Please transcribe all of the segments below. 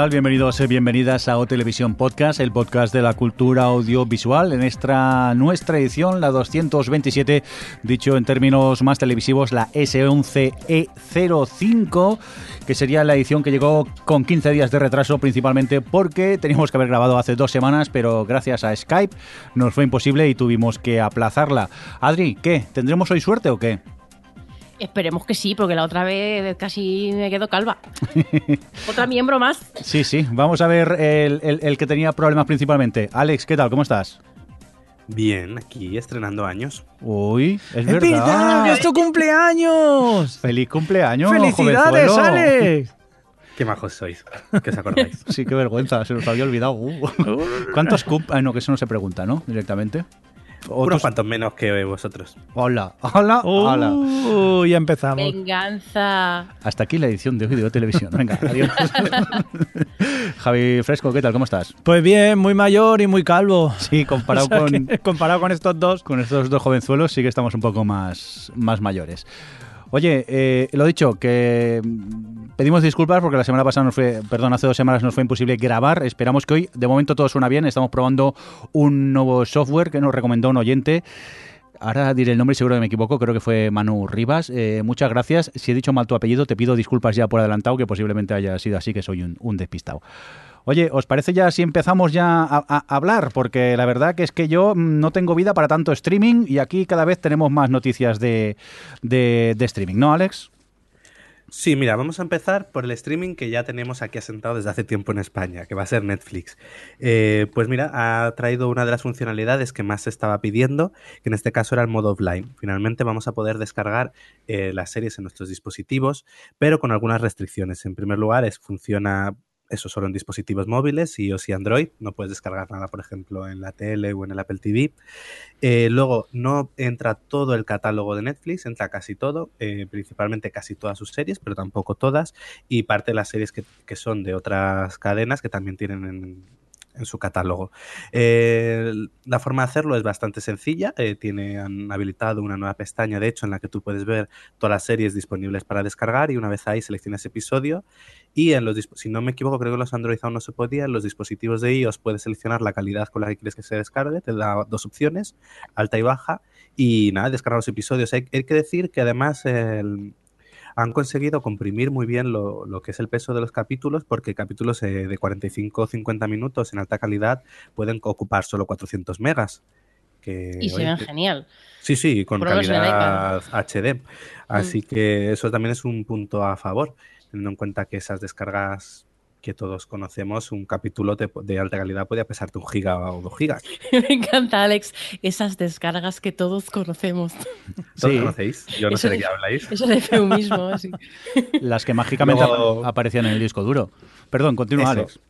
Tal? Bienvenidos y bienvenidas a O Televisión Podcast, el podcast de la cultura audiovisual. En esta nuestra edición, la 227, dicho en términos más televisivos, la S11E05, que sería la edición que llegó con 15 días de retraso, principalmente porque teníamos que haber grabado hace dos semanas, pero gracias a Skype nos fue imposible y tuvimos que aplazarla. Adri, ¿qué? ¿Tendremos hoy suerte o qué? Esperemos que sí, porque la otra vez casi me quedo calva. Otra miembro más. Sí, sí. Vamos a ver el, el- el que tenía problemas principalmente. Alex, ¿qué tal? ¿Cómo estás? Bien, aquí estrenando años. Uy, es, ¡Es verdad. verdad! ¡Ya es tu cumpleaños! ¡Feliz cumpleaños! ¡Felicidades, jovenzuelo! Alex! Qué majos sois, que os acordáis. Sí, qué vergüenza, se nos había olvidado. Uh. ¿Cuántos cum... Ah, no, que eso no se pregunta, ¿no? Directamente. Unos cuantos menos que vosotros. Hola, hola, hola. Uh, ya empezamos. Venganza. Hasta aquí la edición de hoy de O Televisión. Venga, adiós. Javi Fresco, ¿qué tal? ¿Cómo estás? Pues bien, muy mayor y muy calvo. Sí, comparado O sea con... comparado con estos dos. con estos dos jovenzuelos sí que estamos un poco más, más mayores. Oye, eh, lo dicho, que pedimos disculpas porque la semana pasada nos fue, perdón, hace dos semanas nos fue imposible grabar. Esperamos que hoy, de momento todo suena bien. Estamos probando un nuevo software que nos recomendó un oyente. Ahora diré el nombre seguro que me equivoco, creo que fue Manu Rivas. Eh, muchas gracias. Si he dicho mal tu apellido, te pido disculpas ya por adelantado, que posiblemente haya sido así, que soy un, un despistado. Oye, ¿os parece ya si empezamos ya a, hablar? Porque la verdad que es que yo mm, no tengo vida para tanto streaming y aquí cada vez tenemos más noticias de, de, de streaming, ¿no, Alex? Sí, mira, vamos a empezar por el streaming que ya tenemos aquí asentado desde hace tiempo en España, que va a ser Netflix. Eh, pues mira, ha traído una de las funcionalidades que más se estaba pidiendo, que en este caso era el modo offline. Finalmente vamos a poder descargar eh, las series en nuestros dispositivos, pero con algunas restricciones. En primer lugar, es, funciona eso solo en dispositivos móviles, iOS y Android. No puedes descargar nada, por ejemplo, en la tele o en el Apple TV. Eh, luego, no entra todo el catálogo de Netflix, entra casi todo, eh, principalmente casi todas sus series, pero tampoco todas, y parte de las series que, que son de otras cadenas que también tienen en, en su catálogo. Eh, la forma de hacerlo es bastante sencilla, eh, tiene han habilitado una nueva pestaña, de hecho, en la que tú puedes ver todas las series disponibles para descargar y una vez ahí seleccionas episodio y en los si no me equivoco, creo que los Android aún no se podía, en los dispositivos de iOS puedes seleccionar la calidad con la que quieres que se descargue, te da dos opciones, alta y baja, y nada, descargar los episodios. Hay, hay que decir que además el- han conseguido comprimir muy bien lo, lo que es el peso de los capítulos, porque capítulos eh, de 45 o 50 minutos en alta calidad pueden ocupar solo 400 megas. Que, Y se oye, ven que- genial. Sí, sí, con Por calidad HD. Así Mm. que eso también es un punto a favor, teniendo en cuenta que esas descargas que todos conocemos, un capítulo de, de alta calidad puede pesarte un giga o dos gigas. Me encanta, Alex, esas descargas que todos conocemos. ¿Todos Sí. conocéis? Yo no Eso sé de qué habláis. Eso de eufemismo, así. Las que mágicamente Luego- ap- aparecían en el disco duro. Perdón, continúa, Eso. Alex.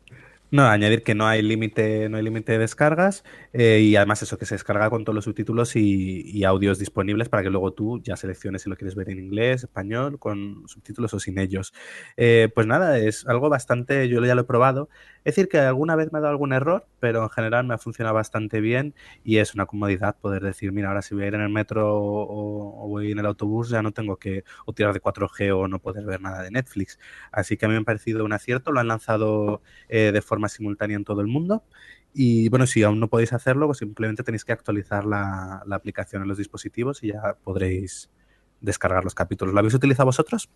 No, añadir que no hay límite, no hay límite de descargas eh, y además eso que se descarga con todos los subtítulos y, audios disponibles para que luego tú ya selecciones si lo quieres ver en inglés, español, con subtítulos o sin ellos. Eh, pues nada, es algo bastante, yo ya lo he probado. Es decir, que alguna vez me ha dado algún error, pero en general me ha funcionado bastante bien y es una comodidad poder decir, mira, ahora si voy a ir en el metro o, voy en el autobús ya no tengo que tirar de 4G o no poder ver nada de Netflix. Así que a mí me ha parecido un acierto, lo han lanzado eh, de forma simultánea en todo el mundo. Y bueno, si aún no podéis hacerlo, pues simplemente tenéis que actualizar la, la aplicación en los dispositivos y ya podréis descargar los capítulos. ¿Lo habéis utilizado vosotros?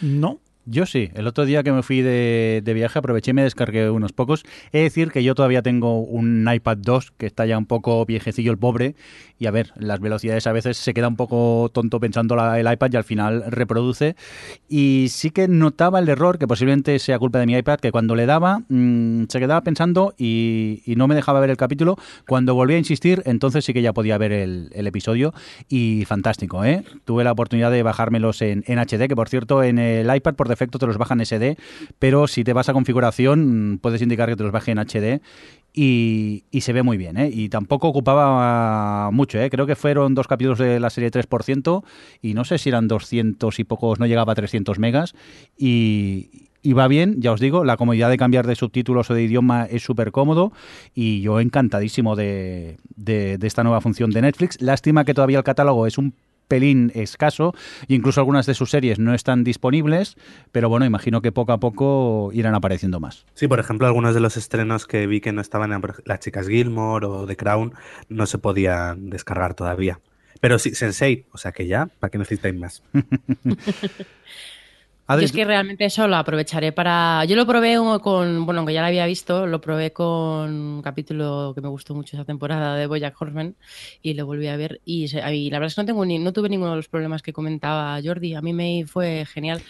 No. Yo sí, el otro día que me fui de, de, viaje aproveché y me descargué unos pocos. Es decir, que yo todavía tengo un iPad 2 que está ya un poco viejecillo el pobre y a ver, las velocidades a veces se queda un poco tonto pensando el iPad y al final reproduce. Y sí que notaba el error, que posiblemente sea culpa de mi iPad, que cuando le daba mmm, se quedaba pensando y, no me dejaba ver el capítulo. Cuando volví a insistir, entonces sí que ya podía ver el, el episodio y fantástico, ¿eh? Tuve la oportunidad de bajármelos en, en HD, que por cierto en el iPad por defecto te los baja en SD, pero si te vas a configuración puedes indicar que te los baje en HD y, se ve muy bien, ¿eh? Y tampoco ocupaba mucho, ¿eh? Creo que fueron dos capítulos de la serie 3% y no sé si eran 200 y pocos, no llegaba a 300 megas y, va bien, ya os digo, la comodidad de cambiar de subtítulos o de idioma es súper cómodo y yo encantadísimo de esta nueva función de Netflix. Lástima que todavía el catálogo es un pelín escaso e incluso algunas de sus series no están disponibles, pero bueno, imagino que poco a poco irán apareciendo más. Sí, por ejemplo, algunos de los estrenos que vi que no estaban en Las chicas Gilmore o The Crown no se podían descargar todavía. Pero sí, Sensei, o sea que ya, ¿para qué necesitáis más? Yo es que realmente eso lo aprovecharé para. Yo lo probé con. Bueno, aunque ya lo había visto, lo probé con un capítulo que me gustó mucho esa temporada de Bojack Horseman y lo volví a ver. Y, y la verdad es que no, tengo ni, no tuve ninguno de los problemas que comentaba Jordi. A mí me fue genial.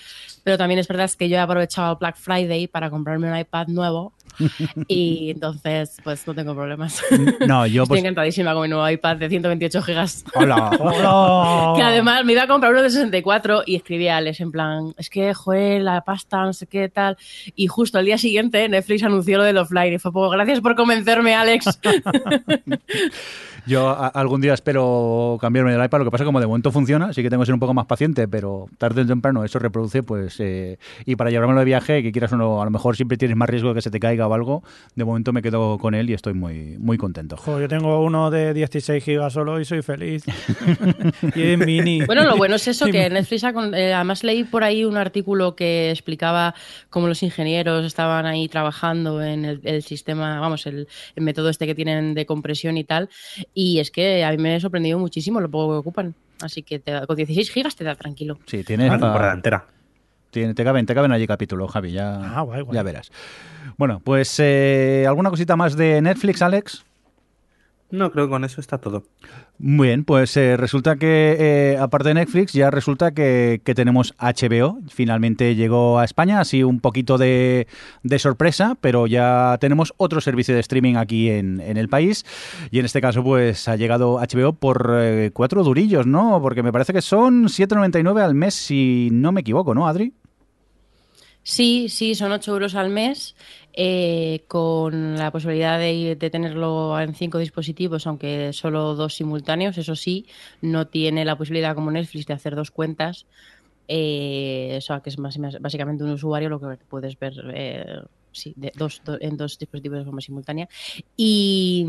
Pero también es verdad que yo he aprovechado Black Friday para comprarme un iPad nuevo y entonces pues no tengo problemas. No, yo Estoy pues... encantadísima con mi nuevo iPad de 128 gigas. Hola, hola. que además me iba a comprar uno de 64 y escribí a Alex en plan, es que, joder, la pasta, no sé qué tal. Y justo al día siguiente Netflix anunció lo del offline y fue poco, gracias por convencerme, Alex. Yo a, algún día espero cambiarme del iPad, lo que pasa es que como de momento funciona, sí que tengo que ser un poco más paciente, pero tarde o temprano eso reproduce, pues, eh, y para llevármelo de viaje, que quieras uno, a lo mejor siempre tienes más riesgo de que se te caiga o algo, de momento me quedo con él y estoy muy, muy contento. Jo, yo tengo uno de 16 gigas solo y soy feliz. y es mini. Bueno, lo bueno es eso, que Netflix, ha, eh, además leí por ahí un artículo que explicaba cómo los ingenieros estaban ahí trabajando en el, el sistema, vamos, el, el método este que tienen de compresión y tal, y es que a mí me ha sorprendido muchísimo lo poco que ocupan. Así que te da, con 16 gigas te da tranquilo. Sí, tienes Una temporada entera. Tiene, te, caben, te caben allí capítulos, Javi, ya, Ah, guay, guay. ya verás. Bueno, pues eh, ¿alguna cosita más de Netflix, Alex? No, creo que con eso está todo. Muy bien, pues eh, resulta que, eh, aparte de Netflix, ya resulta que, que, tenemos HBO. Finalmente llegó a España, así un poquito de, de sorpresa, pero ya tenemos otro servicio de streaming aquí en, en, el país. Y en este caso, pues ha llegado HBO por eh, cuatro durillos, ¿no? Porque me parece que son 7,99 al mes, si no me equivoco, ¿no, Adri? Sí, sí, son 8 euros al mes, eh, con la posibilidad de, tenerlo en cinco dispositivos, aunque solo dos simultáneos. Eso sí, no tiene la posibilidad como Netflix de hacer dos cuentas. Eh, o sea, que es básicamente un usuario lo que puedes ver eh, en dos dispositivos de forma simultánea. Y,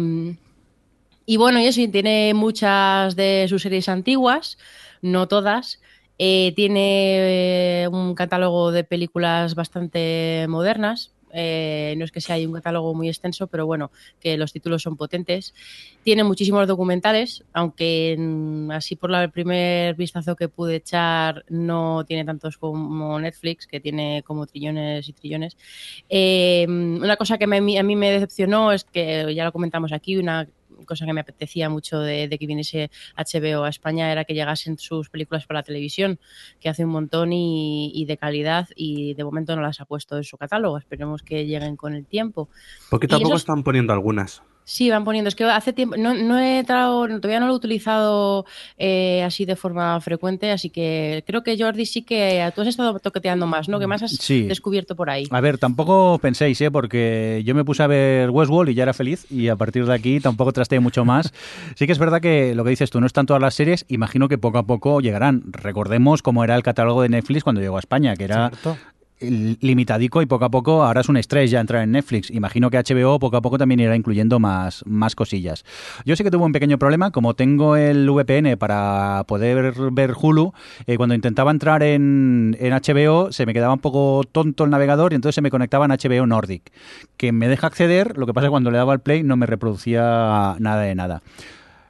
bueno, y eso tiene muchas de sus series antiguas, no todas. Tiene un catálogo de películas bastante modernas. Eh, no es que sea un catálogo muy extenso, pero bueno, que los títulos son potentes. Tiene muchísimos documentales, aunque así por la, el primer vistazo que pude echar no tiene tantos como Netflix, que tiene como trillones y trillones. Eh, una cosa que a mí me decepcionó es que, ya lo comentamos aquí, una cosa que me apetecía mucho de, de, que viniese HBO a España era que llegasen sus películas para la televisión, que hace un montón y, y, de calidad y de momento no las ha puesto en su catálogo. Esperemos que lleguen con el tiempo. Poquito a poco esos... están poniendo algunas. Sí, van poniendo. Es que hace tiempo, no, no he trado, todavía no lo he utilizado eh, así de forma frecuente, así que creo que Jordi sí que tú has estado toqueteando más, ¿no? Que más has sí. descubierto por ahí. A ver, tampoco penséis, ¿eh? Porque yo me puse a ver Westworld y ya era feliz y a partir de aquí tampoco trasteé mucho más. Sí que es verdad que lo que dices tú, no están todas las series, imagino que poco a poco llegarán. Recordemos cómo era el catálogo de Netflix cuando llegó a España, que era ¿Cierto? Limitadico y poco a poco ahora es un estrés ya entrar en Netflix. Imagino que HBO poco a poco también irá incluyendo más, más cosillas. Yo sé que tuve un pequeño problema, como tengo el VPN para poder ver Hulu, eh, cuando intentaba entrar en, en, HBO se me quedaba un poco tonto el navegador y entonces se me conectaba en HBO Nordic, que me deja acceder, lo que pasa es que cuando le daba al play no me reproducía nada de nada.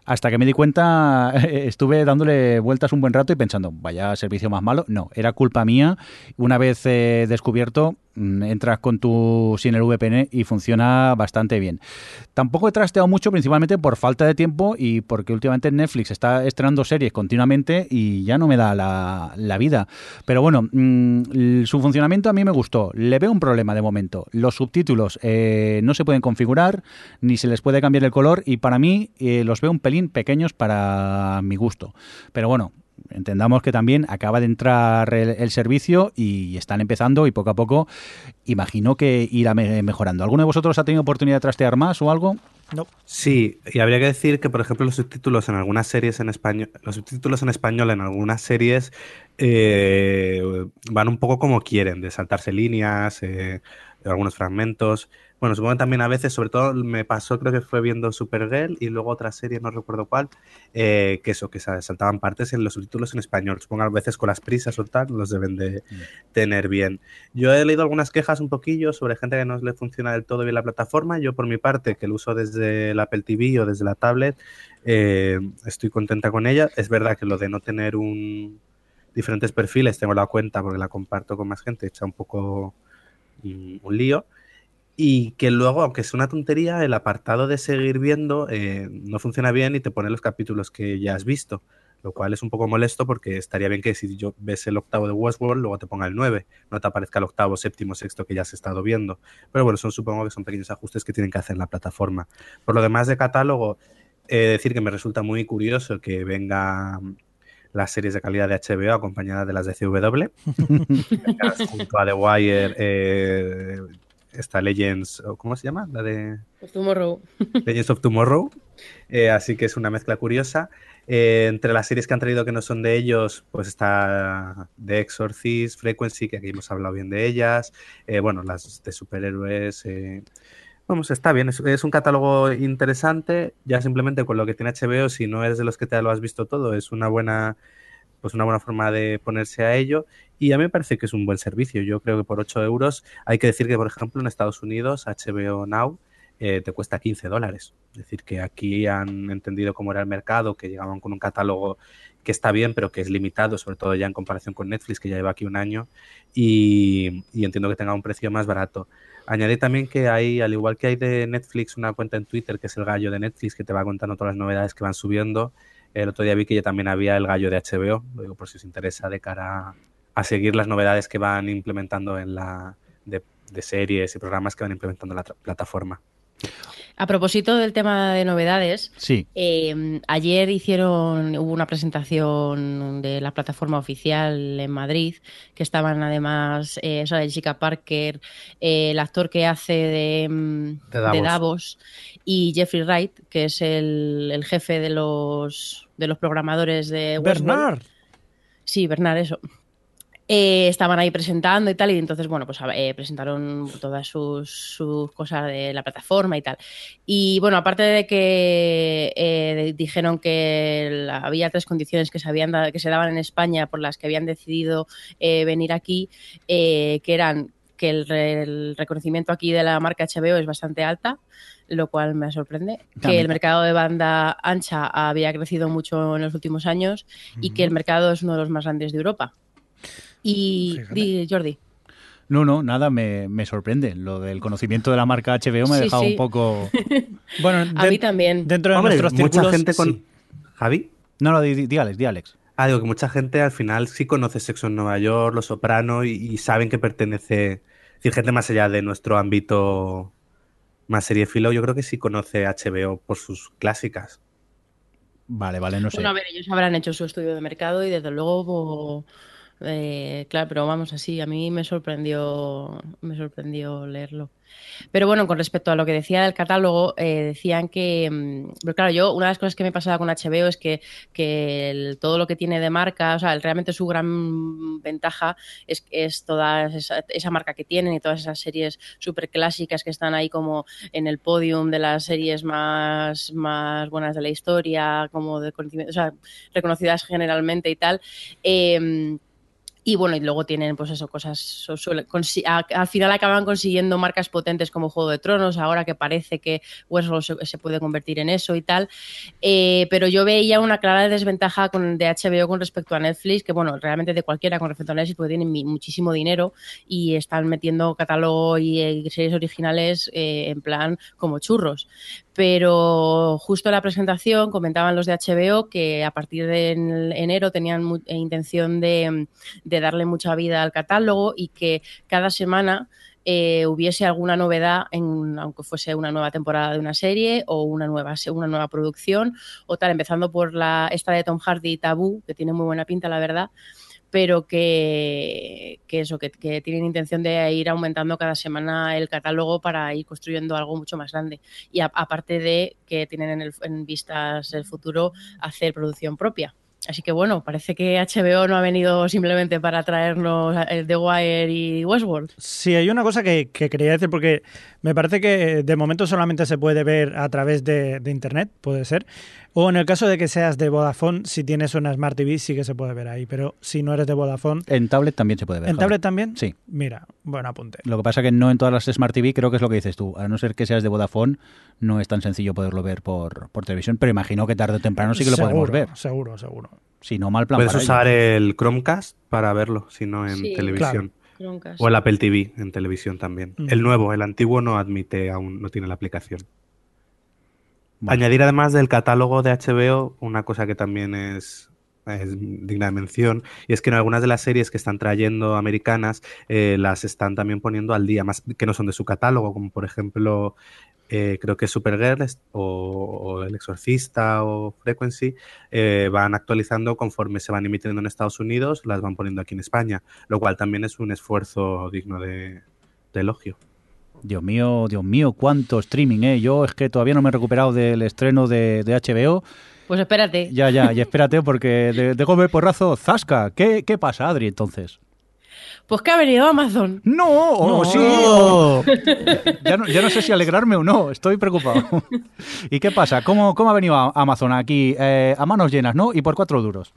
Hasta que me di cuenta, estuve dándole vueltas un buen rato y pensando, vaya servicio más malo. No, era culpa mía. Una vez eh, descubierto, entras con tu sin el VPN y funciona bastante bien. Tampoco he trasteado mucho, principalmente por falta de tiempo y porque últimamente Netflix está estrenando series continuamente y ya no me da la, vida. Pero bueno, mm, su funcionamiento a mí me gustó. Le veo un problema de momento. Los subtítulos eh, no se pueden configurar ni se les puede cambiar el color y para mí eh, los veo un pelín pequeños para mi gusto. Pero bueno, entendamos que también acaba de entrar el, servicio y están empezando y poco a poco imagino que irá mejorando. ¿Alguno de vosotros ha tenido oportunidad de trastear más o algo? No. Sí, y habría que decir que, por ejemplo, los subtítulos en algunas series en español, los subtítulos en español en algunas series eh, van un poco como quieren, de saltarse líneas, eh, algunos fragmentos. Bueno, supongo que también a veces, sobre todo me pasó, creo que fue viendo Supergirl y luego otra serie, no recuerdo cuál, eh, que eso, que saltaban partes en los subtítulos en español. Supongo a veces con las prisas o tal, los deben de mm. tener bien. Yo he leído algunas quejas un poquillo sobre gente que no le funciona del todo bien la plataforma. Yo, por mi parte, que lo uso desde el Apple TV o desde la tablet, eh, estoy contenta con ella. Es verdad que lo de no tener un diferentes perfiles, tengo la cuenta porque la comparto con más gente, echa un poco mm, un lío y que luego, aunque es una tontería, el apartado de seguir viendo eh, no funciona bien y te pone los capítulos que ya has visto, lo cual es un poco molesto porque estaría bien que si yo ves el octavo de Westworld, luego te ponga el 9, no te aparezca el octavo, séptimo, sexto que ya has estado viendo. Pero bueno, son supongo que son pequeños ajustes que tienen que hacer en la plataforma. Por lo demás de catálogo, he decir que me resulta muy curioso que venga las series de calidad de HBO acompañadas de las de CW. junto a The Wire, eh, esta Legends, ¿cómo se llama? La de... Tomorrow. Legends of Tomorrow. Eh, así que es una mezcla curiosa. Eh, entre las series que han traído que no son de ellos, pues está The Exorcist, Frequency, que aquí hemos hablado bien de ellas. Eh, bueno, las de superhéroes. Vamos, está bien, es, es, un catálogo interesante. Ya simplemente con lo que tiene HBO, si no eres de los que te lo has visto todo, es una buena pues una buena forma de ponerse a ello y a mí me parece que es un buen servicio. Yo creo que por 8 euros hay que decir que, por ejemplo, en Estados Unidos HBO Now eh, te cuesta 15 dólares. Es decir, que aquí han entendido cómo era el mercado, que llegaban con un catálogo que está bien, pero que es limitado, sobre todo ya en comparación con Netflix, que ya lleva aquí un año, y, entiendo que tenga un precio más barato. Añadí también que hay, al igual que hay de Netflix, una cuenta en Twitter que es el gallo de Netflix, que te va contando todas las novedades que van subiendo. El otro día vi que ya también había el gallo de HBO, lo digo por si os interesa de cara a seguir las novedades que van implementando en la de, series y programas que van implementando en la plataforma. A propósito del tema de novedades, sí. Em, ayer hicieron, hubo una presentación de la plataforma oficial en Madrid, que estaban además eh, esa de Jessica Parker, eh, el actor que hace de, mm, de, Davos. y Jeffrey Wright, que es el, jefe de los, de los programadores de Bernard. Sí, Bernard, eso. Eh, estaban ahí presentando y tal, y entonces, bueno, pues eh, presentaron todas sus, cosas de la plataforma y tal. Y bueno, aparte de que eh, dijeron que había tres condiciones que se, habían que se daban en España por las que habían decidido venir aquí, que eran que el, reconocimiento aquí de la marca HBO es bastante alta, lo cual me sorprende. Que el mercado de banda ancha había crecido mucho en los últimos años y que el mercado es uno de los más grandes de Europa. Y Jordi. No, no, nada, me, sorprende. Lo del conocimiento de la marca HBO me ha dejado un poco. bueno, a mí también. Dentro de nuestros mucha gente con. ¿Javi? No, no, di, Alex, di Alex. Ah, digo que mucha gente al final sí conoce Sexo en Nueva York, Los Soprano y, saben que pertenece. Es decir, gente más allá de nuestro ámbito más filo, yo creo que sí conoce HBO por sus clásicas. Vale, vale, no sé. Bueno, a ver, ellos habrán hecho su estudio de mercado y desde luego. Eh, claro, pero vamos así, a mí me sorprendió, me sorprendió leerlo. Pero bueno, con respecto a lo que decía del catálogo, eh, decían que, mm, pero claro, yo una de las cosas que me pasaba con HBO es que, que todo lo que tiene de marca, o sea, realmente su gran ventaja es, es toda esa, esa, marca que tienen y todas esas series súper clásicas que están ahí como en el podium de las series más, más buenas de la historia, como de o sea, reconocidas generalmente y tal. Eh, Y bueno, y luego tienen, pues eso, cosas. al final acaban consiguiendo marcas potentes como Juego de Tronos, ahora que parece que Westworld se, puede convertir en eso y tal. Eh, pero yo veía una clara desventaja con, de HBO con respecto a Netflix, que bueno, realmente de cualquiera con respecto a Netflix, porque tienen muchísimo dinero y están metiendo catálogo y, eh, series originales eh, en plan como churros pero justo en la presentación comentaban los de HBO que a partir de enero tenían intención de, darle mucha vida al catálogo y que cada semana eh, hubiese alguna novedad, en, aunque fuese una nueva temporada de una serie o una nueva, una nueva producción o tal, empezando por la, esta de Tom Hardy, Tabú, que tiene muy buena pinta, la verdad pero que, eso, que, tienen intención de ir aumentando cada semana el catálogo para ir construyendo algo mucho más grande. Y aparte de que tienen en, el, en vistas el futuro hacer producción propia. Así que bueno, parece que HBO no ha venido simplemente para traernos The Wire y Westworld. Sí, hay una cosa que, quería decir, porque me parece que de momento solamente se puede ver a través de, Internet, puede ser. O en el caso de que seas de Vodafone, si tienes una Smart TV, sí que se puede ver ahí. Pero si no eres de Vodafone. En tablet también se puede ver. ¿En tablet también? Sí. Mira, buen apunte. Lo que pasa es que no en todas las Smart TV, creo que es lo que dices tú. A no ser que seas de Vodafone, no es tan sencillo poderlo ver por, por televisión. Pero imagino que tarde o temprano sí que lo podemos ver. Seguro, seguro. Si no, mal plan Puedes usar el Chromecast para verlo, si no en televisión. O el Apple TV en televisión también. Mm. El nuevo, el antiguo no admite, aún no tiene la aplicación. Añadir además del catálogo de HBO una cosa que también es, digna de mención, y es que en algunas de las series que están trayendo americanas eh, las están también poniendo al día, más que no son de su catálogo, como por ejemplo eh, creo que Supergirl o, El Exorcista o Frequency eh, van actualizando conforme se van emitiendo en Estados Unidos, las van poniendo aquí en España, lo cual también es un esfuerzo digno de, elogio. Dios mío, Dios mío, cuánto streaming, ¿eh? Yo es que todavía no me he recuperado del estreno de, HBO. Pues espérate. Ya, ya, y espérate porque de, de golpe porrazo, zasca. ¿Qué, ¿Qué pasa, Adri, entonces? Pues que ha venido Amazon. No, sí. ya, no, sé si alegrarme o no, estoy preocupado. ¿Y qué pasa? ¿Cómo, cómo ha venido Amazon aquí? Eh, a manos llenas, ¿no? Y por cuatro duros.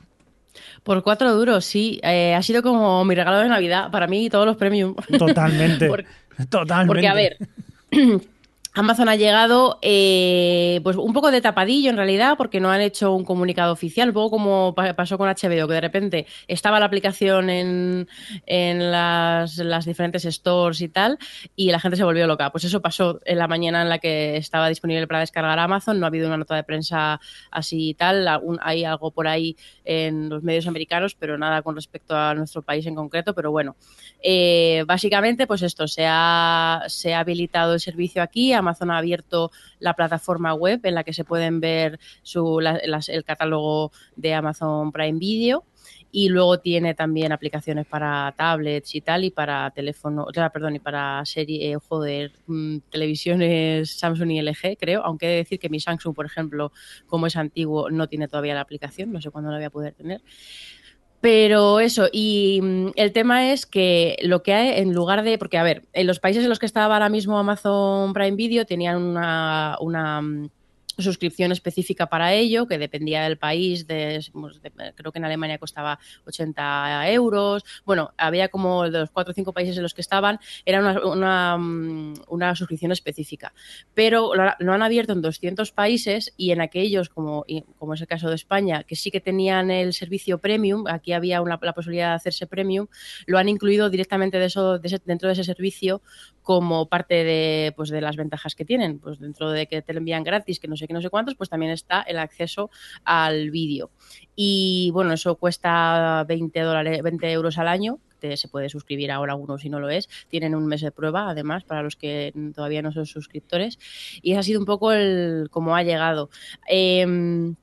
Por cuatro duros, sí. Eh, ha sido como mi regalo de Navidad para mí y todos los premium. Totalmente. Totalmente. Porque, a ver, Amazon ha llegado eh, pues un poco de tapadillo en realidad porque no han hecho un comunicado oficial, un poco como pasó con HBO, que de repente estaba la aplicación en, las, diferentes stores y tal y la gente se volvió loca. Pues eso pasó en la mañana en la que estaba disponible para descargar Amazon, no ha habido una nota de prensa así y tal, hay algo por ahí en los medios americanos, pero nada con respecto a nuestro país en concreto, pero bueno, eh, básicamente pues esto, se ha, se ha habilitado el servicio aquí, Amazon ha abierto la plataforma web en la que se pueden ver el catálogo de Amazon Prime Video y luego tiene también aplicaciones para tablets y tal y para teléfono, perdón, y para serie, eh, joder, mm, televisiones Samsung y LG, creo, aunque he de decir que mi Samsung, por ejemplo, como es antiguo, no tiene todavía la aplicación, no sé cuándo la voy a poder tener. Pero eso, y mm, el tema es que lo que hay en lugar de, porque a ver, en los países en los que estaba ahora mismo Amazon Prime Video tenían una, una mm, suscripción específica para ello, que dependía del país, de, creo que en Alemania costaba 80 euros, bueno, había como de los cuatro o cinco países en los que estaban, era una, una, suscripción específica, pero lo, han abierto en 200 países y en aquellos, como, como es el caso de España, que sí que tenían el servicio premium, aquí había una, la posibilidad de hacerse premium, lo han incluido directamente de eso, dentro de ese servicio como parte de, pues, de las ventajas que tienen, pues dentro de que te lo envían gratis, que no sé que no sé cuántos, pues también está el acceso al vídeo. Y bueno, eso cuesta 20, dólares, 20 euros al año, se puede suscribir ahora uno si no lo es. Tienen un mes de prueba, además, para los que todavía no son suscriptores. Y ese ha sido un poco el cómo ha llegado. Em,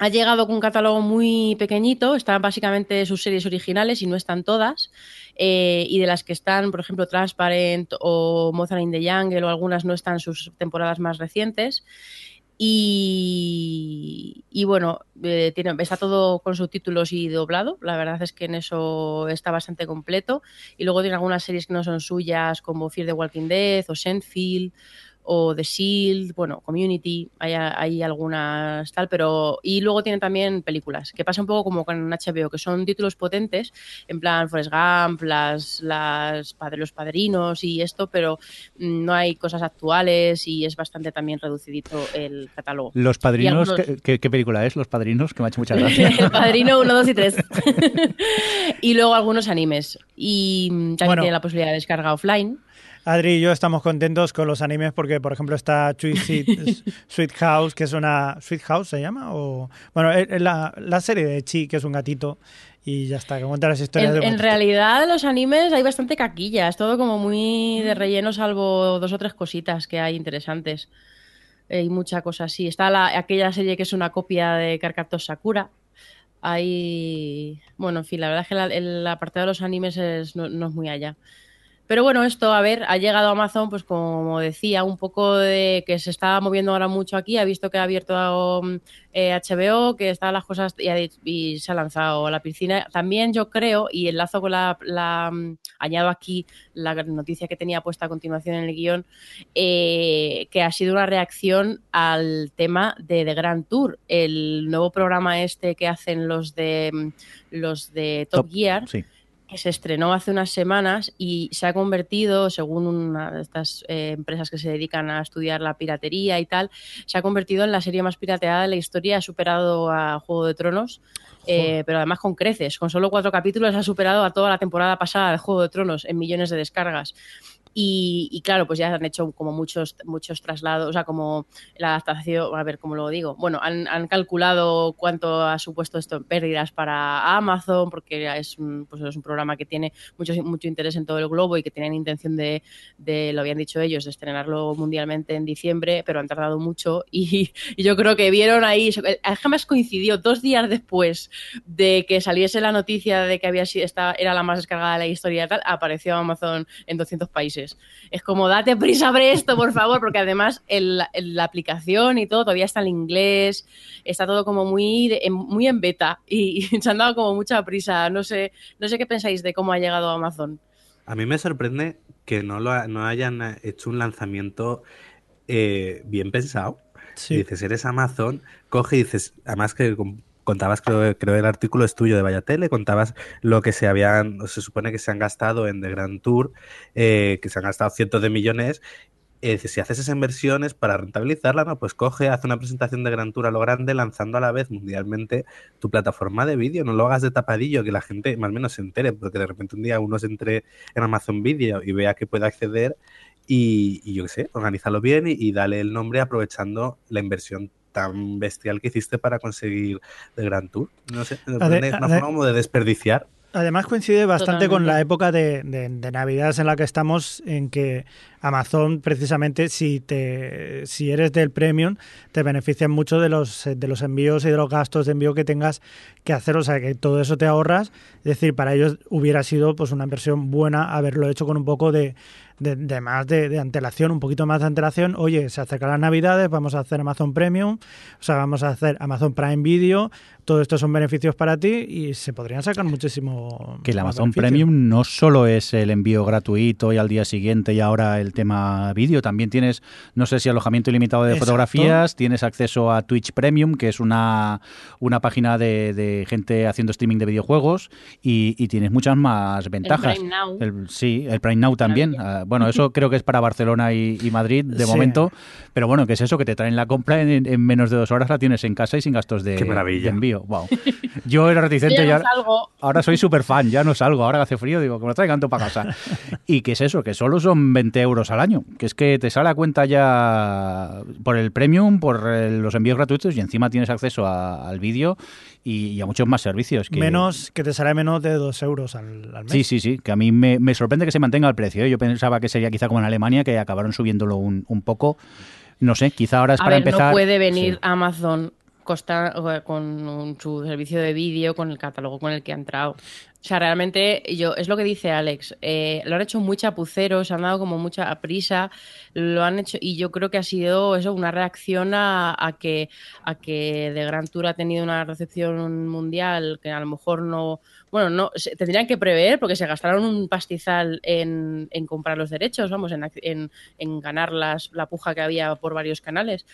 ha llegado con un catálogo muy pequeñito, están básicamente sus series originales y no están todas. Eh, y de las que están, por ejemplo, Transparent o Mozart in the Jungle o algunas no están sus temporadas más recientes. Y, bueno, eh, tiene, está todo con subtítulos y doblado. La verdad es que en eso está bastante completo. Y luego tiene algunas series que no son suyas, como Fear the Walking Dead o Seinfeld o The Shield, bueno, Community, hay, hay algunas tal, pero... Y luego tiene también películas, que pasa un poco como con HBO, que son títulos potentes, en plan Forrest Gump, las, las los padrinos y esto, pero mm, no hay cosas actuales y es bastante también reducidito el catálogo. Los padrinos, ¿qué, película es? Los padrinos, que me ha hecho mucha gracia. el padrino 1, 2 y 3. y luego algunos animes. Y también tiene la posibilidad de descarga offline. Adri y yo estamos contentos con los animes porque, por ejemplo, está Sweet, House, que es una... ¿Sweet House se llama? O, bueno, es la, la serie de Chi, que es un gatito y ya está, que cuenta las historias en, En realidad, los animes hay bastante caquilla, es todo como muy de relleno, salvo dos o tres cositas que hay interesantes. Hay mucha cosa así. Está la, aquella serie que es una copia de Karkatos Sakura. Hay. Bueno, en fin, la verdad es que el apartado de los animes no, no es muy allá. Pero bueno, esto, a ver, ha llegado a Amazon, pues como decía, un poco de que se está moviendo ahora mucho aquí, ha visto que ha abierto HBO, mm, que están las cosas y, se ha lanzado a la piscina. También yo creo, y enlazo con la, mm, añado aquí la noticia que tenía puesta a continuación en el guion, eh, que ha sido una reacción al tema de The Grand Tour, el nuevo programa este que hacen los de mm, los de Top, Gear. Sí que se estrenó hace unas semanas y se ha convertido, según una de estas eh, empresas que se dedican a estudiar la piratería y tal, se ha convertido en la serie más pirateada de la historia, ha superado a Juego de Tronos, eh, pero además con creces, con solo cuatro capítulos ha superado a toda la temporada pasada de Juego de Tronos en millones de descargas. Y, claro, pues ya han hecho como muchos, muchos traslados, o sea, como la adaptación, a ver cómo lo digo. Bueno, han, calculado cuánto ha supuesto esto en pérdidas para Amazon, porque es un, pues es un programa que tiene mucho, mucho interés en todo el globo y que tienen intención de, de, lo habían dicho ellos, de estrenarlo mundialmente en diciembre, pero han tardado mucho y, yo creo que vieron ahí, jamás coincidió dos días después de que saliese la noticia de que había sido, esta era la más descargada de la historia y tal, apareció Amazon en 200 países. Es como, date prisa, abre esto, por favor, porque además la aplicación y todo todavía está en inglés, está todo como muy, muy en beta y, se han dado como mucha prisa. No sé, no sé qué pensáis de cómo ha llegado a Amazon. A mí me sorprende que no, lo, no hayan hecho un lanzamiento eh, bien pensado. Dices, eres Amazon, coge y dices, además que contabas, creo, creo el artículo es tuyo de Vaya Tele, contabas lo que se habían, se supone que se han gastado en The Grand Tour, eh, que se han gastado cientos de millones. Eh, si haces esas inversiones para rentabilizarla, ¿no? Pues coge, hace una presentación de Grand Tour a lo grande, lanzando a la vez mundialmente tu plataforma de vídeo. No lo hagas de tapadillo, que la gente más o menos se entere, porque de repente un día uno se entre en Amazon Video y vea que puede acceder y, yo qué sé, organízalo bien y, y, dale el nombre aprovechando la inversión tan bestial que hiciste para conseguir el Gran Tour. No sé, es una forma como de desperdiciar. Además coincide bastante con la época de, de, de, Navidad en la que estamos, en que Amazon precisamente si te si eres del premium te benefician mucho de los de los envíos y de los gastos de envío que tengas que hacer, o sea que todo eso te ahorras. Es decir, para ellos hubiera sido pues una inversión buena haberlo hecho con un poco de, de, más de, antelación, un poquito más de antelación. Oye, se acercan las navidades, vamos a hacer Amazon Premium, o sea, vamos a hacer Amazon Prime Video, todo esto son beneficios para ti y se podrían sacar muchísimo. Que el Amazon Premium no solo es el envío gratuito y al día siguiente y ahora el tema vídeo, también tienes, no sé si alojamiento ilimitado de fotografías, tienes acceso a Twitch Premium, que es una, una página de, gente haciendo streaming de videojuegos y, tienes muchas más ventajas. El Prime Now. sí, el Prime Now también. Bueno, eso creo que es para Barcelona y, Madrid de momento, pero bueno, que es eso, que te traen la compra en, menos de dos horas, la tienes en casa y sin gastos de, envío. Wow. Yo era reticente, ya, ahora soy súper fan, ya no salgo, ahora que hace frío, digo, que me lo traigan todo para casa. y que es eso, que solo son 20 euros al año, que es que te sale a cuenta ya por el premium, por los envíos gratuitos y encima tienes acceso al vídeo y, a muchos más servicios. Que... Menos, que te sale menos de dos euros al, mes. Sí, sí, sí, que a mí me, sorprende que se mantenga el precio. ¿eh? Yo pensaba que sería quizá como en Alemania, que acabaron subiéndolo un, poco. No sé, quizá ahora es para empezar. No puede venir Amazon con su servicio de vídeo, con el catálogo con el que ha entrado. O sea, realmente, yo, es lo que dice Alex, eh, lo han hecho muy chapuceros, se han dado como mucha prisa, lo han hecho, y yo creo que ha sido eso, una reacción a, que, a que The Grand Tour ha tenido una recepción mundial que a lo mejor no, bueno, no, tendrían que prever porque se gastaron un pastizal en, en comprar los derechos, vamos, en, en, en ganar las, la puja que había por varios canales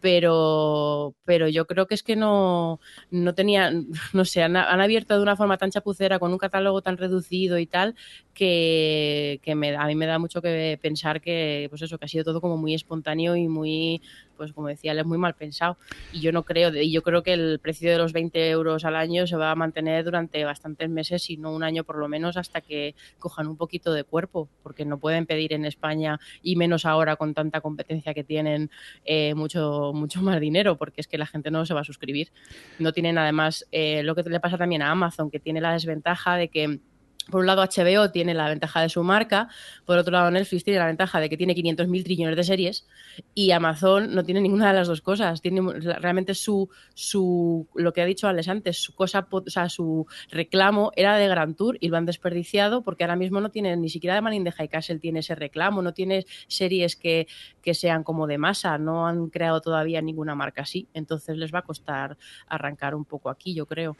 pero, pero yo creo que es que no, no tenían, no sé, han, abierto de una forma tan chapucera, con un catálogo tan reducido y tal, que, que me, a mí me da mucho que pensar que, pues eso, que ha sido todo como muy espontáneo y muy, pues como decía, es muy mal pensado. Y yo no creo, y yo creo que el precio de los 20 euros al año se va a mantener durante bastantes meses, si no un año por lo menos, hasta que cojan un poquito de cuerpo, porque no pueden pedir en España, y menos ahora con tanta competencia que tienen, eh, mucho, mucho más dinero, porque es que la gente no se va a suscribir. No tienen además eh, lo que le pasa también a Amazon, que tiene la desventaja de que por un lado, HBO tiene la ventaja de su marca, por otro lado, Netflix tiene la ventaja de que tiene 500.000 trillones de series y Amazon no tiene ninguna de las dos cosas. Tiene realmente su, su lo que ha dicho Alex antes, su cosa, o sea, su reclamo era de Grand Tour y lo han desperdiciado porque ahora mismo no tiene ni siquiera de Man in the High Castle tiene ese reclamo, no tiene series que, que sean como de masa, no han creado todavía ninguna marca así, entonces les va a costar arrancar un poco aquí, yo creo.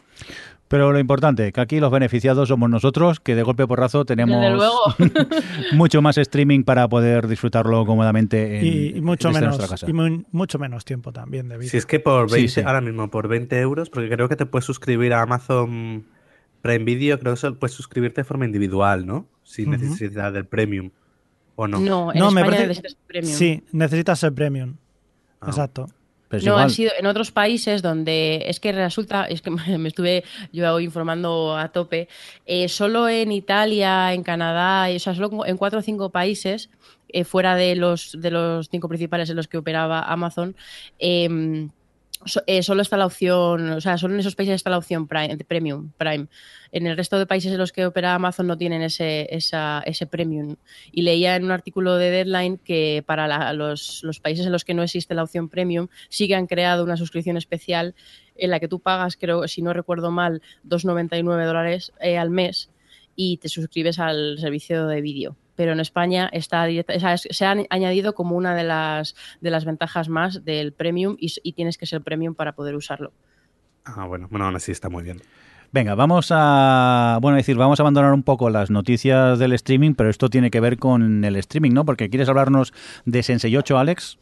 Pero lo importante, que aquí los beneficiados somos nosotros, que de golpe porrazo tenemos mucho más streaming para poder disfrutarlo cómodamente en, y, mucho menos y mucho menos tiempo también de Si es que por 20, ahora mismo por 20 euros, porque creo que te puedes suscribir a Amazon Prime Video, creo que puedes suscribirte de forma individual, ¿no? Sin necesidad del premium. ¿O no? No, en España necesitas premium. Sí, necesitas el premium. Ah. Exacto no, ha sido en otros países donde es que resulta, es que me estuve yo informando a tope, eh, solo en Italia, en Canadá, o sea, solo en cuatro o cinco países, eh, fuera de los, de los cinco principales en los que operaba Amazon, eh, eh, solo está la opción, o sea, solo en esos países está la opción Prime, Premium, Prime. En el resto de países en los que opera Amazon no tienen ese, ese Premium. Y leía en un artículo de Deadline que para los, países en los que no existe la opción Premium sí que han creado una suscripción especial en la que tú pagas, creo, si no recuerdo mal, 2,99 dólares eh, al mes y te suscribes al servicio de vídeo pero en España está se ha añadido como una de las, de las ventajas más del premium y, tienes que ser premium para poder usarlo. Ah, bueno, bueno, aún así está muy bien. Venga, vamos a, bueno, decir, vamos a abandonar un poco las noticias del streaming, pero esto tiene que ver con el streaming, ¿no? Porque quieres hablarnos de Sensei 8, Alex.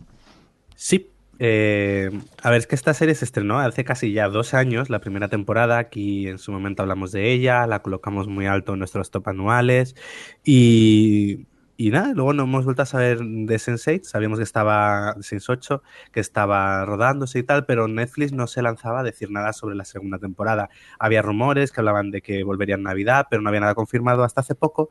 Sí, eh, a ver, es que esta serie se estrenó hace casi ya dos años, la primera temporada. Aquí en su momento hablamos de ella, la colocamos muy alto en nuestros top anuales. Y, y nada, luego no hemos vuelto a saber de Sense8. Sabíamos que estaba Sense8, que estaba rodándose y tal, pero Netflix no se lanzaba a decir nada sobre la segunda temporada. Había rumores que hablaban de que volvería en Navidad, pero no había nada confirmado hasta hace poco.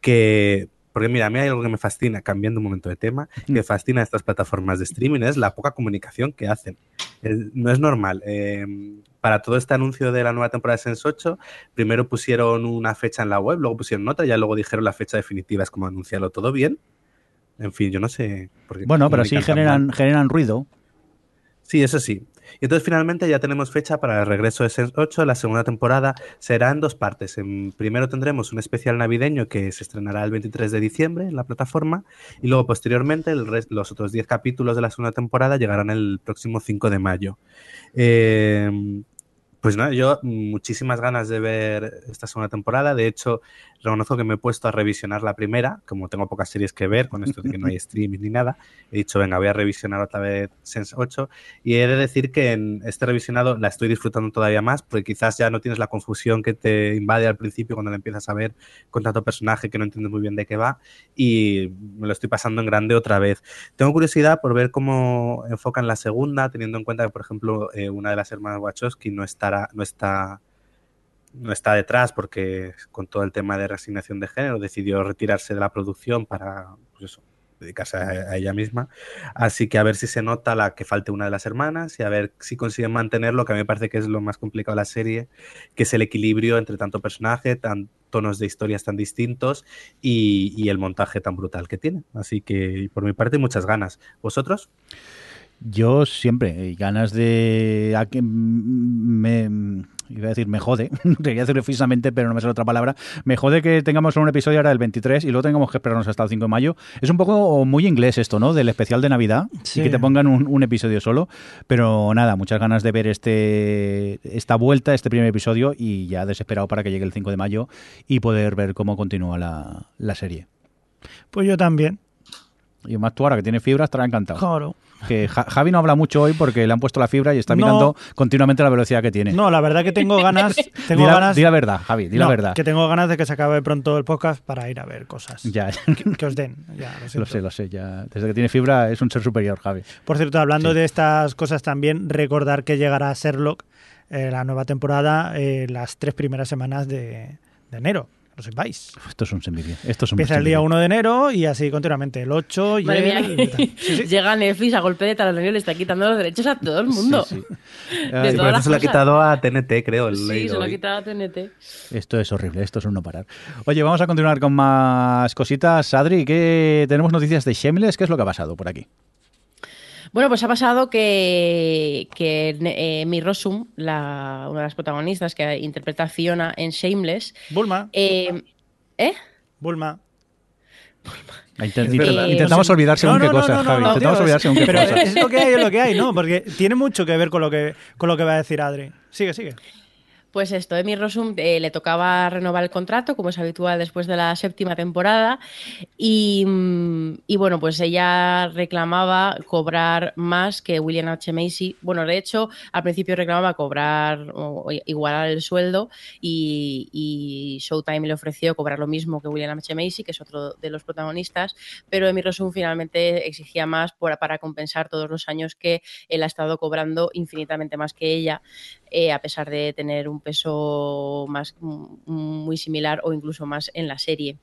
Que porque mira, a mí hay algo que me fascina, cambiando un momento de tema, que me fascina estas plataformas de streaming, es la poca comunicación que hacen. no es normal. Em, para todo este anuncio de la nueva temporada de Sense 8, primero pusieron una fecha en la web, luego pusieron otra, ya luego dijeron la fecha definitiva, es como anunciarlo todo bien. En fin, yo no sé. Por qué bueno, pero sí generan, generan ruido. Sí, eso sí. Y entonces finalmente ya tenemos fecha para el regreso de Sense 8. La segunda temporada será en dos partes. En, primero tendremos un especial navideño que se estrenará el 23 de diciembre en la plataforma y luego posteriormente los otros 10 capítulos de la segunda temporada llegarán el próximo 5 de mayo. Eh, pues nada, yo muchísimas ganas de ver esta segunda temporada. De hecho, reconozco que me he puesto a revisionar la primera, como tengo pocas series que ver, con esto de que no hay streaming ni nada. He dicho, venga, voy a revisionar otra vez Sense 8. Y he de decir que en este revisionado la estoy disfrutando todavía más, porque quizás ya no tienes la confusión que te invade al principio cuando la empiezas a ver con tanto personaje que no entiendes muy bien de qué va. Y me lo estoy pasando en grande otra vez. Tengo curiosidad por ver cómo enfocan la segunda, teniendo en cuenta que, por ejemplo, eh, una de las hermanas Wachowski no no está no está detrás porque con todo el tema de resignación de género decidió retirarse de la producción para pues dedicarse a, ella misma. Así que a ver si se nota la que falte una de las hermanas y a ver si consiguen mantener lo que a mí me parece que es lo más complicado de la serie, que es el equilibrio entre tanto personaje, tan tonos de historias tan distintos y el montaje tan brutal que tiene. Así que por mi parte muchas ganas. ¿Vosotros? Yo siempre, y ganas de... a que me, iba a decir me jode, quería decirlo físicamente, pero no me sale otra palabra, me jode que tengamos un episodio ahora del 23 y luego tengamos que esperarnos hasta el 5 de mayo. Es un poco muy inglés esto, ¿no? Del especial de Navidad Sí. y que te pongan un, un episodio solo, pero nada, muchas ganas de ver este esta vuelta, este primer episodio y ya desesperado para que llegue el 5 de mayo y poder ver cómo continúa la, la serie. Pues yo también. Y más tú ahora que tienes fibra estará encantado. Claro. Que Ja- Javi no habla mucho hoy porque le han puesto la fibra y está No. mirando continuamente la velocidad que tiene. No, la verdad que tengo ganas. Tengo di, la, ganas. di la verdad, Javi, di la verdad. Que tengo ganas de que se acabe pronto el podcast para ir a ver cosas. Ya, Que, que os den. Ya, lo, sé, lo sé. Ya. Desde que tiene fibra es un ser superior, Javi. Por cierto, hablando Sí. de estas cosas también, recordar que llegará Sherlock eh, la nueva temporada eh, las tres primeras semanas de, de enero. Lo sepáis. Esto es un semidio. Esto es un Empieza el día semidio. 1 de enero y así continuamente. El 8 y Madre mía, que Sí, sí. llega Netflix a golpe de talonero y le está quitando los derechos a todo el mundo. Sí. De Y todas las se lo ha quitado a TNT, creo. el Sí, se lo ha quitado a TNT. Esto es horrible, esto es un no parar. Oye, vamos a continuar con más cositas. Adri, ¿qué tenemos noticias de Shameless? ¿Qué es lo que ha pasado por aquí? Bueno, pues ha pasado que, que eh, Mi Rossum, la, una de las protagonistas que interpreta a Fiona en Shameless, Bulma, eh, ¿eh? Bulma. Intent- verdad. Intentamos olvidar según No, qué cosas, no, no, Javi. no, Intentamos tío, olvidar según qué Pero cosas. es lo que hay, es lo que hay, ¿no? Porque tiene mucho que ver con lo que, con lo que va a decir Adri. Sigue, sigue. Pues esto, Emi Rossum eh, le tocaba renovar el contrato, como es habitual después de la séptima temporada, y, mm, y bueno, pues ella reclamaba cobrar más que William H. Macy. Bueno, de hecho, al principio reclamaba cobrar o igualar el sueldo y, Showtime le ofreció cobrar lo mismo que William H. Macy, que es otro de los protagonistas, pero Emi Rossum finalmente exigía más para compensar todos los años que él ha estado cobrando infinitamente más que ella eh, a pesar de tener un peso más mm, muy similar o incluso más en la serie.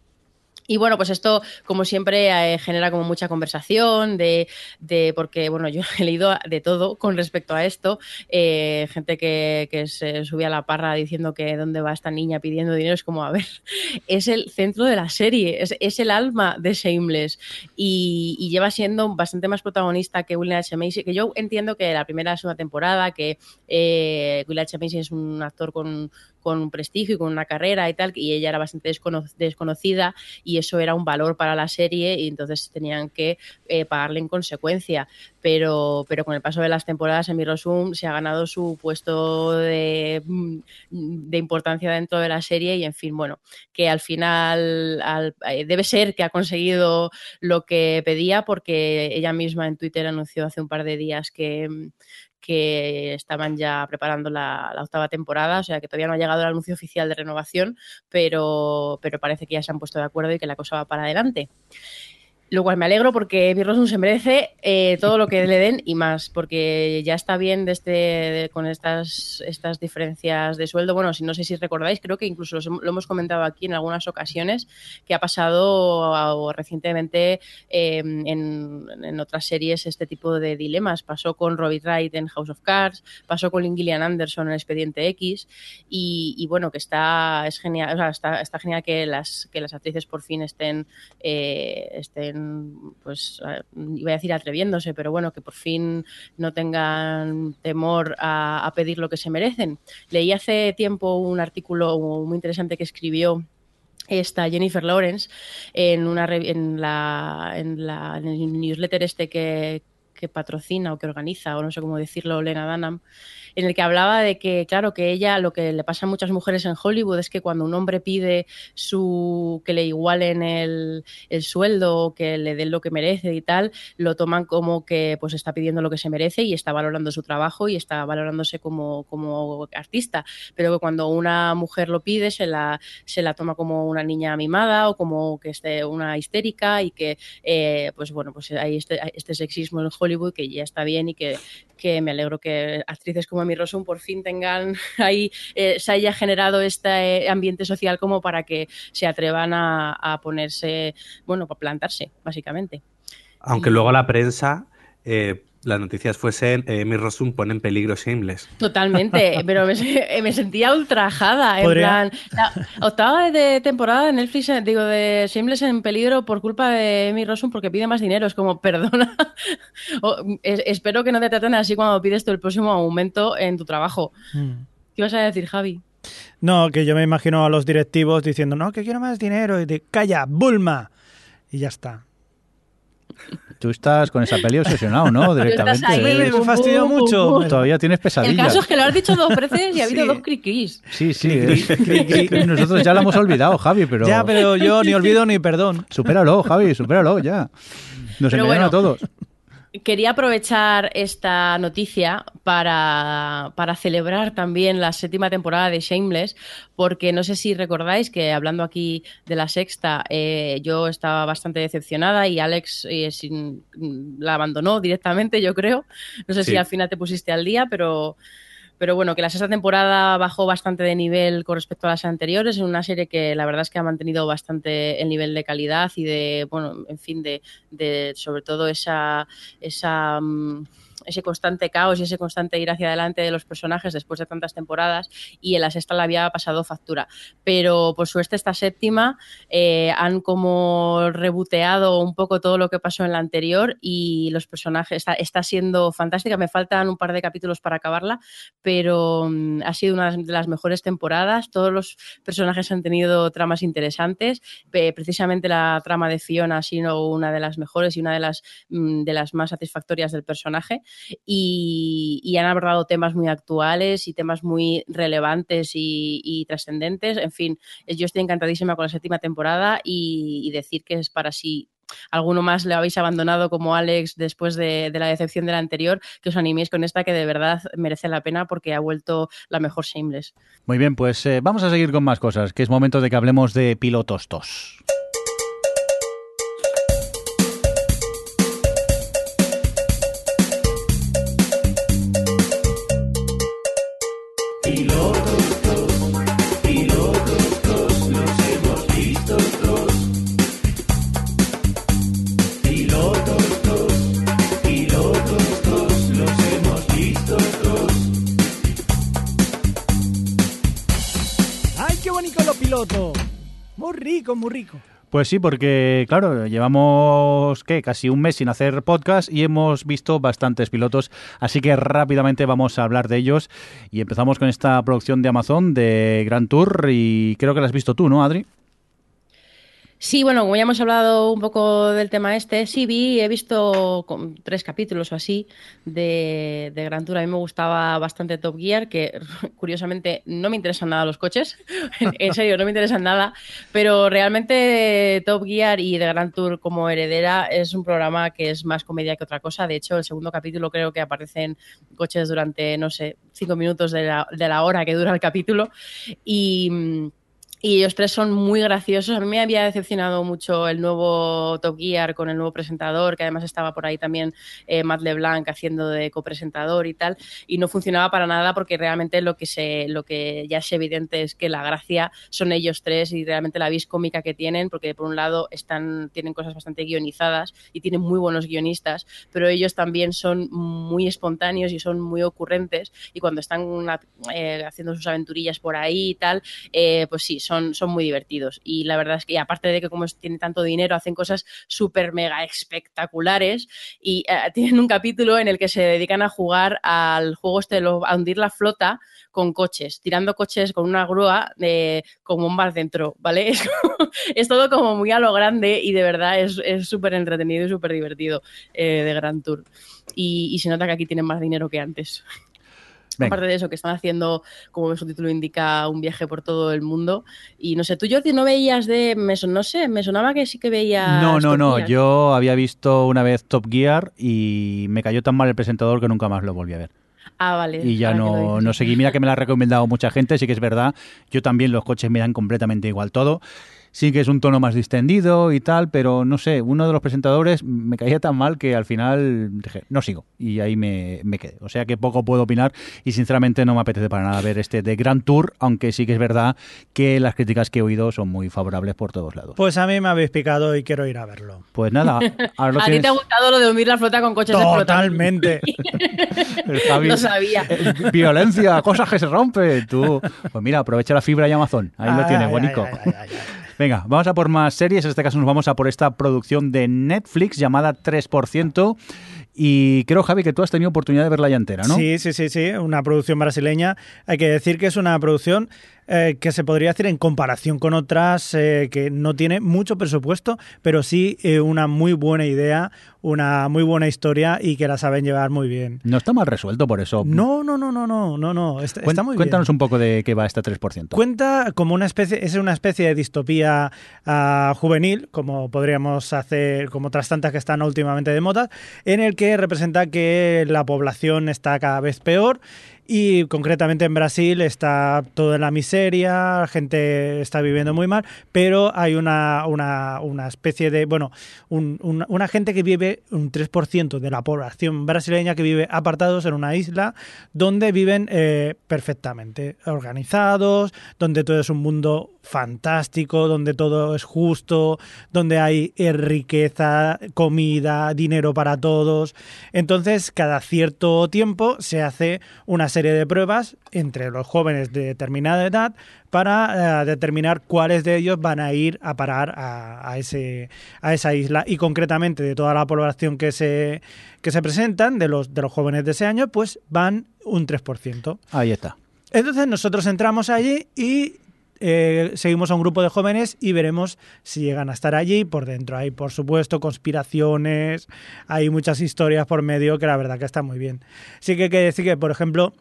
Y bueno, pues esto, como siempre, eh, genera como mucha conversación de, de- porque, bueno, yo he leído de todo con respecto a esto. Eh, gente que, que se subía a la parra diciendo que dónde va esta niña pidiendo dinero. Es como, a ver, es el centro de la serie, es, es el alma de Shameless y, lleva siendo bastante más protagonista que William H. Macy, que yo entiendo que la primera y segunda temporada, que eh, William H. Macy es un actor con, con un prestigio y con una carrera y tal, y ella era bastante descono- desconocida y eso era un valor para la serie y entonces tenían que eh, pagarle en consecuencia. Pero, pero con el paso de las temporadas, Emi Rossum se ha ganado su puesto de, mm, de importancia dentro de la serie y, en fin, bueno, que al final al- eh, debe ser que ha conseguido lo que pedía porque ella misma en Twitter anunció hace un par de días que, mm, que estaban ya preparando la, la octava temporada, o sea que todavía no ha llegado el anuncio oficial de renovación, pero, pero parece que ya se han puesto de acuerdo y que la cosa va para adelante. Lo me alegro porque Emi Rossum se merece eh, todo lo que le den y más, porque ya está bien de este, de- con estas, estas diferencias de sueldo. Bueno, si no sé si recordáis, creo que incluso lo hemos comentado aquí en algunas ocasiones, que ha pasado recientemente eh, en, otras series este tipo de dilemas. Pasó con Robbie Wright en House of Cards, pasó con Gillian Anderson en Expediente X y, y bueno, que está, es genial, o sea, está, está genial que las, que las actrices por fin estén, eh, estén, pues, iba a decir atreviéndose, pero bueno, que por fin no tengan temor a, pedir lo que se merecen. Leí hace tiempo un artículo muy interesante que escribió esta Jennifer Lawrence en una la en la en el newsletter este que, que patrocina o que organiza o no sé cómo decirlo Lena Dunham en el que hablaba de que claro que ella lo que le pasa a muchas mujeres en Hollywood es que cuando un hombre pide su que le igualen el, el sueldo que le den lo que merece y tal lo toman como que pues está pidiendo lo que se merece y está valorando su trabajo y está valorándose como, como artista. Pero que cuando una mujer lo pide se la se la toma como una niña mimada o como que esté una histérica y que eh, pues bueno pues hay este, este sexismo en Hollywood que ya está bien y que, que me alegro que actrices como Amy Rossum por fin tengan ahí eh, se haya generado este ambiente social como para que se atrevan a, a ponerse bueno para plantarse básicamente. Aunque luego la prensa eh, las noticias fuesen eh, mi Rossum pone en peligro Shameless. Totalmente, pero me, me sentía ultrajada. En plan, la octava de temporada de Netflix, eh, digo, de Shameless en peligro por culpa de Amy Rossum porque pide más dinero. Es como, perdona. O, es- espero que no te traten así cuando pides tú el próximo aumento en tu trabajo. Mm. ¿Qué ibas a decir, Javi? No, que yo me imagino a los directivos diciendo, no, que quiero más dinero. Y de, calla, Bulma. Y ya está. Tú estás con esa peli obsesionado, ¿no? Directamente. ahí, Me Bum, fastidió mucho. Todavía tienes El pesadillas. caso es que lo has dicho dos veces y ha habido Sí. dos criquis. Sí, sí. es- nosotros ya lo hemos olvidado, Javi, pero... Ya, pero yo ni olvido ni perdón. Supéralo, Javi, supéralo ya. Nos bueno. a todos. Quería aprovechar esta noticia para, para celebrar también la séptima temporada de Shameless, porque no sé si recordáis que hablando aquí de la sexta, eh, yo estaba bastante decepcionada y Alex eh, sin- la abandonó directamente, yo creo. No sé Sí. si al final te pusiste al día, pero, pero bueno, que la sexta temporada bajó bastante de nivel con respecto a las anteriores, en una serie que la verdad es que ha mantenido bastante el nivel de calidad y de, bueno, en fin, de, de sobre todo esa, esa mm, ese constante caos y ese constante ir hacia adelante de los personajes después de tantas temporadas y en la sexta le había pasado factura. Pero por suerte esta séptima eh, han como reboteado un poco todo lo que pasó en la anterior y los personajes está, está siendo fantástica. Me faltan un par de capítulos para acabarla, pero mm, ha sido una de las mejores temporadas. Todos los personajes han tenido tramas interesantes. Precisamente la trama de Fiona ha sido una de las mejores y una de las, mm, de las más satisfactorias del personaje. Y, han abordado temas muy actuales y temas muy relevantes y, trascendentes. En fin, yo estoy encantadísima con la séptima temporada y, decir que es para si alguno más le habéis abandonado como Alex después de, de la decepción de la anterior, que os animéis con esta que de verdad merece la pena porque ha vuelto la mejor Shameless. Muy bien, pues eh, vamos a seguir con más cosas, que es momento de que hablemos de pilotos tos. Rico, muy rico. Pues sí, porque claro, llevamos ¿qué? casi un mes sin hacer podcast y hemos visto bastantes pilotos, así que rápidamente vamos a hablar de ellos y empezamos con esta producción de Amazon de Grand Tour y creo que la has visto tú, ¿no, Adri? Sí, bueno, como ya hemos hablado un poco del tema este, sí vi, he visto con tres capítulos o así de, de Gran Tour. A mí me gustaba bastante Top Gear, que curiosamente no me interesan nada los coches, en, serio, no me interesan nada, pero realmente Top Gear y de Gran Tour como heredera es un programa que es más comedia que otra cosa. De hecho, el segundo capítulo creo que aparecen coches durante, no sé, cinco minutos de la, de la hora que dura el capítulo y... y ellos tres son muy graciosos. A mí me había decepcionado mucho el nuevo Top Gear con el nuevo presentador, que además estaba por ahí también eh, Matt LeBlanc haciendo de copresentador y tal, y no funcionaba para nada porque realmente lo que, se, lo que ya es evidente es que la gracia son ellos tres y realmente la vis cómica que tienen, porque por un lado están, tienen cosas bastante guionizadas y tienen muy buenos guionistas, pero ellos también son muy espontáneos y son muy ocurrentes y cuando están eh, haciendo sus aventurillas por ahí y tal, eh, pues sí, son, son muy divertidos. Y la verdad es que, aparte de que como tienen tanto dinero, hacen cosas súper mega espectaculares. Y eh, tienen un capítulo en el que se dedican a jugar al juego este a hundir la flota con coches, tirando coches con una grúa de, con bombas dentro, ¿vale? Es, como- es todo como muy a lo grande y de verdad es es súper entretenido y súper divertido eh, de Grand Tour. Y, y se nota que aquí tienen más dinero que antes. Venga. Aparte de eso, que están haciendo, como su título indica, un viaje por todo el mundo. Y no sé, tú, Jordi, no veías de. Me son- no sé, me sonaba que sí que veías. No, no, Top no. Gear. Yo había visto una vez Top Gear y me cayó tan mal el presentador que nunca más lo volví a ver. Ah, vale. Y ya no, no seguí. Mira que me la ha recomendado mucha gente, sí que es verdad. Yo también los coches me dan completamente igual todo. Sí que es un tono más distendido y tal, pero no sé, uno de los presentadores me caía tan mal que al final dije, no sigo, y ahí me, me quedé. O sea que poco puedo opinar y sinceramente no me apetece para nada ver este de Grand Tour, aunque sí que es verdad que las críticas que he oído son muy favorables por todos lados. Pues a mí me habéis picado y quiero ir a verlo. Pues nada, ahora lo ¿A ti te ha gustado lo de unir la flota con coches? Totalmente. Javi- Lo sabía. Eh, Violencia, cosas que se rompen. Tú, pues mira, aprovecha la fibra y Amazon. Ahí lo tienes, ay, ay. Venga, vamos a por más series. En este caso nos vamos a por esta producción de Netflix llamada 3%. Y creo, Javi, que tú has tenido oportunidad de verla ya entera, ¿no? Sí, sí, sí, sí, una producción brasileña. Hay que decir que es una producción eh, que se podría decir en comparación con otras eh, que no tiene mucho presupuesto, pero sí eh, una muy buena idea, una muy buena historia y que la saben llevar muy bien. No está mal resuelto por eso. No, no, no, no, no, no, no, está, Cuen- está muy Cuéntanos bien. un poco de qué va este 3%. Cuenta como una especie, es una especie de distopía ah, juvenil, como podríamos hacer, como otras tantas que están últimamente de moda, en el que representa que la población está cada vez peor y concretamente en Brasil está todo en la miseria, la gente está viviendo muy mal, pero hay una, una, una especie de, bueno, un- un- una gente que vive, un 3% de la población brasileña que vive apartados en una isla donde viven eh, perfectamente organizados, donde todo es un mundo fantástico, donde todo es justo, donde hay riqueza, comida, dinero para todos. Entonces, cada cierto tiempo se hace una serie de pruebas entre los jóvenes de determinada edad para eh, determinar cuáles de ellos van a ir a parar a, a ese, a esa isla. Y concretamente de toda la población que se, que se presentan, de los, de los jóvenes de ese año, pues van un 3%. Ahí está. Entonces nosotros entramos allí y eh, seguimos a un grupo de jóvenes y veremos si llegan a estar allí. Por dentro hay, por supuesto, conspiraciones, hay muchas historias por medio que la verdad que está muy bien. Sí que hay que decir que, por ejemplo,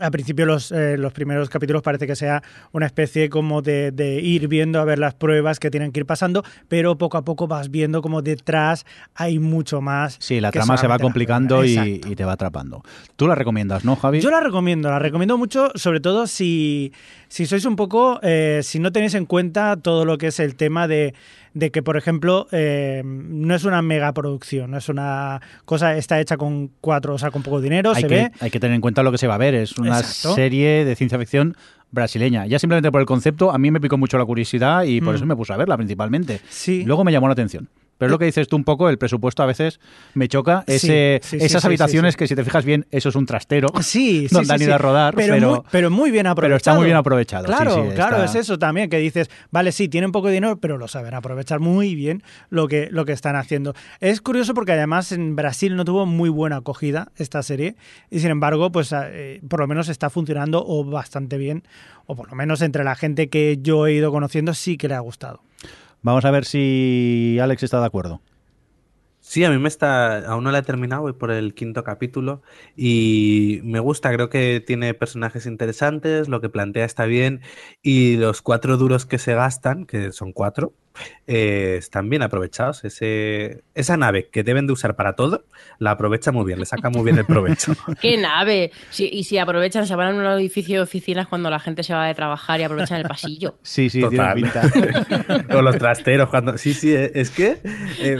al principio los, eh, los primeros capítulos parece que sea una especie como de, de ir viendo a ver las pruebas que tienen que ir pasando, pero poco a poco vas viendo como detrás hay mucho más. Sí, la trama se va complicando y te va atrapando. Tú la recomiendas, ¿no, Javi? Yo la recomiendo, la recomiendo mucho, sobre todo si, si sois un poco, eh, si no tenéis en cuenta todo lo que es el tema de, de que, por ejemplo, eh, no es una megaproducción, no es una cosa, está hecha con cuatro, o sea, con poco dinero, hay, se que, ve. hay que tener en cuenta lo que se va a ver. Es una Exacto. serie de ciencia ficción brasileña. Ya simplemente por el concepto, a mí me picó mucho la curiosidad y por Mm. eso me puse a verla principalmente. Sí. Luego me llamó la atención. Pero es lo que dices tú un poco, el presupuesto a veces me choca. Sí, Ese, sí, sí, esas sí, habitaciones que si te fijas bien, eso es un trastero. Sí, sí, donde han ido a rodar, pero, pero- muy, pero muy bien aprovechado. pero está muy bien aprovechado, Claro, claro, está- es eso también, que dices, vale, sí, tienen poco dinero, pero lo saben aprovechar muy bien lo que, lo que están haciendo. Es curioso porque además en Brasil no tuvo muy buena acogida esta serie y sin embargo, pues eh, por lo menos está funcionando o bastante bien, o por lo menos entre la gente que yo he ido conociendo sí que le ha gustado. Vamos a ver si Alex está de acuerdo. Sí, a mí me está, aún no la he terminado, voy por el quinto capítulo y me gusta, creo que tiene personajes interesantes, lo que plantea está bien y los cuatro duros que se gastan, que son cuatro, eh, están bien aprovechados. Ese, esa nave que deben de usar para todo, la aprovecha muy bien, le saca muy bien el provecho. ¡Qué nave! Y si aprovechan, se van a un edificio de oficinas cuando la gente se va de trabajar y aprovechan el pasillo. Sí, sí, Total. tiene pinta. o los trasteros, cuando... Sí, sí, eh, es que... eh,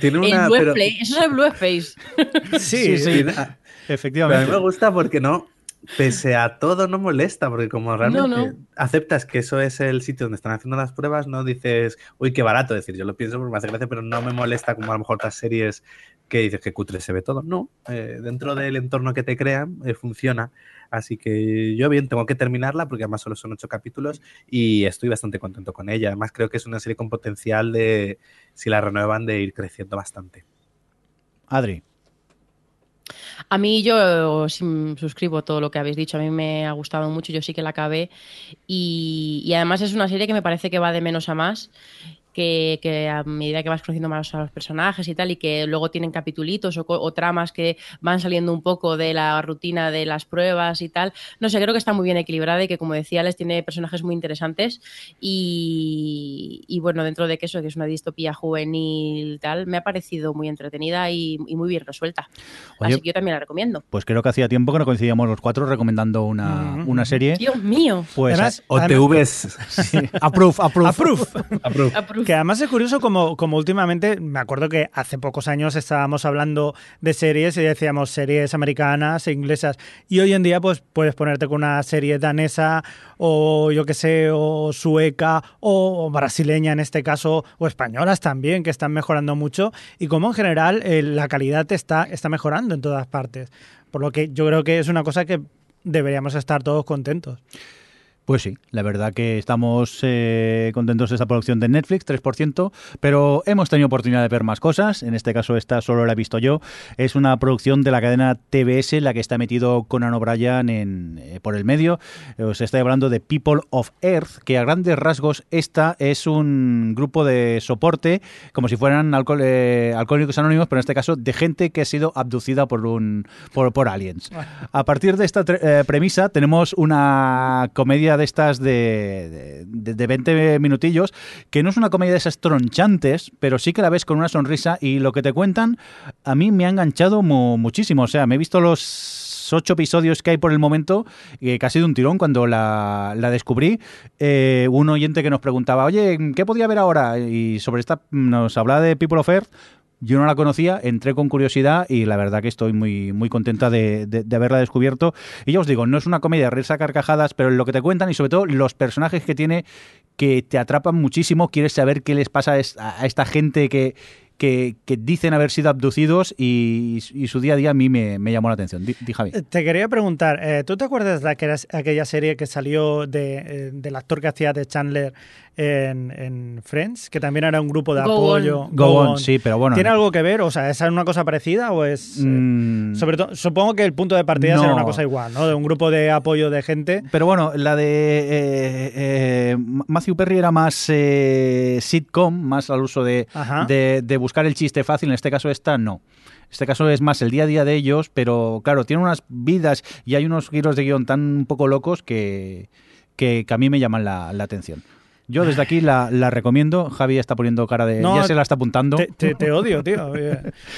tiene una... el Blue pero- Play, eso es el Blue Space. Sí, sí. tiene- Pero a mí Efectivamente. me gusta porque no, pese a todo, no molesta, porque como realmente No, no. aceptas que eso es el sitio donde están haciendo las pruebas, no dices, uy, qué barato, es decir, yo lo pienso porque me hace gracia, pero no me molesta como a lo mejor otras series que dices que cutre se ve todo. No, eh, dentro del entorno que te crean, eh, funciona. Así que yo bien, tengo que terminarla porque además solo son ocho capítulos y estoy bastante contento con ella. Además creo que es una serie con potencial de, si la renuevan, de ir creciendo bastante. Adri. A mí yo sí, suscribo todo lo que habéis dicho, a mí me ha gustado mucho, yo sí que la acabé y, y además es una serie que me parece que va de menos a más, que, que a medida que vas conociendo más a los personajes y tal y que luego tienen capitulitos o, co- o tramas que van saliendo un poco de la rutina de las pruebas y tal, no sé, creo que está muy bien equilibrada y que como decía les tiene personajes muy interesantes y, y, bueno, dentro de que eso, que es una distopía juvenil tal, me ha parecido muy entretenida y, muy bien resuelta. Así que yo también la recomiendo. Pues creo que hacía tiempo que no coincidíamos los cuatro recomendando una, una serie. Dios mío. Pues Además, OTVs. sí, approve, approve. Approve. Approve. Que además es curioso como, como últimamente, me acuerdo que hace pocos años estábamos hablando de series y decíamos series americanas e inglesas. Y hoy en día pues puedes ponerte con una serie danesa o yo que sé, o sueca o brasileña en este caso, o españolas también, que están mejorando mucho. Y como en general eh, la calidad está, está mejorando en todas partes. Por lo que yo creo que es una cosa que deberíamos estar todos contentos. Pues sí, la verdad que estamos eh, contentos de esta producción de Netflix, 3%, pero hemos tenido oportunidad de ver más cosas. En este caso, esta solo la he visto yo. Es una producción de la cadena TBS, la que está metido Conan O'Brien en, eh, por el medio. Os estoy hablando de People of Earth, que a grandes rasgos esta es un grupo de soporte, como si fueran alcohol- eh, alcohólicos anónimos, pero en este caso de gente que ha sido abducida por, un, por, por aliens. A partir de esta premisa tenemos una comedia de estas de, de, de 20 minutillos, que no es una comedia de esas tronchantes, pero sí que la ves con una sonrisa y lo que te cuentan a mí me ha enganchado mu- muchísimo. O sea, me he visto los ocho episodios que hay por el momento, eh, ha sido un tirón cuando la, la descubrí. Eh, un oyente que nos preguntaba, oye, ¿qué podía ver ahora? Y sobre esta nos hablaba de People of Earth. Yo no la conocía, entré con curiosidad y la verdad que estoy muy, muy contenta de, de- haberla descubierto. Y ya os digo, no es una comedia de reírse a carcajadas, pero lo que te cuentan y sobre todo los personajes que tiene que te atrapan muchísimo. Quieres saber qué les pasa a esta gente que, que, que dicen haber sido abducidos y, y su día a día a mí me, me llamó la atención. Di, di, Javi. Te quería preguntar, eh, ¿tú te acuerdas de aquella, aquella serie que salió de, eh, del actor que hacía de Chandler en, en Friends? Que también era un grupo de Go apoyo. On. Go on, sí, pero bueno. ¿Tiene algo que ver? O sea, ¿es una cosa parecida o es...? eh, Mm, sobre todo, supongo que el punto de partida No. será una cosa igual, ¿no? De un grupo de apoyo de gente. Pero bueno, la de eh, eh, Matthew Perry era más eh, sitcom, más al uso de, Ajá. de, de buscar el chiste fácil. En este caso, esta no. Este caso es más el día a día de ellos, pero claro, tiene unas vidas y hay unos giros de guion tan un poco locos que, que, que a mí me llaman la, la atención. Yo desde aquí la, la recomiendo. Javi está poniendo cara de. No, ya se la está apuntando. Te, te- te odio, tío.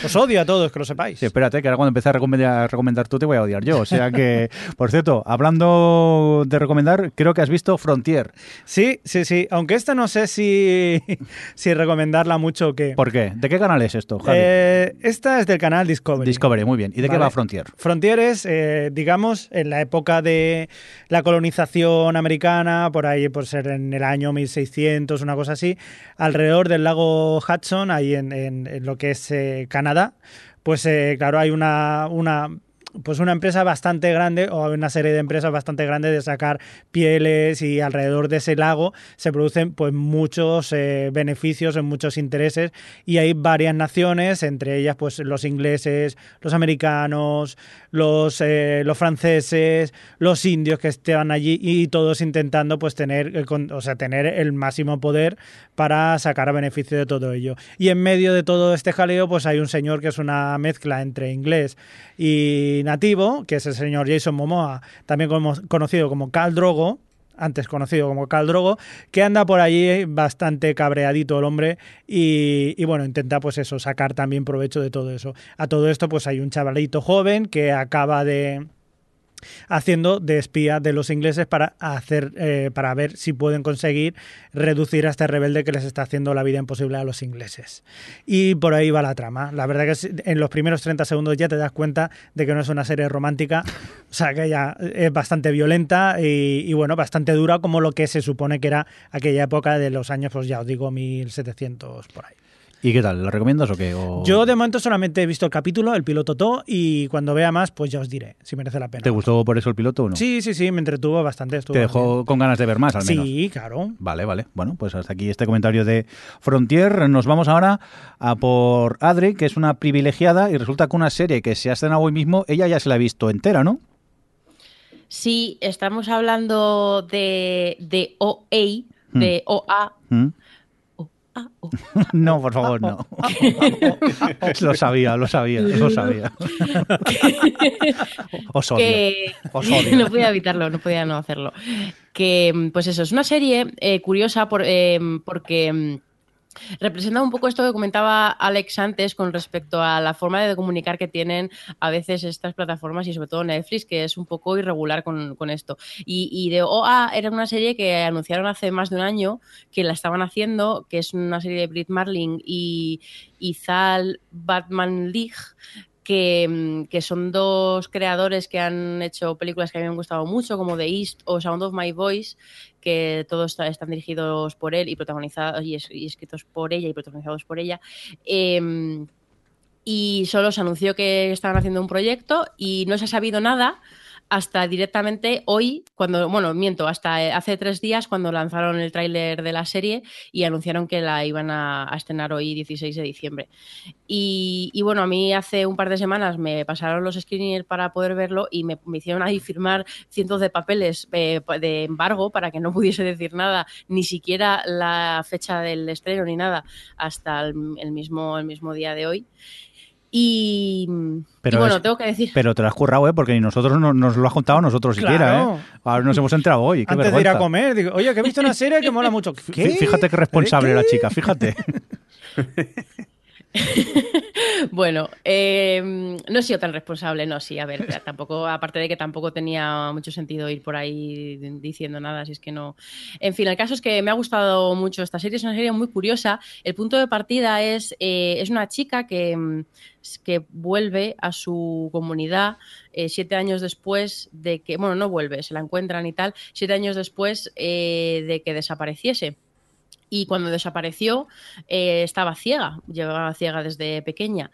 Os odio a todos, que lo sepáis. Sí, espérate, que ahora cuando empiece a recomendar, a recomendar tú te voy a odiar yo. O sea que, por cierto, hablando de recomendar, creo que has visto Frontier. Sí, sí, sí. Aunque esta no sé si, si recomendarla mucho o qué. ¿Por qué? ¿De qué canal es esto, Javi? Eh, esta es del canal Discovery. Discovery, muy bien. ¿Y de qué va Frontier? Frontier es, eh, digamos, en la época de la colonización americana, por ahí por ser en el año 1600, una cosa así, alrededor del lago Hudson, ahí en, en- lo que es eh, Canadá, pues eh, claro, hay una, una pues una empresa bastante grande o una serie de empresas bastante grandes de sacar pieles y alrededor de ese lago se producen pues muchos eh, beneficios en muchos intereses y hay varias naciones entre ellas pues los ingleses los americanos los eh, los franceses los indios que estaban allí y todos intentando pues tener el o sea tener el máximo poder para sacar beneficio de todo ello. Y en medio de todo este jaleo pues hay un señor que es una mezcla entre inglés y nativo, que es el señor Jason Momoa, también conocido como Cal Drogo, antes conocido como Cal Drogo, que anda por allí bastante cabreadito el hombre y, y, bueno, intenta pues eso, sacar también provecho de todo eso. A todo esto pues hay un chavalito joven que acaba de haciendo de espía de los ingleses para hacer eh, para ver si pueden conseguir reducir a este rebelde que les está haciendo la vida imposible a los ingleses. Y por ahí va la trama. La verdad que en los primeros 30 segundos ya te das cuenta de que no es una serie romántica, o sea que ya es bastante violenta y, y, bueno, bastante dura como lo que se supone que era aquella época de los años, pues ya os digo, 1700 por ahí. ¿Y qué tal? ¿Lo recomiendas o qué? O- Yo de momento solamente he visto el capítulo, el piloto todo, y cuando vea más, pues ya os diré si merece la pena. ¿Te gustó por eso el piloto o no? Sí, sí, sí, me entretuvo bastante. estuvo Te dejó con ganas de ver más, al menos. Sí, claro. Vale, vale. Bueno, pues hasta aquí este comentario de Frontier. Nos vamos ahora a por Adri, que es una privilegiada y resulta que una serie que se ha estrenado hoy mismo, ella ya se la ha visto entera, ¿no? Sí, estamos hablando de, de OA, de OA, ¿Mm? Ah, oh. No, por favor, no. lo sabía, lo sabía, lo sabía. Os odio. que Os odio. no podía evitarlo, no podía no hacerlo. Que, pues eso, es una serie eh, curiosa por, eh, porque mm, representa un poco esto que comentaba Alex antes con respecto a la forma de comunicar que tienen a veces estas plataformas y sobre todo Netflix, que es un poco irregular con, con esto. Y, y de OA era una serie que anunciaron hace más de un año que la estaban haciendo, que es una serie de Brit Marling y, y Zal Batman League, que, mm, que son dos creadores que han hecho películas que a mí me han gustado mucho, como The East o Sound of My Voice, que todos está- están dirigidos por él y protagonizados y escritos por ella y protagonizados por ella. Em, y solo se anunció que estaban haciendo un proyecto y no se ha sabido nada hasta directamente hoy, cuando, bueno, miento, hasta eh, hace tres días cuando lanzaron el tráiler de la serie y anunciaron que la iban a, estrenar hoy, 16 de diciembre. Y, bueno, a mí hace un par de semanas me pasaron los screeners para poder verlo y me, hicieron ahí firmar cientos de papeles eh, de embargo para que no pudiese decir nada, ni siquiera la fecha del estreno ni nada, hasta el mismo, el mismo día de hoy. Y, Pero y bueno, es- tengo que decir, Pero te lo has currado, ¿eh? Porque ni nosotros no- nos lo has contado nosotros siquiera. ¿eh? Ahora nos hemos enterado hoy. Qué Antes de ir a vergüenza. comer, digo, oye, que he visto una serie que mola mucho. Fíjate qué responsable ¿Qué? la chica, fíjate. Bueno, eh, no he sido tan responsable, no, sí, a ver, tampoco, aparte de que tampoco tenía mucho sentido ir por ahí diciendo nada, si es que no. En fin, el caso es que me ha gustado mucho esta serie, es una serie muy curiosa. El punto de partida es, eh, es una chica que, mm, que vuelve a su comunidad eh, siete años después de que, bueno, no vuelve, se la encuentran y tal, siete años después eh, de que desapareciese. Y cuando desapareció, eh, estaba ciega, llevaba ciega desde pequeña.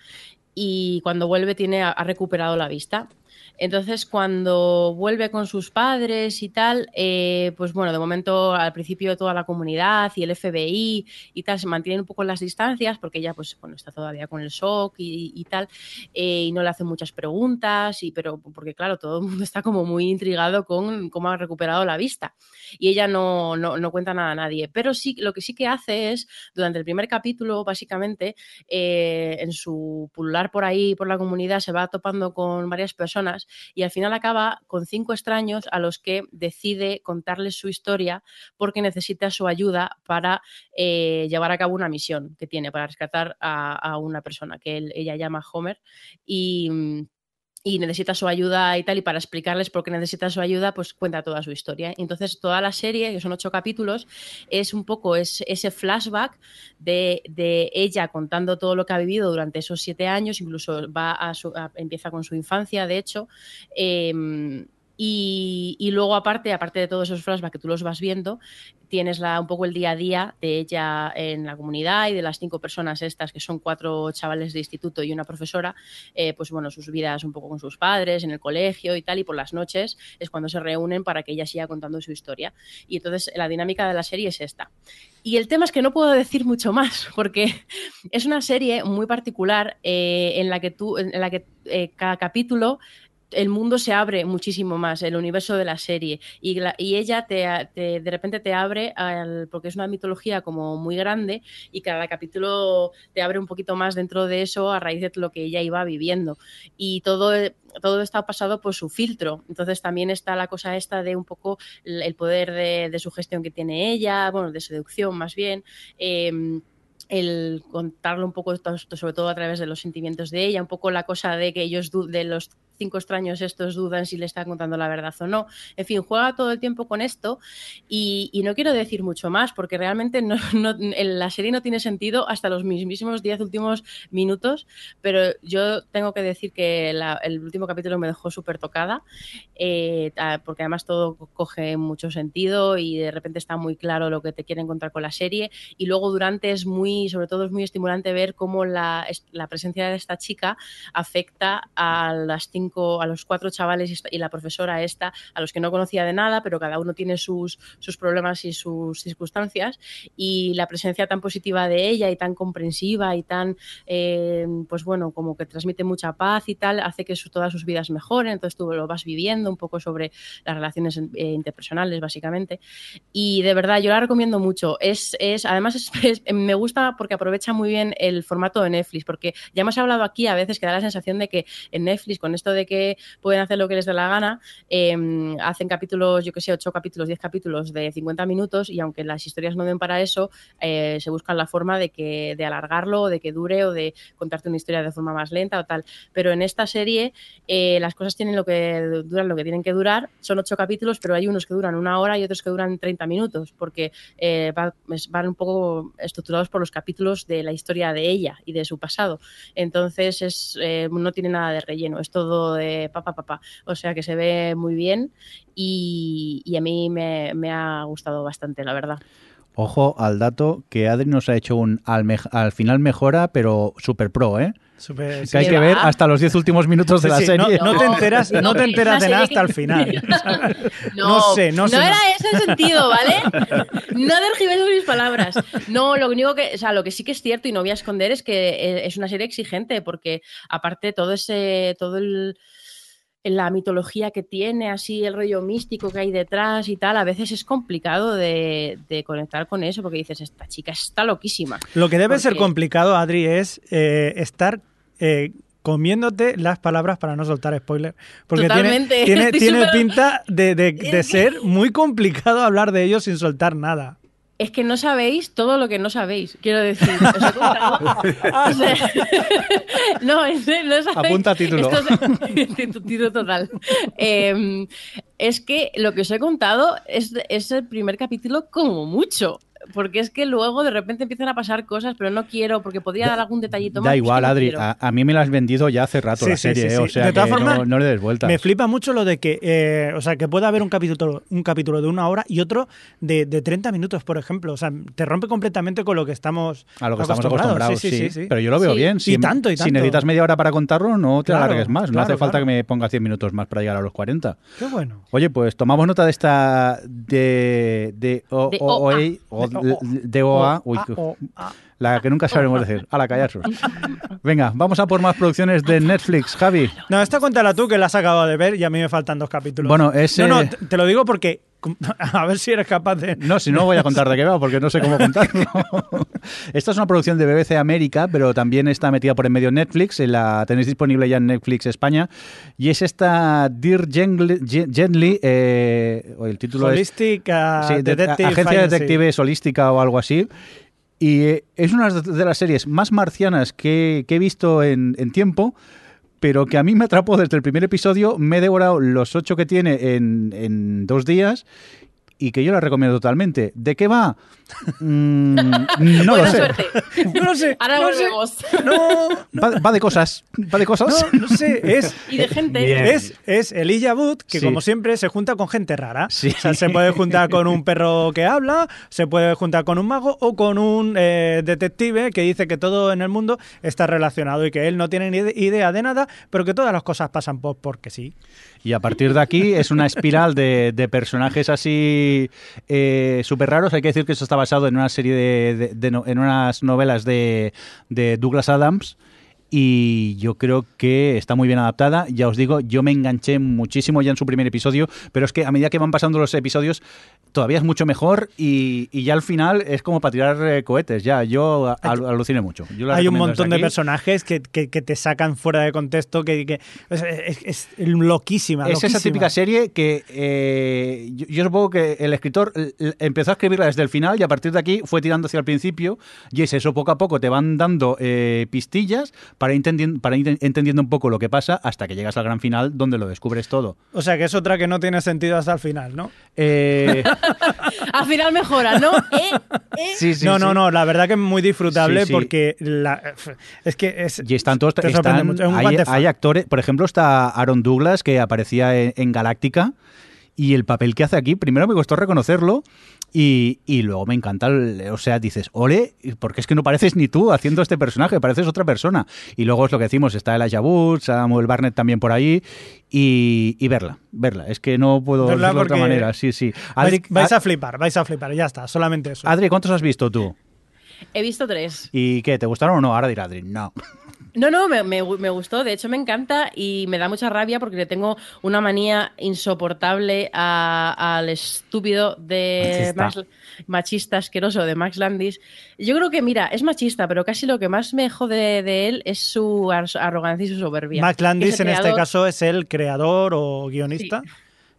Y cuando vuelve, tiene, ha recuperado la vista. Entonces, cuando vuelve con sus padres y tal, eh, pues bueno, de momento al principio toda la comunidad y el FBI y tal se mantienen un poco las distancias porque ella pues bueno, está todavía con el shock y, y tal, eh, y no le hacen muchas preguntas, y, pero porque claro, todo el mundo está como muy intrigado con cómo ha recuperado la vista. Y ella no, no, no cuenta nada a nadie. Pero sí, lo que sí que hace es, durante el primer capítulo, básicamente, eh, en su pulular por ahí, por la comunidad, se va topando con varias personas y al final acaba con cinco extraños a los que decide contarles su historia porque necesita su ayuda para eh, llevar a cabo una misión que tiene para rescatar a, a una persona que él- ella llama Homer. Y mm, y necesita su ayuda y tal, y para explicarles por qué necesita su ayuda, pues cuenta toda su historia. Entonces, toda la serie, que son ocho capítulos, es un poco es, ese flashback de, de ella contando todo lo que ha vivido durante esos siete años, incluso va a su- empieza con su infancia, de hecho. em, y, y luego, aparte, aparte de todos esos flashbacks que tú los vas viendo, tienes la, un poco el día a día de ella en la comunidad y de las cinco personas estas, que son cuatro chavales de instituto y una profesora, eh, pues bueno, sus vidas un poco con sus padres, en el colegio y tal, y por las noches es cuando se reúnen para que ella siga contando su historia. Y entonces la dinámica de la serie es esta. Y el tema es que no puedo decir mucho más, porque es una serie muy particular eh, en la que tú, en la que eh, cada capítulo el mundo se abre muchísimo más, el universo de la serie. Y, la- y ella te, de repente te abre, porque es una mitología como muy grande, y cada capítulo te abre un poquito más dentro de eso a raíz de lo que ella iba viviendo. Y todo, todo está pasado por su filtro. Entonces también está la cosa esta de un poco el poder de, de sugestión que tiene ella, bueno, de seducción más bien. em, el contarlo un poco, sobre todo a través de los sentimientos de ella, un poco la cosa de que ellos, de los cinco extraños estos, dudan si le están contando la verdad o no. En fin, juega todo el tiempo con esto y, no quiero decir mucho más porque realmente no, no- la serie no tiene sentido hasta los mismísimos diez últimos minutos, pero yo tengo que decir que el último capítulo me dejó súper tocada eh, porque además todo coge mucho sentido y de repente está muy claro lo que te quieren contar con la serie y luego durante es muy, sobre todo es muy estimulante ver cómo la, la presencia de esta chica afecta a las cinco cinco, a los cuatro chavales y la profesora esta, a los que no conocía de nada, pero cada uno tiene sus, sus problemas y sus circunstancias. Y la presencia tan positiva de ella y tan comprensiva y tan, eh, pues bueno, como que transmite mucha paz y tal, hace que todas sus vidas mejoren. Entonces tú lo vas viviendo un poco sobre las relaciones eh, interpersonales, básicamente. Y de verdad, yo la recomiendo mucho. Es, es además, me gusta porque aprovecha muy bien el formato de Netflix, porque ya hemos hablado aquí a veces que da la sensación de que en Netflix, con esto de que pueden hacer lo que les dé la gana, em, hacen capítulos, yo que sé, 8 capítulos, 10 capítulos de 50 minutos y aunque las historias no den para eso, eh, se buscan la forma de que de alargarlo, o de que dure o de contarte una historia de forma más lenta o tal. Pero en esta serie eh, las cosas tienen lo que duran lo que tienen que durar. Son ocho capítulos, pero hay unos que duran una hora y otros que duran 30 minutos, porque eh, van un poco estructurados por los capítulos de la historia de ella y de su pasado. Entonces es, no tiene nada de relleno, es todo de papá, papá. O sea que se ve muy bien y, a mí me, ha gustado bastante, la verdad. Ojo al dato que Adri nos ha hecho un al, al final mejora, pero super pro, ¿eh? Que hay que ver hasta los 10 últimos minutos de la serie. No, te enteras, no, te enteras de nada hasta el final. no, sé, no sé. No era ese el sentido, ¿vale? No derribes mis palabras. No, lo único que, o sea, lo que sí que es cierto y no voy a esconder es que eh, es una serie exigente porque aparte todo ese, todo el la mitología que tiene, así el rollo místico que hay detrás y tal, a veces es complicado de, conectar con eso porque dices, esta chica está loquísima. Lo que debe ser complicado, Adri, es eh, estar eh, comiéndote las palabras para no soltar spoiler. Porque tiene, tiene, pinta de, ser muy complicado hablar de ellos sin soltar nada. Es que no sabéis todo lo que no sabéis, quiero decir. no, no sabéis. Apunta título. título total. Em, es que lo que os he contado es, es el primer capítulo como mucho porque es que luego de repente empiezan a pasar cosas, pero no quiero, porque podría dar algún detallito más. Da igual, Adri, a, mí me la has vendido ya hace rato la serie, eh, o sea, de todas formas, no, le des vueltas. Me flipa mucho lo de que, eh, o sea, que pueda haber un capítulo, un capítulo de una hora y otro de, de 30 minutos, por ejemplo. O sea, te rompe completamente con lo que estamos A lo que estamos acostumbrados, sí, sí, Pero yo lo veo bien. Si, y tanto, y tanto. Si necesitas media hora para contarlo, no te alargues más. No hace falta que me pongas 100 minutos más para llegar a los 40. Qué bueno. Oye, pues tomamos nota de esta de de o, o, de Uy, la que nunca sabremos decir. A la callarse. Venga, vamos a por más producciones de Netflix, Javi. No, esta cuéntala tú que la has acabado de ver y a mí me faltan dos capítulos. Bueno, ese... No, no, te lo digo porque a ver si eres capaz de. No, si no voy a contar de qué va, porque no sé cómo contarlo. Esta es una producción de BBC América, pero también está metida por en medio Netflix. La tenéis disponible ya en Netflix España. Y es esta Dear Gently. Eh, el título Holística es. Agencia Detective Holística o algo así. Y eh, es una de las series más marcianas que, he visto en, en tiempo pero que a mí me atrapó desde el primer episodio. Me he devorado los ocho que tiene en, en dos días y que yo la recomiendo totalmente. ¿De qué va? Mm, no lo sé. No lo sé. Ahora volvemos. No, Va, de cosas. Va de cosas. No, sé. Es, y de gente. Es, es Elijah Wood, que como siempre se junta con gente rara. O sea, se puede juntar con un perro que habla, se puede juntar con un mago o con un eh, detective que dice que todo en el mundo está relacionado y que él no tiene ni idea de nada, pero que todas las cosas pasan por porque sí. Y a partir de aquí es una espiral de, personajes así eh, súper raros. Hay que decir que eso está basado en una serie de, en unas novelas de, Douglas Adams y yo creo que está muy bien adaptada. Ya os digo, yo me enganché muchísimo ya en su primer episodio, pero es que a medida que van pasando los episodios todavía es mucho mejor y, ya al final es como para tirar eh, cohetes. Ya, yo aluciné mucho. Hay un montón de personajes que, te sacan fuera de contexto, que, es, loquísima, Es esa típica serie que eh, yo, supongo que el escritor empezó a escribirla desde el final y a partir de aquí fue tirando hacia el principio y es eso, poco a poco te van dando eh, pistillas para, para ir entendiendo un poco lo que pasa hasta que llegas al gran final donde lo descubres todo. O sea que es otra que no tiene sentido hasta el final, ¿no? Eh... Al final mejora, ¿no? ¿Eh? ¿Eh? Sí, sí, no, no, no, la verdad que es muy disfrutable porque es que es... Y están todos... hay, actores, por ejemplo, está Aaron Douglas que aparecía en, Galáctica y el papel que hace aquí, primero me costó reconocerlo Y, y luego me encanta, el- o sea, dices, ole, porque es que no pareces ni tú haciendo este personaje, pareces otra persona. Y luego es lo que decimos, está el Wood, Samuel Barnett también por ahí, y, y verla, verla. Es que no puedo Verla decirlo de otra manera, sí, sí. Vais, Adri, vais a- a flipar, vais a flipar, ya está, solamente eso. Adri, ¿cuántos has visto tú? He visto tres. ¿Y qué? ¿Te gustaron o no? Ahora dirá Adri, no. No, no, me, me- me gustó, de hecho me encanta y me da mucha rabia porque le tengo una manía insoportable al estúpido de Machista. Max, machista asqueroso de Max Landis. Yo creo que, mira, es machista, pero casi lo que más me jode de él es su ar- arrogancia y su soberbia. Max Landis en este caso es el creador o guionista.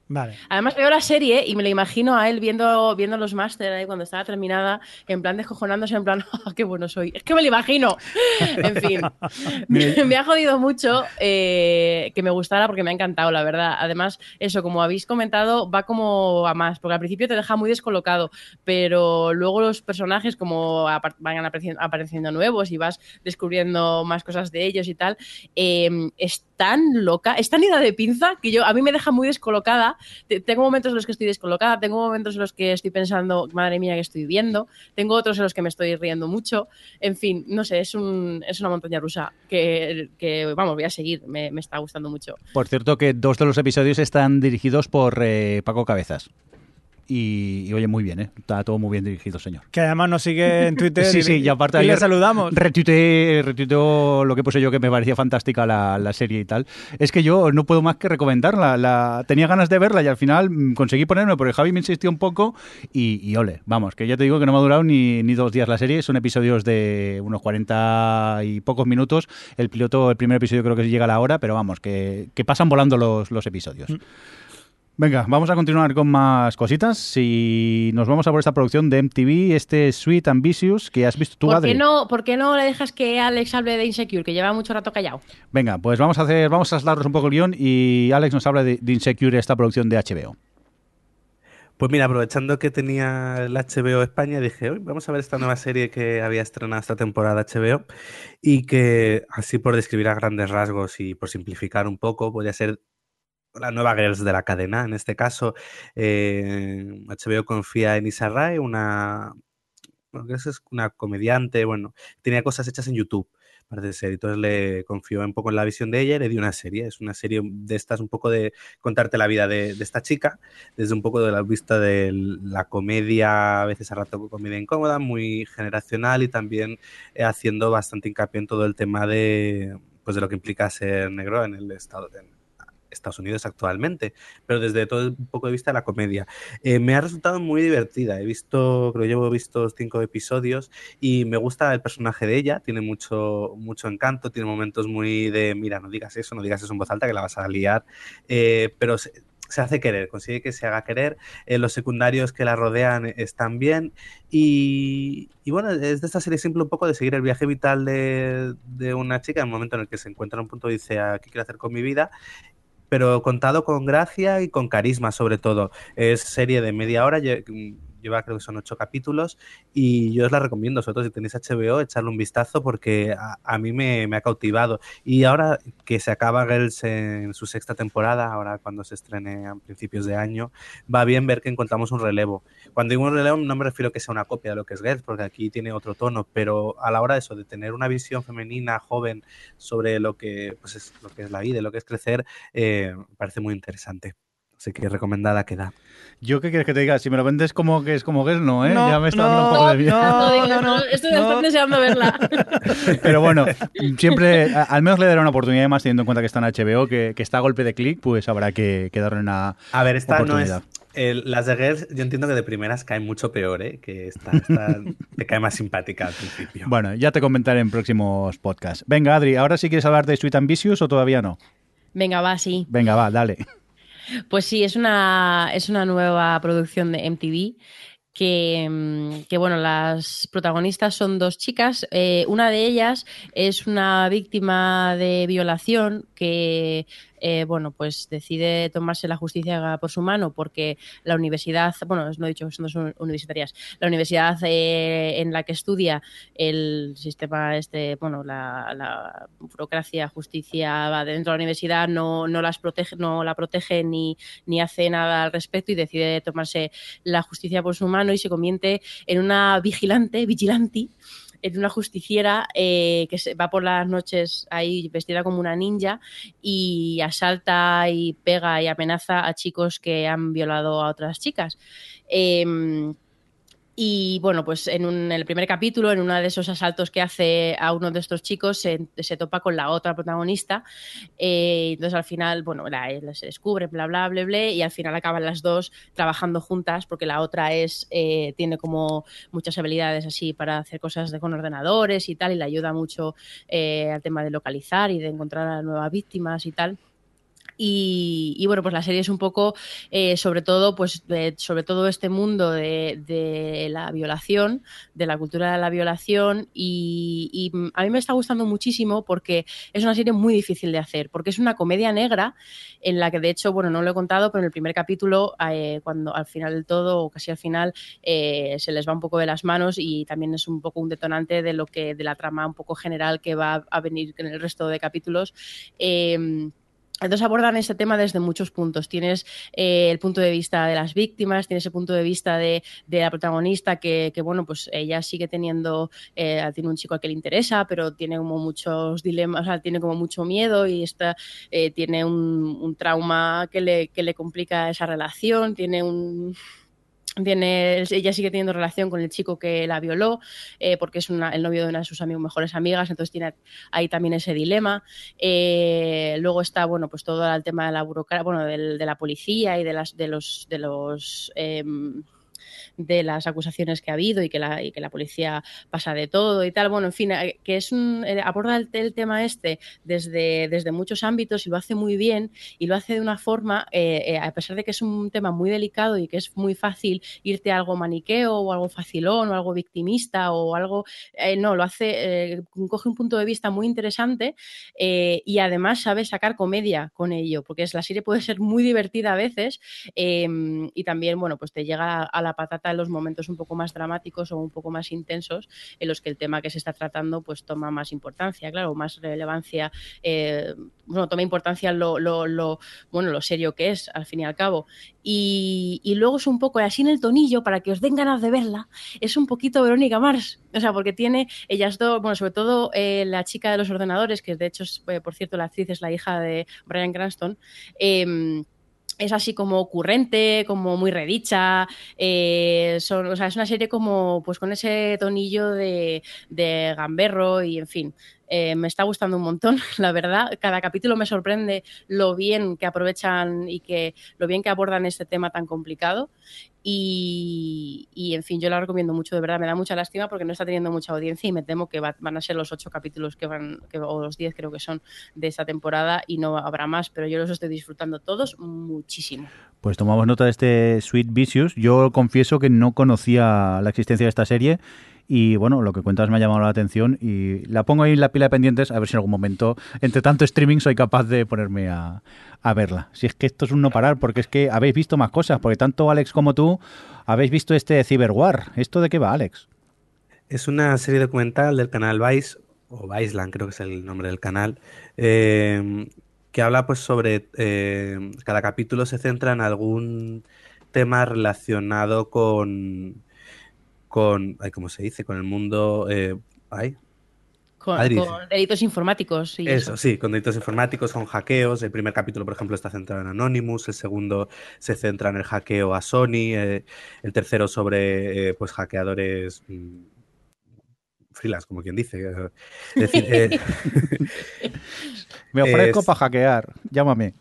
Vale. Además veo la serie y me lo imagino a él viendo, viendo los máster ahí cuando estaba terminada, en plan descojonándose, en plan, "Ah, qué bueno soy. Es que me lo imagino. en fin, me, me ha jodido mucho eh, que me gustara porque me ha encantado, la verdad. Además, eso, como habéis comentado, va como a más, porque al principio te deja muy descolocado, pero luego los personajes como van apareciendo, apareciendo nuevos y vas descubriendo más cosas de ellos y tal, eh, es tan loca, es tan ida de pinza que yo a mí me deja muy descolocada. Te- Tengo momentos en los que estoy descolocada, tengo momentos en los que estoy pensando, madre mía, que estoy viendo, tengo otros en los que me estoy riendo mucho. En fin, no sé, es, un, es una montaña rusa que, vamos, voy a seguir, me, me está gustando mucho. Por cierto, que dos de los episodios están dirigidos por eh, Paco Cabezas. Y, y, oye, muy bien, ¿eh? Está todo muy bien dirigido, señor. Que además nos sigue en Twitter Sí, y, sí, y aparte y le saludamos. Retuiteé, retuiteó lo que puse yo que me parecía fantástica la, la serie y tal. Es que yo no puedo más que recomendarla. La, tenía ganas de verla y al final mm, conseguí ponerme porque Javi me insistió un poco y, ole, vamos, que ya te digo que no me ha durado ni, ni dos días la serie. Son episodios de unos 40 y pocos minutos. El piloto, el primer episodio creo que llega a la hora, pero vamos, que, que pasan volando los, los episodios. Venga, vamos a continuar con más cositas y nos vamos a por esta producción de MTV, este Sweet Ambitious que has visto tú, ¿Por Adri. qué, no, ¿Por qué no le dejas que Alex hable de Insecure, que lleva mucho rato callado? Venga, pues vamos a hacer, vamos a trasladarnos un poco el guion y Alex nos habla de, de Insecure, esta producción de HBO. Pues mira, aprovechando que tenía el HBO España, dije, "Uy, vamos a ver esta nueva serie que había estrenado esta temporada HBO y que, así por describir a grandes rasgos y por simplificar un poco, podría ser la nueva Girls de la cadena. En este caso, eh, HBO confía en Issa Rae, una, una comediante, bueno, tenía cosas hechas en YouTube parece ser. Entonces le confió un poco en la visión de ella y le dio una serie. Es una serie de estas, un poco de contarte la vida de, esta chica, desde un poco de la vista de la comedia, a veces a rato comedia incómoda, muy generacional y también haciendo bastante hincapié en todo el tema de, pues, de lo que implica ser negro en el estado de Estados Unidos actualmente, pero desde todo el punto de vista de la comedia. Eh, me ha resultado muy divertida. He visto, creo llevo visto cinco episodios y me gusta el personaje de ella, tiene mucho, mucho encanto, tiene momentos muy de, mira, no digas eso, no digas eso en voz alta que la vas a liar, eh, pero se, se, hace querer, consigue que se haga querer, eh, los secundarios que la rodean están bien y, y, bueno, es de esta serie simple un poco de seguir el viaje vital de, de una chica en el momento en el que se encuentra en un punto y dice, ¿qué quiero hacer con mi vida? Pero contado con gracia y con carisma sobre todo. Es serie de media hora, lleva creo que son ocho capítulos y yo os la recomiendo, sobre todo si tenéis HBO, echarle un vistazo porque a, a mí me, ha cautivado. Y ahora que se acaba Girls en su sexta temporada, ahora cuando se estrene a principios de año, va bien ver que encontramos un relevo. Cuando digo un relevo no me refiero que sea una copia de lo que es Girls, porque aquí tiene otro tono, pero a la hora de eso, de tener una visión femenina, joven, sobre lo que, pues es, lo que es la vida, lo que es crecer, eh, parece muy interesante. Así que recomendada queda. ¿Yo qué quieres que te diga? Si me lo vendes como que es como que es, no, ¿eh? No, ya me está no, dando un poco de miedo. No, no, no, Estoy no. deseando verla. Pero bueno, siempre, al menos le daré una oportunidad más teniendo en cuenta que está en HBO, que, que está a golpe de clic, pues habrá que, que, darle una A ver, esta no es... El, las de Girls, yo entiendo que de primeras caen mucho peor, ¿eh? Que esta, esta te cae más simpática al principio. Bueno, ya te comentaré en próximos podcasts. Venga, Adri, ¿ahora sí quieres hablar de Sweet Ambitious o todavía no? Venga, va, sí. Venga, va, dale. Pues sí, es una, es una nueva producción de MTV. Que, que, bueno, las protagonistas son dos chicas. Eh, una de ellas es una víctima de violación que eh, bueno, pues decide tomarse la justicia por su mano porque la universidad, bueno, no he dicho que son universitarias, la universidad eh, en la que estudia el sistema, este, bueno, la, burocracia, justicia va dentro de la universidad, no, no las protege, no la protege ni, ni hace nada al respecto y decide tomarse la justicia por su mano y se convierte en una vigilante, vigilante, en una justiciera eh, que se va por las noches ahí vestida como una ninja y asalta y pega y amenaza a chicos que han violado a otras chicas. Em, y bueno, pues en, el primer capítulo, en uno de esos asaltos que hace a uno de estos chicos, se, topa con la otra protagonista. Eh, entonces al final, bueno, la, se descubre, bla, bla, bla, bla, y al final acaban las dos trabajando juntas porque la otra es eh, tiene como muchas habilidades así para hacer cosas de, con ordenadores y tal, y le ayuda mucho eh, al tema de localizar y de encontrar a nuevas víctimas y tal. Y, bueno, pues la serie es un poco eh, sobre todo, pues sobre todo este mundo de, la violación, de la cultura de la violación, y, a mí me está gustando muchísimo porque es una serie muy difícil de hacer, porque es una comedia negra en la que de hecho, bueno, no lo he contado, pero en el primer capítulo, eh, cuando al final del todo, o casi al final, eh, se les va un poco de las manos y también es un poco un detonante de lo que, de la trama un poco general que va a venir en el resto de capítulos. Entonces abordan ese tema desde muchos puntos. Tienes eh, el punto de vista de las víctimas, tienes el punto de vista de, la protagonista que, bueno, pues ella sigue teniendo, eh, tiene un chico al que le interesa, pero tiene como muchos dilemas, o sea, tiene como mucho miedo y está, eh, tiene un, un, trauma que le, que le complica esa relación, tiene un tiene, ella sigue teniendo relación con el chico que la violó, eh, porque es el novio de una de sus amigos, mejores amigas, entonces tiene ahí también ese dilema. Eh, luego está, bueno, pues todo el tema de la burocracia, bueno, de la policía y de las de los de los em, de las acusaciones que ha habido y que la, que la policía pasa de todo y tal. Bueno, en fin, eh, que es un, eh, aborda el, tema este desde, desde muchos ámbitos y lo hace muy bien y lo hace de una forma, eh, a pesar de que es un tema muy delicado y que es muy fácil irte a algo maniqueo o algo facilón o algo victimista o algo, no, lo hace, coge un punto de vista muy interesante y además sabe sacar comedia con ello, porque la serie puede ser muy divertida a veces y también, bueno, pues te llega a la patata en los momentos un poco más dramáticos o un poco más intensos en los que el tema que se está tratando pues toma más importancia, claro, más relevancia, eh, toma importancia lo, bueno, lo serio que es, al fin y al cabo. Y, luego es un poco, así en el tonillo, para que os den ganas de verla, es un poquito Verónica Mars, o sea, porque tiene ellas dos, bueno, sobre todo eh, la chica de los ordenadores, que de hecho, eh, por cierto, la actriz es la hija de Brian Cranston, eh, es así como ocurrente, como muy redicha. Eh, son, o sea, es una serie como pues con ese tonillo de, de gamberro y en fin. Eh, me está gustando un montón, la verdad. Cada capítulo me sorprende lo bien que aprovechan y que lo bien que abordan este tema tan complicado. Y, en fin, yo la recomiendo mucho, de verdad. Me da mucha lástima porque no está teniendo mucha audiencia y me temo que van a ser los ocho capítulos que van, o los diez creo que son de esta temporada y no habrá más, pero yo los estoy disfrutando todos muchísimo. Pues tomamos nota de este Sweet Vicious. Yo confieso que no conocía la existencia de esta serie y bueno, lo que cuentas me ha llamado la atención y la pongo ahí en la pila de pendientes a ver si en algún momento, entre tanto streaming, soy capaz de ponerme a, verla. Si es que esto es un no parar, porque es que habéis visto más cosas, porque tanto Alex como tú habéis visto este Cyberwar. ¿Esto de qué va, Alex? Es una serie documental del canal Vice, o Viceland creo que es el nombre del canal, eh, que habla pues sobre, eh, cada capítulo se centra en algún tema relacionado con con, ¿cómo se dice? Con el mundo, eh, Con, delitos informáticos. Y eso, sí, con delitos informáticos, con hackeos. El primer capítulo, por ejemplo, está centrado en Anonymous, el segundo se centra en el hackeo a Sony, eh, el tercero sobre eh, pues hackeadores mm, freelance, como quien dice. Me ofrezco para hackear, llámame.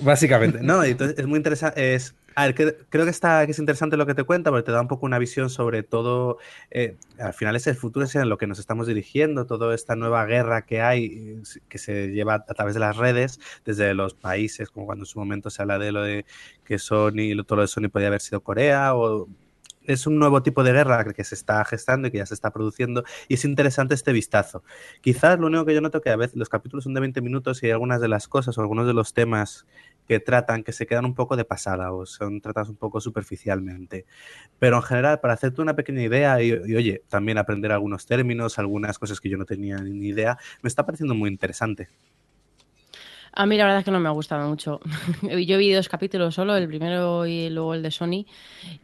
Básicamente, no, entonces es muy interesante, es a ver, creo que, está, que es interesante lo que te cuenta porque te da un poco una visión sobre todo, eh, al final es el futuro, es en lo que nos estamos dirigiendo, toda esta nueva guerra que hay, que se lleva a través de las redes, desde los países, como cuando en su momento se habla de lo de que Sony, todo lo de Sony podía haber sido Corea, o es un nuevo tipo de guerra que se está gestando y que ya se está produciendo y es interesante este vistazo. Quizás lo único que yo noto que a veces los capítulos son de 20 minutos y hay algunas de las cosas o algunos de los temas que tratan que se quedan un poco de pasada o son tratados un poco superficialmente. Pero en general, para hacerte una pequeña idea y, y oye, también aprender algunos términos, algunas cosas que yo no tenía ni idea, me está pareciendo muy interesante. A mí la verdad es que no me ha gustado mucho. Yo vi dos capítulos solo, el primero y luego el de Sony.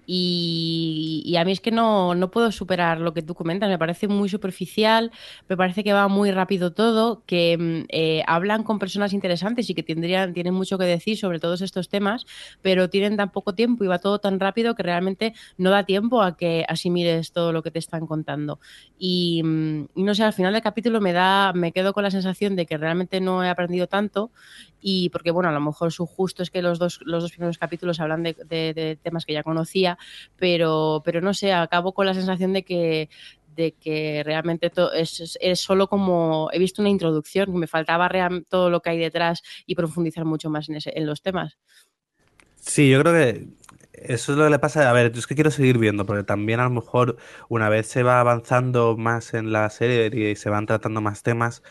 Y, a mí es que no, no, puedo superar lo que tú comentas. Me parece muy superficial, me parece que va muy rápido todo, que mm, eh, hablan con personas interesantes y que tendrían, tienen mucho que decir sobre todos estos temas, pero tienen tan poco tiempo y va todo tan rápido que realmente no da tiempo a que asimiles todo lo que te están contando. Y, mm, y no sé, al final del capítulo me da, me quedo con la sensación de que realmente no he aprendido tanto y porque, bueno, a lo mejor su justo es que los dos, los dos primeros capítulos hablan de, temas que ya conocía, pero, pero no sé, acabo con la sensación de que de que realmente es, es, solo como he visto una introducción, me faltaba todo lo que hay detrás y profundizar mucho más en, en los temas. Sí, yo creo que eso es lo que le pasa. A ver, yo es que quiero seguir viendo, porque también a lo mejor una vez se va avanzando más en la serie y se van tratando más temas,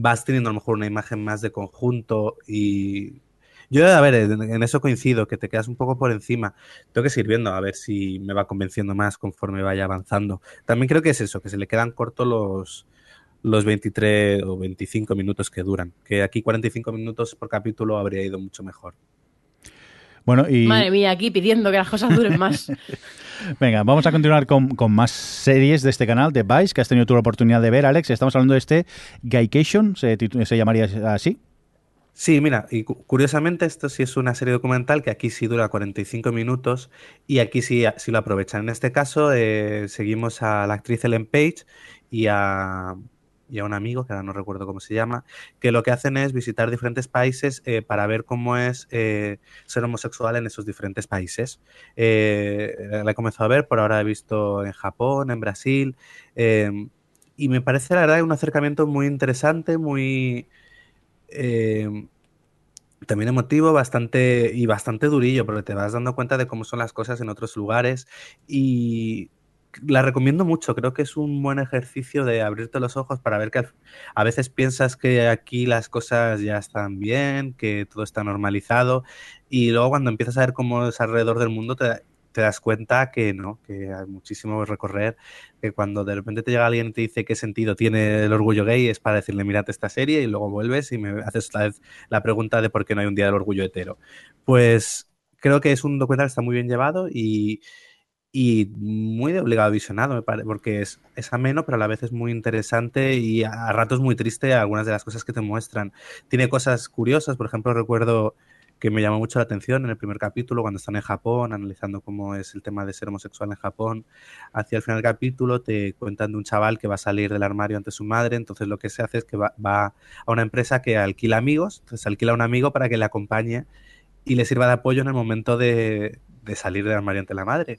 vas teniendo a lo mejor una imagen más de conjunto y yo, a ver, en, eso coincido, que te quedas un poco por encima. Tengo que seguir viendo a ver si me va convenciendo más conforme vaya avanzando. También creo que es eso, que se le quedan cortos los, los 23 o 25 minutos que duran. Que aquí 45 minutos por capítulo habría ido mucho mejor. Bueno, y... Madre mía, aquí pidiendo que las cosas duren más. Venga, vamos a continuar con, más series de este canal, de Vice, que has tenido tu oportunidad de ver, Alex. Estamos hablando de este Guycation, ¿se, se llamaría así? Sí, mira, y curiosamente esto sí es una serie documental que aquí sí dura 45 minutos y aquí sí, sí lo aprovechan. En este caso eh, seguimos a la actriz Ellen Page y a y a un amigo, que ahora no recuerdo cómo se llama, que lo que hacen es visitar diferentes países eh, para ver cómo es eh, ser homosexual en esos diferentes países. Eh, la he comenzado a ver, por ahora he visto en Japón, en Brasil, em, y me parece la verdad un acercamiento muy interesante, muy... Em, también emotivo bastante y bastante durillo, porque te vas dando cuenta de cómo son las cosas en otros lugares y la recomiendo mucho. Creo que es un buen ejercicio de abrirte los ojos para ver que a veces piensas que aquí las cosas ya están bien, que todo está normalizado y luego cuando empiezas a ver cómo es alrededor del mundo te, das cuenta que no, que hay muchísimo recorrer, que cuando de repente te llega alguien y te dice qué sentido tiene el orgullo gay es para decirle mírate esta serie y luego vuelves y me haces la, la pregunta de por qué no hay un día del orgullo hetero. Pues creo que es un documental que está muy bien llevado y y muy de obligado visionado, me parece, porque es, es, ameno, pero a la vez es muy interesante y a, ratos muy triste algunas de las cosas que te muestran. Tiene cosas curiosas, por ejemplo, recuerdo que me llamó mucho la atención en el primer capítulo, cuando están en Japón, analizando cómo es el tema de ser homosexual en Japón. Hacia el final del capítulo te cuentan de un chaval que va a salir del armario ante su madre, entonces lo que se hace es que va, va a una empresa que alquila amigos, entonces alquila a un amigo para que le acompañe y le sirva de apoyo en el momento de, de salir del armario ante la madre.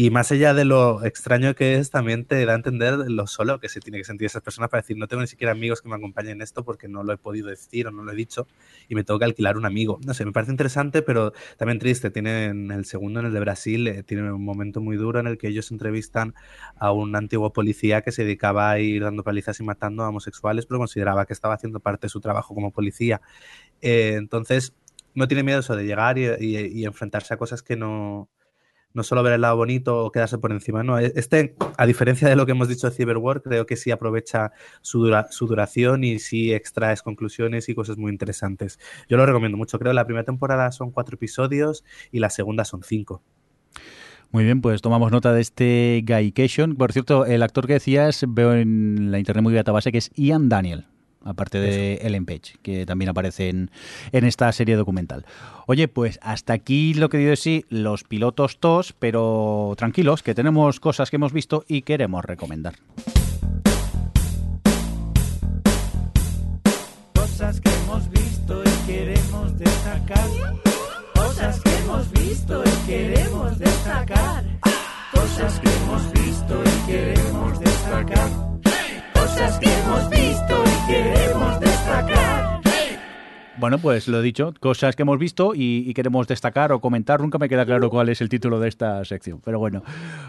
Y más allá de lo extraño que es, también te da a entender lo solo que se tiene que sentir esas personas para decir, no tengo ni siquiera amigos que me acompañen en esto porque no lo he podido decir o no lo he dicho y me tengo que alquilar un amigo. No sé, me parece interesante, pero también triste. Tienen el segundo, en el de Brasil, eh, un momento muy duro en el que ellos entrevistan a un antiguo policía que se dedicaba a ir dando palizas y matando a homosexuales, pero consideraba que estaba haciendo parte de su trabajo como policía. Eh, entonces, no tiene miedo eso de llegar y enfrentarse a cosas que no no solo ver el lado bonito o quedarse por encima. No, e-, este, a diferencia de lo que hemos dicho de Cyberwar, creo que sí aprovecha su, duración y sí extraes conclusiones y cosas muy interesantes. Yo lo recomiendo mucho. Creo que la primera temporada son cuatro episodios y la segunda son cinco. Muy bien, pues tomamos nota de este Guycation. Por cierto, el actor que decías, veo en la internet muy base que es Ian Daniel aparte de Ellen Page, que también aparece en, esta serie documental. Oye, pues hasta aquí lo que digo de sí, los pilotos tos, pero tranquilos, que tenemos cosas que hemos visto y queremos recomendar. Cosas que hemos visto y queremos destacar. Cosas que hemos visto y queremos destacar. Cosas que hemos visto y queremos destacar. Cosas que hemos visto queremos destacar. Bueno, pues lo he dicho, cosas que hemos visto y, y queremos destacar o comentar. Nunca me queda claro cuál es el título de esta sección, pero bueno.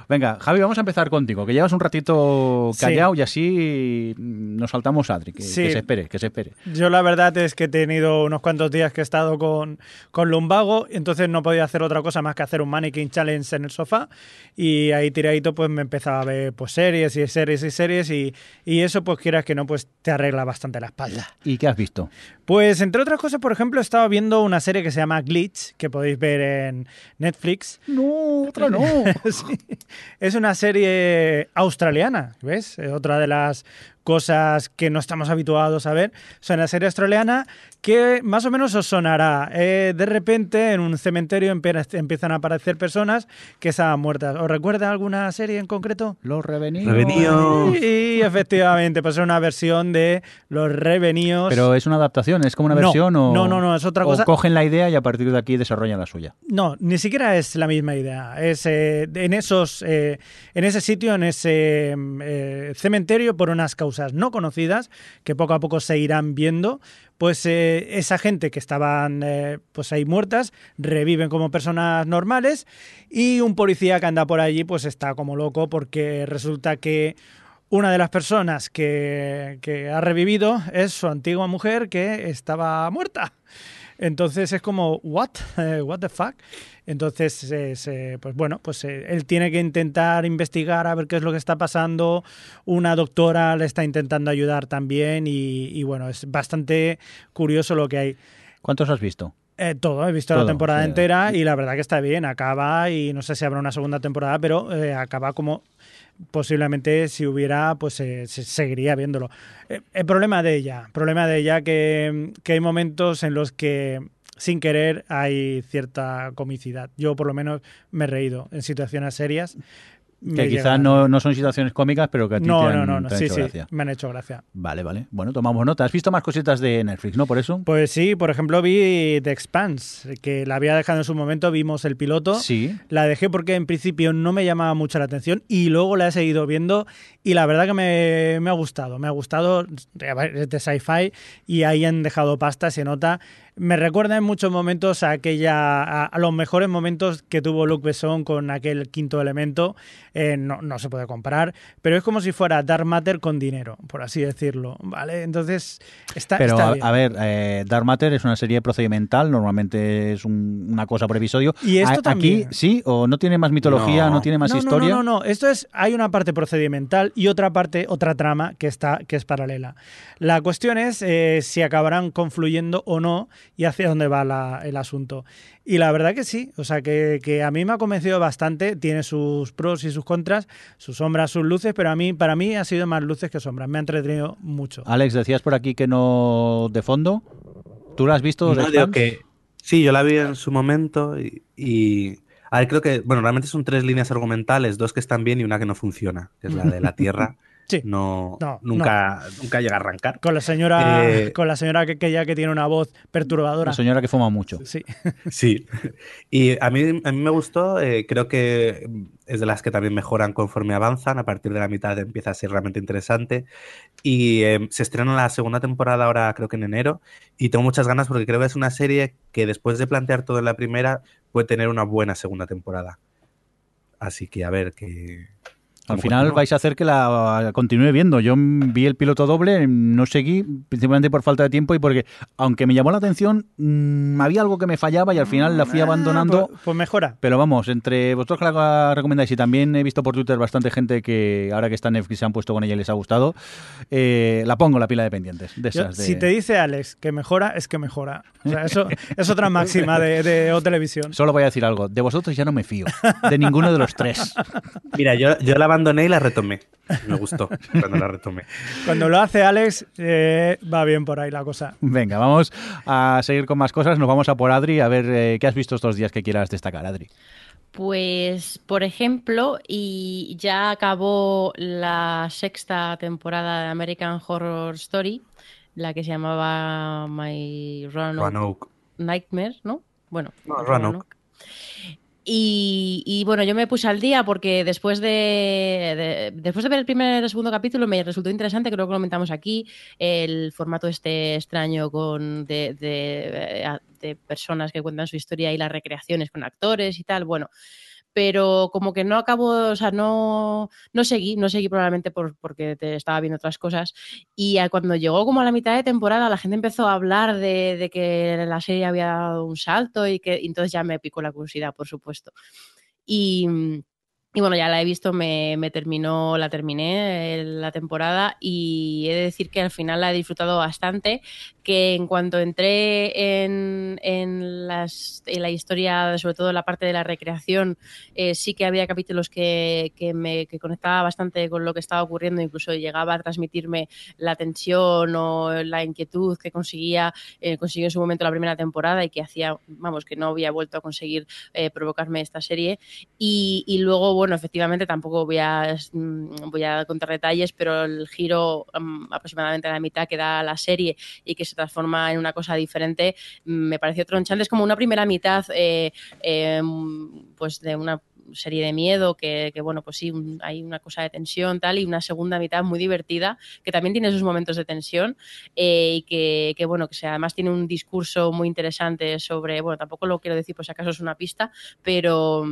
Venga, Javi, vamos a empezar contigo, que llevas un ratito Sí. callado y así nos saltamos a Adri. Que, Sí. que se espere, que se espere. Yo la verdad es que he tenido unos cuantos días que he estado con, con lumbago, entonces no podía hacer otra cosa más que hacer un mannequin challenge en el sofá y ahí tiradito pues me empezaba a ver pues series y series y series y, y eso pues quieras que no pues te arregla bastante la espalda. ¿Y qué has visto? Pues entre otras cosas, por ejemplo, estaba viendo una serie que se llama Glitch, que podéis ver en Netflix. No, otra no. Sí. Es una serie australiana, ¿ves? Eh, Otra de las cosas que no estamos habituados a ver. Es una serie australiana que más o menos os sonará. Eh, de repente en un cementerio empie- empiezan a aparecer personas que estaban muertas. ¿Os recuerda alguna serie en concreto? Los revenidos. Revenidos. Y efectivamente, pues es una versión de Los Revenidos. Pero es una adaptación, es como una No, versión o. no, no, no, es otra o cosa. cogen la idea y a partir de aquí desarrollan la suya. No, ni siquiera es la misma idea. Es eh, en esos, eh, en ese sitio, en ese mm, eh, cementerio, por unas causas no conocidas que poco a poco se irán viendo. Pues eh, esa gente que estaban eh, pues ahí muertas reviven como personas normales y un policía que anda por allí pues está como loco porque resulta que una de las personas que ha revivido es su antigua mujer que estaba muerta. Entonces es como, ¿what? ¿What the fuck? Entonces, eh, pues bueno, pues eh, él tiene que intentar investigar a ver qué es lo que está pasando. Una doctora le está intentando ayudar también y, y bueno, es bastante curioso lo que hay. ¿Cuántos has visto? Eh, todo, he visto Todo, la temporada sí. entera y la verdad que está bien. Acaba y no sé si habrá una segunda temporada, pero eh, acaba como posiblemente si hubiera, pues eh, se- seguiría viéndolo. Eh, el problema de ella, problema de ella que, que hay momentos en los que sin querer hay cierta comicidad. Yo por lo menos me he reído en situaciones serias. Que quizás no, no son situaciones cómicas, pero que a ti No, te han, no, no, no, te han sí, hecho sí, gracia. me han hecho gracia. Vale, vale. Bueno, tomamos nota. ¿Has visto más cositas de Netflix, no? Por eso. Pues sí, por ejemplo vi The Expanse, que la había dejado en su momento, vimos el piloto. Sí. La dejé porque en principio no me llamaba mucho la atención y luego la he seguido viendo y la verdad que me, me ha gustado. Me ha gustado, es de sci-fi y ahí han dejado pasta, se nota. Me recuerda en muchos momentos a aquella a, a los mejores momentos que tuvo Luc Besson con aquel quinto elemento. Eh, no, no se puede comparar, pero es como si fuera Dark Matter con dinero, por así decirlo. ¿Vale? Entonces, está, Pero está a, bien. a ver, eh, Dark Matter es una serie procedimental, normalmente es un- una cosa por episodio. Y esto A- Aquí también. sí, o no tiene más mitología, no, No. tiene más no, no, historia. No, no, no, Esto es, hay una parte procedimental y otra parte, otra trama que está, que es paralela. La cuestión es eh, si acabarán confluyendo o no y hacia dónde va la- el asunto. Y la verdad que sí, o sea que, que a mí me ha convencido bastante, tiene sus pros y sus contras, sus sombras, sus luces, pero a mí, para mí ha sido más luces que sombras, me ha entretenido mucho. Alex, decías por aquí que no de fondo. ¿Tú la has visto? No, digo que sí, yo la vi en su momento y, y- a ver, creo que, bueno, realmente son tres líneas argumentales, dos que están bien y una que no funciona, que es la de la Tierra. Sí. No, No, nunca, nunca llega a arrancar. Con la señora, Eh, con la señora que, que ya que tiene una voz perturbadora. La señora que fuma mucho. Sí. Sí. Y a mí, a mí me gustó, eh, creo que es de las que también mejoran conforme avanzan, a partir de la mitad empieza a ser realmente interesante. Y eh, se estrena la segunda temporada ahora, creo que en enero, y tengo muchas ganas porque creo que es una serie que después de plantear todo en la primera, puede tener una buena segunda temporada. Así que a ver que... Al final vais a hacer que la continúe viendo. Yo vi el piloto doble, no seguí, principalmente por falta de tiempo y porque, aunque me llamó la atención, mm, había algo que me fallaba y al final la fui Ah, abandonando. pues, pues mejora. Pero vamos, entre vosotros que la recomendáis y también he visto por Twitter bastante gente que ahora que está en Netflix se han puesto con ella y les ha gustado, eh, la pongo la pila de pendientes. De Yo, esas de- Si te dice Alex que mejora, es que mejora. O sea, eso es otra máxima de, de O Televisión. Solo voy a decir algo, de vosotros ya no me fío, de ninguno de los tres. Mira, yo, yo la abandoné y la retomé. Me gustó cuando la retomé. Cuando lo hace Alex, eh, va bien por ahí la cosa. Venga, vamos a seguir con más cosas, nos vamos a por Adri, a ver eh, qué has visto estos días que quieras destacar, Adri. Pues, por ejemplo, y ya acabó la sexta temporada de American Horror Story, la que se llamaba My Roanoke Roanoke. Nightmare, ¿no? Bueno, No, Roanoke. Y, bueno, yo me puse al día porque después de, de, después de ver el primer y el segundo capítulo me resultó interesante, creo que lo comentamos aquí, el formato este extraño con de, de, de personas que cuentan su historia y las recreaciones con actores y tal. Bueno, pero como que no acabo, o sea, no, no seguí, no seguí probablemente por, porque te estaba viendo otras cosas. Y cuando llegó como a la mitad de temporada, la gente empezó a hablar de, que la serie había dado un salto y que entonces ya me picó la curiosidad, por supuesto. Y, y bueno, ya la he visto, me, me terminó, la terminé la temporada y he de decir que al final la he disfrutado bastante que en cuanto entré en, en, las, en, la historia, sobre todo en la parte de la recreación, eh, sí que había capítulos que, que me que conectaba bastante con lo que estaba ocurriendo, incluso llegaba a transmitirme la tensión o la inquietud que conseguía, eh, consiguió en su momento la primera temporada y que hacía, vamos, que no había vuelto a conseguir eh, provocarme esta serie. Y, y, luego, bueno, efectivamente tampoco voy a, mm, voy a contar detalles, pero el giro um, aproximadamente a la mitad que da la serie y que se transforma en una cosa diferente, me pareció tronchante. Es como una primera mitad, eh, eh, pues de una serie de miedo, que, bueno, pues sí, hay una cosa de tensión tal, y una segunda mitad muy divertida, que también tiene sus momentos de tensión, eh, y que, bueno, que además tiene un discurso muy interesante sobre, bueno, tampoco lo quiero decir, pues acaso es una pista, pero,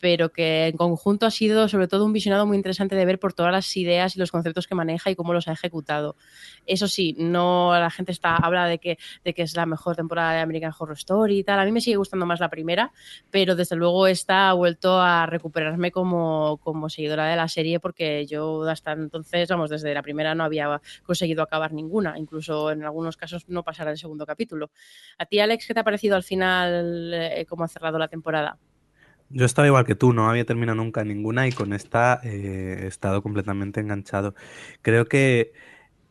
pero que en conjunto ha sido sobre todo un visionado muy interesante de ver por todas las ideas y los conceptos que maneja y cómo los ha ejecutado. Eso sí, no la gente está habla de que, de que es la mejor temporada de American Horror Story y tal. A mí me sigue gustando más la primera, pero desde luego esta ha vuelto a recuperarme como, como seguidora de la serie porque yo hasta entonces, vamos, desde la primera no había conseguido acabar ninguna, incluso en algunos casos no pasar al segundo capítulo. ¿A ti, Alex, qué te ha parecido al final eh, cómo ha cerrado la temporada? Yo estaba igual que tú, no había terminado nunca ninguna y con esta eh, he estado completamente enganchado. Creo que,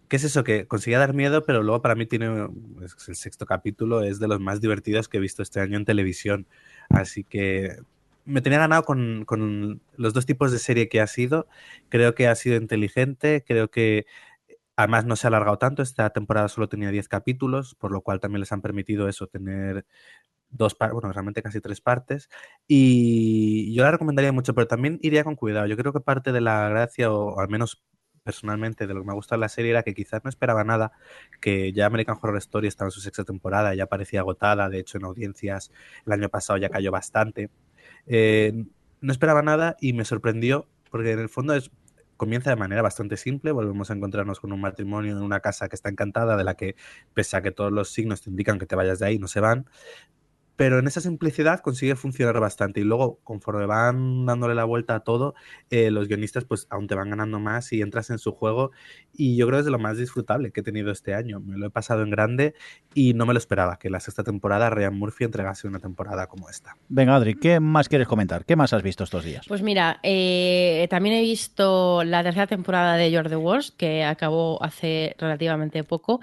¿qué es eso? Que conseguía dar miedo, pero luego para mí tiene, el sexto capítulo es de los más divertidos que he visto este año en televisión. Así que me tenía ganado con, con los dos tipos de serie que ha sido. Creo que ha sido inteligente, creo que Además, no se ha alargado tanto. Esta temporada solo tenía 10 capítulos, por lo cual también les han permitido eso, tener dos partes, bueno, realmente casi tres partes. Y yo la recomendaría mucho, pero también iría con cuidado. Yo creo que parte de la gracia, o al menos personalmente de lo que me ha gustado la serie, era que quizás no esperaba nada, que ya American Horror Story estaba en su sexta temporada, ya parecía agotada, de hecho en audiencias el año pasado ya cayó bastante. Eh, no esperaba nada y me sorprendió, porque en el fondo es comienza de manera bastante simple. Volvemos a encontrarnos con un matrimonio en una casa que está encantada, de la que, pese a que todos los signos te indican que te vayas de ahí, no se van pero en esa simplicidad consigue funcionar bastante y luego conforme van dándole la vuelta a todo, eh, los guionistas pues aún te van ganando más y entras en su juego y yo creo que es de lo más disfrutable que he tenido este año, me lo he pasado en grande y no me lo esperaba que la sexta temporada Ryan Murphy entregase una temporada como esta. Venga Adri, ¿qué más quieres comentar? ¿Qué más has visto estos días? Pues mira, eh, también he visto la tercera temporada de You're the Worst que acabó hace relativamente poco,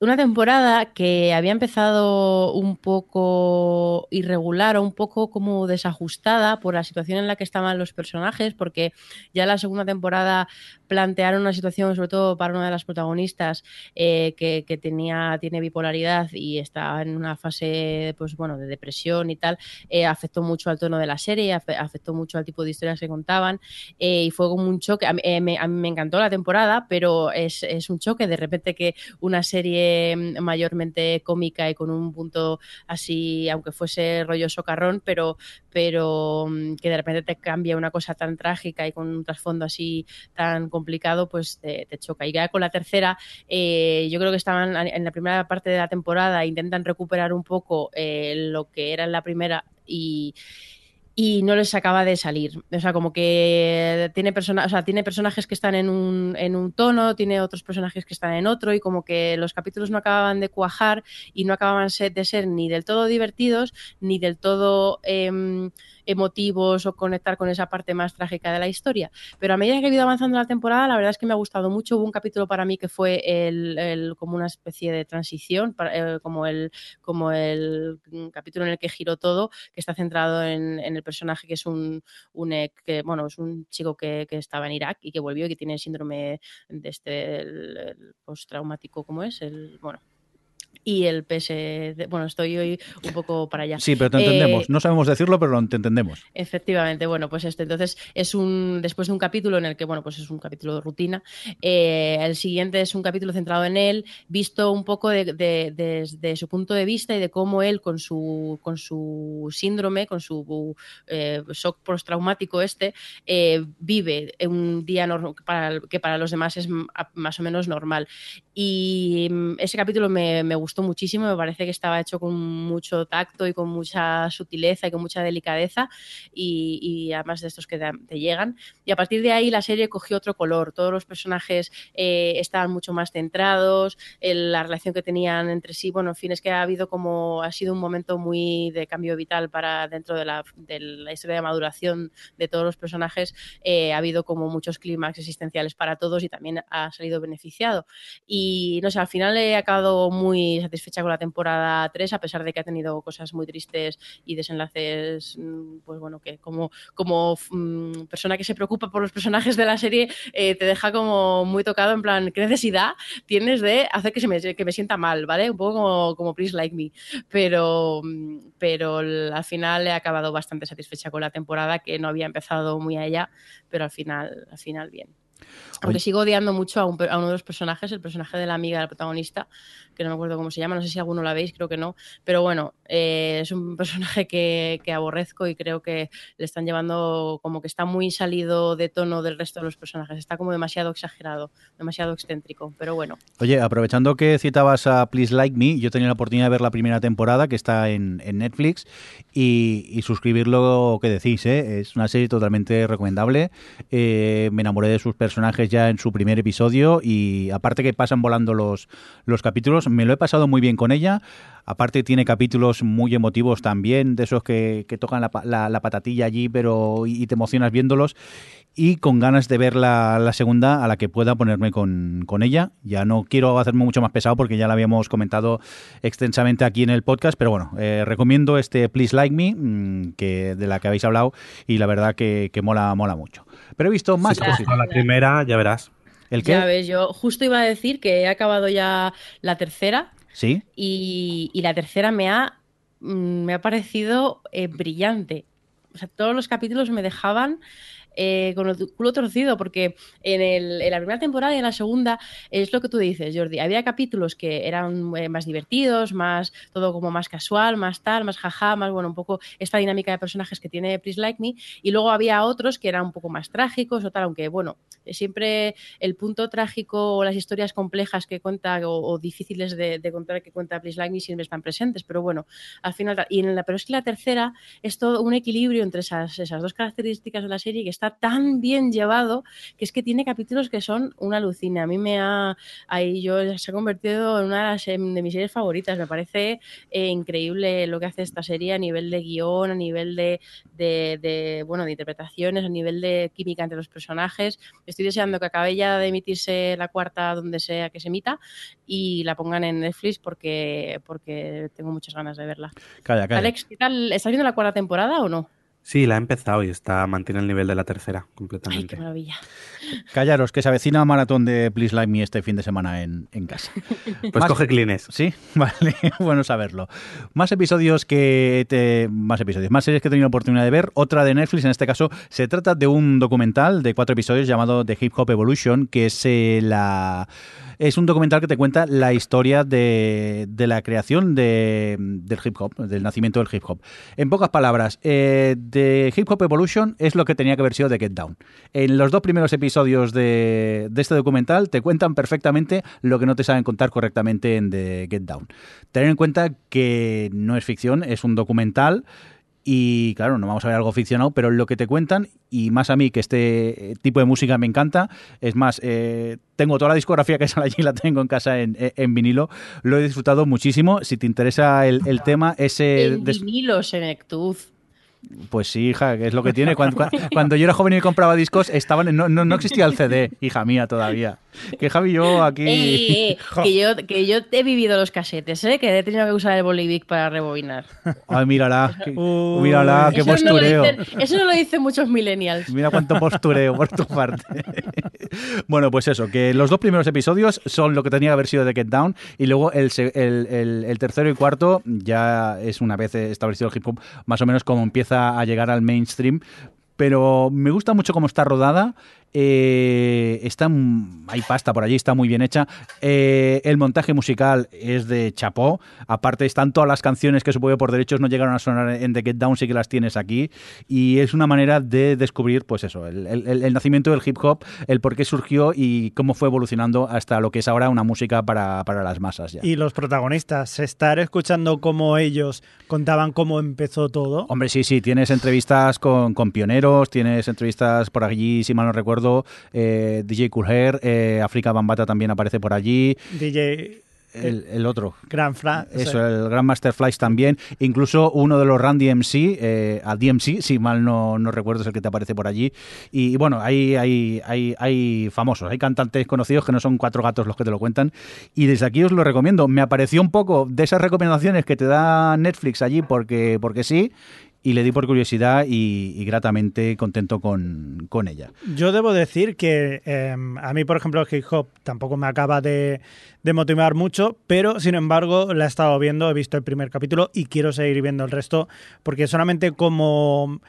una temporada que había empezado un poco irregular o un poco como desajustada por la situación en la que estaban los personajes, porque ya la segunda temporada plantearon una situación, sobre todo para una de las protagonistas, eh, que, tenía, tiene bipolaridad y está en una fase pues bueno, de depresión y tal, eh, afectó mucho al tono de la serie, afectó mucho al tipo de historias que contaban, eh, y fue como un choque. A mí, me, a mí, me, encantó la temporada, pero es, es un choque de repente que una serie mayormente cómica y con un punto así aunque fuese rollo socarrón, pero, pero mm, que de repente te cambia una cosa tan trágica y con un trasfondo así tan complicado, pues te, choca. Y ya con la tercera, eh, yo creo que estaban en la primera parte de la temporada, intentan recuperar un poco eh, lo que era en la primera y y no les acaba de salir. O sea, como que tiene, persona, o sea, tiene personajes que están en un, en un tono, tiene otros personajes que están en otro, y como que los capítulos no acababan de cuajar y no acababan de ser ni del todo divertidos, ni del todo... Eh, emotivos o conectar con esa parte más trágica de la historia. Pero a medida que he ido avanzando la temporada, la verdad es que me ha gustado mucho. Hubo un capítulo para mí que fue el, como una especie de transición, eh, como, el, como el capítulo en el que giró todo, que está centrado en, en el personaje que es un, un que, bueno, es un chico que, que, estaba en Irak y que volvió y que tiene síndrome de este el, el postraumático, como es? El, bueno, y el PS. Bueno, estoy hoy un poco para allá. Sí, pero te Eh, entendemos. No sabemos decirlo, pero lo te entendemos. Efectivamente, bueno, pues este. Entonces, es un. Después de un capítulo en el que, bueno, pues es un capítulo de rutina. eh, el siguiente es un capítulo centrado en él, visto un poco de- de- desde su punto de vista y de cómo él, con su, con su síndrome, con su eh, shock postraumático este, eh, vive un día nor- para, que para los demás es más o menos normal. Y mm, ese capítulo me, me gustó muchísimo, me parece que estaba hecho con mucho tacto y con mucha sutileza y con mucha delicadeza y, y además de estos que te, te llegan. Y a partir de ahí la serie cogió otro color, todos los personajes eh, estaban mucho más centrados, el- la relación que tenían entre sí, bueno, en fin, es que ha habido como, ha sido un momento muy de cambio vital para dentro de la, de la historia de maduración de todos los personajes, eh, ha habido como muchos clímax existenciales para todos y también ha salido beneficiado. Y no sé, al final he acabado muy satisfecha con la temporada 3, a pesar de que ha tenido cosas muy tristes y desenlaces, mm, pues bueno, que como, como mm, persona que se preocupa por los personajes de la serie, eh, te deja como muy tocado, en plan, ¿qué necesidad tienes de hacer que, se me, que me sienta mal, ¿vale? Un poco como, como Please Like Me. Pero, mm, pero al final he acabado bastante satisfecha con la temporada, que no había empezado muy allá, pero al final, al final bien. Aunque Oye. sigo odiando mucho a, un a uno de los personajes, el personaje de la amiga del protagonista, que no me acuerdo cómo se llama, no sé si alguno la veis, creo que no, pero bueno, eh, es un personaje que, que aborrezco y creo que le están llevando como que está muy salido de tono del resto de los personajes, está como demasiado exagerado, demasiado excéntrico, pero bueno. Oye, aprovechando que citabas a Please Like Me, yo tenía la oportunidad de ver la primera temporada que está en, en Netflix y, y suscribirlo, que decís, ¿eh? es una serie totalmente recomendable. Eh, me enamoré de sus personajes ya en su primer episodio y aparte que pasan volando los, los capítulos, me lo he pasado muy bien con ella. Aparte tiene capítulos muy emotivos también, de esos que, que tocan la, pa- la- la patatilla allí pero y te emocionas viéndolos y con ganas de ver la, la segunda a la que pueda ponerme con, con ella. Ya no quiero hacerme mucho más pesado porque ya la habíamos comentado extensamente aquí en el podcast, pero bueno, eh, recomiendo este Please Like Me, mm, que, de la que habéis hablado y la verdad que, que mola, mola mucho. Pero he visto más cositas. gustó la primera, ya verás. ¿El Ya qué? ves, yo justo iba a decir que he acabado ya la tercera Sí. y, y la tercera me ha, mm, me ha parecido eh, brillante. O sea, todos los capítulos me dejaban eh, con el culo torcido, porque en, el- en la primera temporada y en la segunda es lo que tú dices, Jordi. Había capítulos que eran eh, más divertidos, más todo como más casual, más tal, más jaja, más bueno, un poco esta dinámica de personajes que tiene Please Like Me. Y luego había otros que eran un poco más trágicos o tal, aunque bueno, siempre el punto trágico o las historias complejas que cuenta o, o difíciles de, de contar que cuenta Please Like Me siempre están presentes, pero bueno, al final, y en la, pero es que la tercera es todo un equilibrio entre esas, esas dos características de la serie que está tan bien llevado que es que tiene capítulos que son una alucina. A mí me ha, ahí yo se ha convertido en una de, las, em, de mis series favoritas. Me parece eh, increíble lo que hace esta serie a nivel de guion, a nivel de, de, de, bueno, de interpretaciones, a nivel de química entre los personajes. Estoy deseando que acabe ya de emitirse la cuarta donde sea que se emita y la pongan en Netflix porque, porque tengo muchas ganas de verla. Calla, calla. Alex, ¿qué tal? ¿Estás viendo la cuarta temporada o no? Sí, la ha empezado y está mantiene el nivel de la tercera Ay, qué completamente. maravilla. Callaros, que se avecina maratón de Please Like Me este fin de semana en, en casa. Pues Más- coge Kleenex. Sí, vale, bueno saberlo. Más episodios que te, más episodios, más series que he tenido la oportunidad de ver. Otra de Netflix, en este caso, se trata de un documental de cuatro episodios llamado The Hip Hop Evolution, que es eh, la es un documental que te cuenta la historia de, de la creación de, del hip hop, del nacimiento del hip hop. En pocas palabras, eh, The Hip Hop Evolution es lo que tenía que haber sido de Get Down. En los dos primeros episodios de, de este documental te cuentan perfectamente lo que no te saben contar correctamente en The Get Down. Tener en cuenta que no es ficción, es un documental. Y claro, no vamos a ver algo ficcionado, pero lo que te cuentan, y más a mí que este tipo de música me encanta, es más, eh, tengo toda la discografía que sale allí, la tengo en casa en, en vinilo, lo he disfrutado muchísimo. Si te interesa el, el tema, ese... En vinilo, Senectuz. Pues sí, hija, que es lo que tiene. Cuando, cua- cuando yo era joven y compraba discos, estaban en- no, no, no existía el CD, hija mía, todavía. Que Javi y yo aquí... Eh, eh, que, yo, que yo he vivido los casetes, ¿eh? que he tenido que usar el Bolivic para rebobinar. Ay, mírala, que- Uy. mírala, qué Eso no, postureo. dicen, eso no lo dicen muchos millennials. Mira cuánto postureo por tu parte. bueno, pues eso, que los dos primeros episodios son lo que tenía que haber sido de Get Down y luego el, el- el- el tercero y cuarto ya es una vez establecido el hip hop, más o menos como empieza a llegar al mainstream. Pero me gusta mucho cómo está rodada. Eh, está, hay pasta por allí, está muy bien hecha. Eh, el montaje musical es de chapó. Aparte, están todas las canciones que supongo por derechos no llegaron a sonar en The Get Down, sí que las tienes aquí. Y es una manera de descubrir, pues eso, el, el- el- el nacimiento del hip hop, el por qué surgió y cómo fue evolucionando hasta lo que es ahora una música para, para las masas. Ya. Y los protagonistas, estar escuchando cómo ellos contaban cómo empezó todo. Hombre, sí, sí, tienes entrevistas con, con pioneros, tienes entrevistas por allí, si mal no recuerdo, eh, DJ Hair, eh, África Bambata también aparece por allí, DJ el, el otro. Grand Fra. Eso, el Grandmaster Flash también. Incluso uno de los Run DMC, eh, a DMC, si mal no, no recuerdo, es el que te aparece por allí. Y, bueno, hay, hay, hay, hay famosos, hay cantantes conocidos que no son cuatro gatos los que te lo cuentan. Y desde aquí os lo recomiendo. Me apareció un poco de esas recomendaciones que te da Netflix allí porque, porque sí. Y le di por curiosidad y, gratamente contento con, con ella. Yo debo decir que eh, a mí, por ejemplo, el hip hop tampoco me acaba de, de motivar mucho, pero sin embargo la he estado viendo, he visto el primer capítulo y quiero seguir viendo el resto, porque solamente como,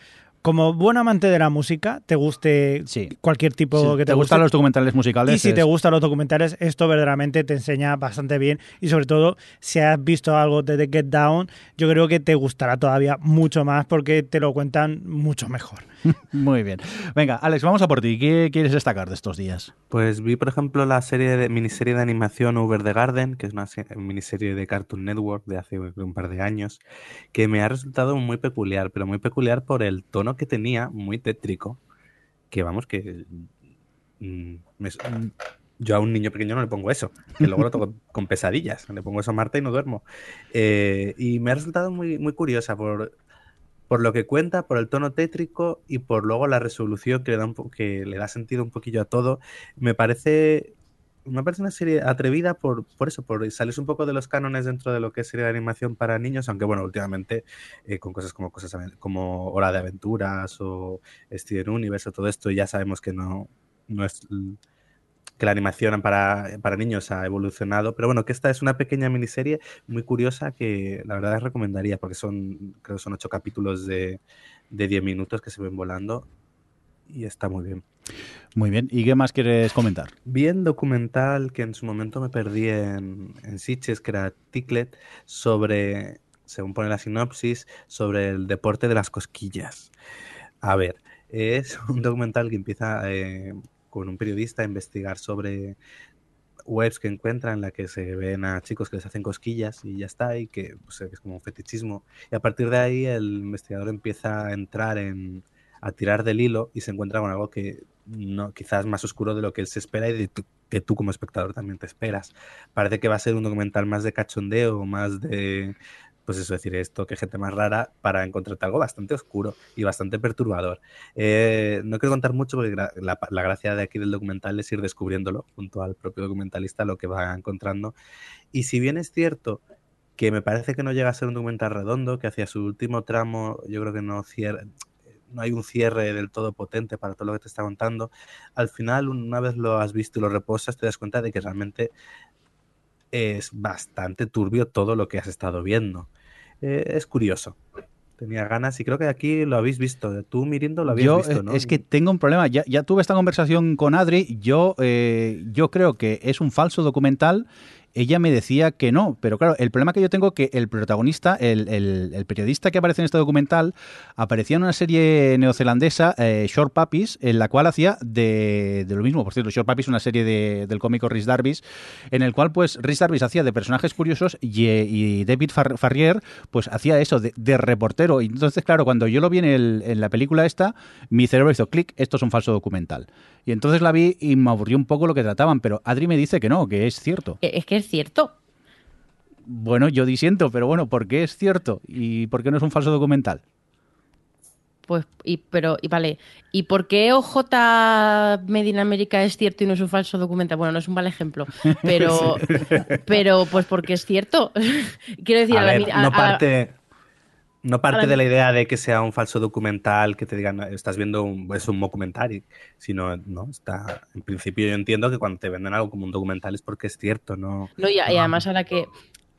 como buen amante de la música, te guste Sí. cualquier tipo Si que te te, gustan los documentales musicales. Y si es- te gustan los documentales, esto verdaderamente te enseña bastante bien. Y sobre todo, si has visto algo de The Get Down, yo creo que te gustará todavía mucho más porque te lo cuentan mucho mejor. Muy bien. Venga, Alex, vamos a por ti. ¿Qué quieres destacar de estos días? Pues vi, por ejemplo, la serie de miniserie de animación Over the Garden, que es una se- miniserie de Cartoon Network de hace un par de años, que me ha resultado muy peculiar, pero muy peculiar por el tono que tenía, muy tétrico, que vamos, que mm, me- mm, yo a un niño pequeño no le pongo eso, que luego lo toco con pesadillas, le pongo eso a Marta y no duermo. Eh, y me ha resultado muy, muy curiosa por, por lo que cuenta, por el tono tétrico y por luego la resolución que le da, un que le da sentido un poquillo a todo. Me parece, me parece una serie atrevida por, por eso, por salirse un poco de los cánones dentro de lo que es serie de animación para niños, aunque bueno, últimamente eh, con cosas como cosas como Hora de Aventuras o Steven Universe o todo esto ya sabemos que no, no es que la animación para, para niños ha evolucionado, pero bueno, que esta es una pequeña miniserie muy curiosa que la verdad recomendaría, porque son, creo que son ocho capítulos de, de 10 minutos que se ven volando y está muy bien. Muy bien. ¿Y qué más quieres comentar? Bien documental que en su momento me perdí en, en Sitges, que era Ticklet, sobre, según pone la sinopsis, sobre el deporte de las cosquillas. A ver, es un documental que empieza eh, con un periodista a investigar sobre webs que encuentra en la que se ven a chicos que les hacen cosquillas y ya está, y que pues, es como un fetichismo. Y a partir de ahí el investigador empieza a entrar en a tirar del hilo y se encuentra con algo que no quizás más oscuro de lo que él se espera y de que tú como espectador también te esperas. Parece que va a ser un documental más de cachondeo, más de pues eso, decir esto, que gente más rara, para encontrarte algo bastante oscuro y bastante perturbador. Eh, no quiero contar mucho porque la, la gracia de aquí del documental es ir descubriéndolo junto al propio documentalista lo que va encontrando. Y si bien es cierto que me parece que no llega a ser un documental redondo, que hacia su último tramo yo creo que no cierra, no hay un cierre del todo potente para todo lo que te está contando, al final una vez lo has visto y lo reposas te das cuenta de que realmente es bastante turbio todo lo que has estado viendo. Eh, es curioso. Tenía ganas y creo que aquí lo habéis visto. Tú, Mirindo, lo habías Yo visto, eh, ¿no? es que tengo un problema. Ya, ya tuve esta conversación con Adri. Yo, eh, yo creo que es un falso documental. Ella me decía que no, pero claro, el problema que yo tengo es que el protagonista, el, el- el periodista que aparece en este documental, aparecía en una serie neozelandesa, eh, Short Puppies, en la cual hacía de, de lo mismo. Por cierto, Short Puppies es una serie de- del cómico Rhys Darvis, en el cual pues Rhys Darvis hacía de personajes curiosos y, eh, y David Far- Farrier pues hacía eso de, de reportero. Y entonces, claro, cuando yo lo vi en, el- en la película esta, mi cerebro hizo clic, esto es un falso documental. Y entonces la vi y me aburrió un poco lo que trataban, pero Adri me dice que no, que es cierto. Eh, Es que es cierto. Bueno, yo disiento, pero bueno, ¿por qué es cierto? ¿Y por qué no es un falso documental? Pues, y, pero, y vale, ¿y por qué OJ Made in America es cierto y no es un falso documental? Bueno, no es un mal ejemplo, pero, pero pues porque es cierto. Quiero decir, A a la ver, a- no a- parte, no parte de la idea de que sea un falso documental, que te digan, estás viendo un, es un documental, sino, no, está, en principio yo entiendo que cuando te venden algo como un documental es porque es cierto, no... No, y, y además ahora que.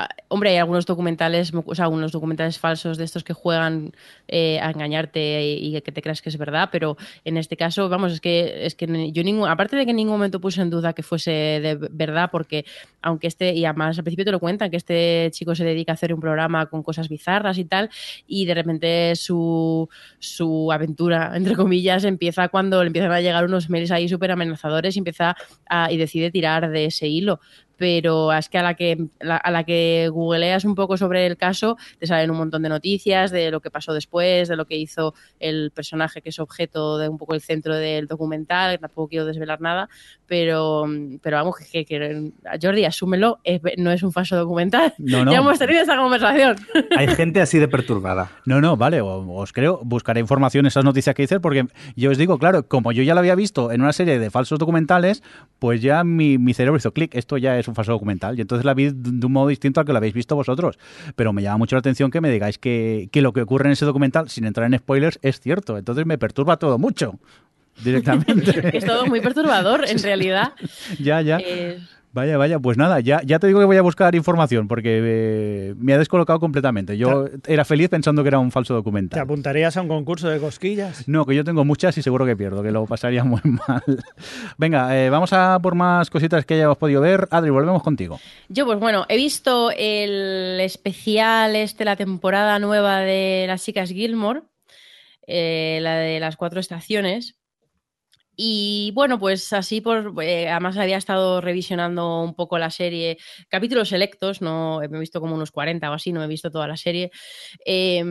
Ah, Hombre, hay algunos documentales, o sea, algunos documentales falsos de estos que juegan eh, a engañarte y, que te creas que es verdad, pero en este caso, vamos, es que es que yo ningún, aparte de que en ningún momento puse en duda que fuese de verdad, porque aunque este, y además al principio te lo cuentan, que este chico se dedica a hacer un programa con cosas bizarras y tal, y de repente su, su aventura, entre comillas, empieza cuando le empiezan a llegar unos mails ahí súper amenazadores y empieza a- y decide tirar de ese hilo pero es que a la que la- a la que googleas un poco sobre el caso te salen un montón de noticias de lo que pasó después, de lo que hizo el personaje que es objeto de un poco el centro del documental, tampoco quiero desvelar nada, pero, pero vamos, que, que- que- Jordi, asúmelo, es- no es un falso documental. No, no. Ya hemos tenido esta conversación. Hay gente así de perturbada. No, no, vale, os creo, buscaré información, esas noticias que dices, porque yo os digo, claro, como yo ya lo había visto en una serie de falsos documentales, pues ya mi, mi cerebro hizo clic, esto ya es un falso documental, y entonces la vi de de un modo distinto al que lo habéis visto vosotros. Pero me llama mucho la atención que me digáis que, que lo que ocurre en ese documental, sin entrar en spoilers, es cierto, entonces me perturba todo mucho, directamente. es todo muy perturbador, en realidad. ya, ya. Eh, Vaya, vaya, pues nada, ya, ya te digo que voy a buscar información porque eh, me ha descolocado completamente. Yo era feliz pensando que era un falso ¿Te documental. apuntarías a un concurso de cosquillas? No, que yo tengo muchas y seguro que pierdo, que lo pasaría muy mal. Venga, eh, vamos a por más cositas que hayamos podido ver. Adri, volvemos contigo. Yo, pues bueno, he visto el especial este, la temporada nueva de las chicas Gilmore, eh, la de las cuatro estaciones. Y bueno, pues así por. eh, además había estado revisionando un poco la serie, capítulos selectos, no he visto como unos 40 o así, no he visto toda la serie. eh,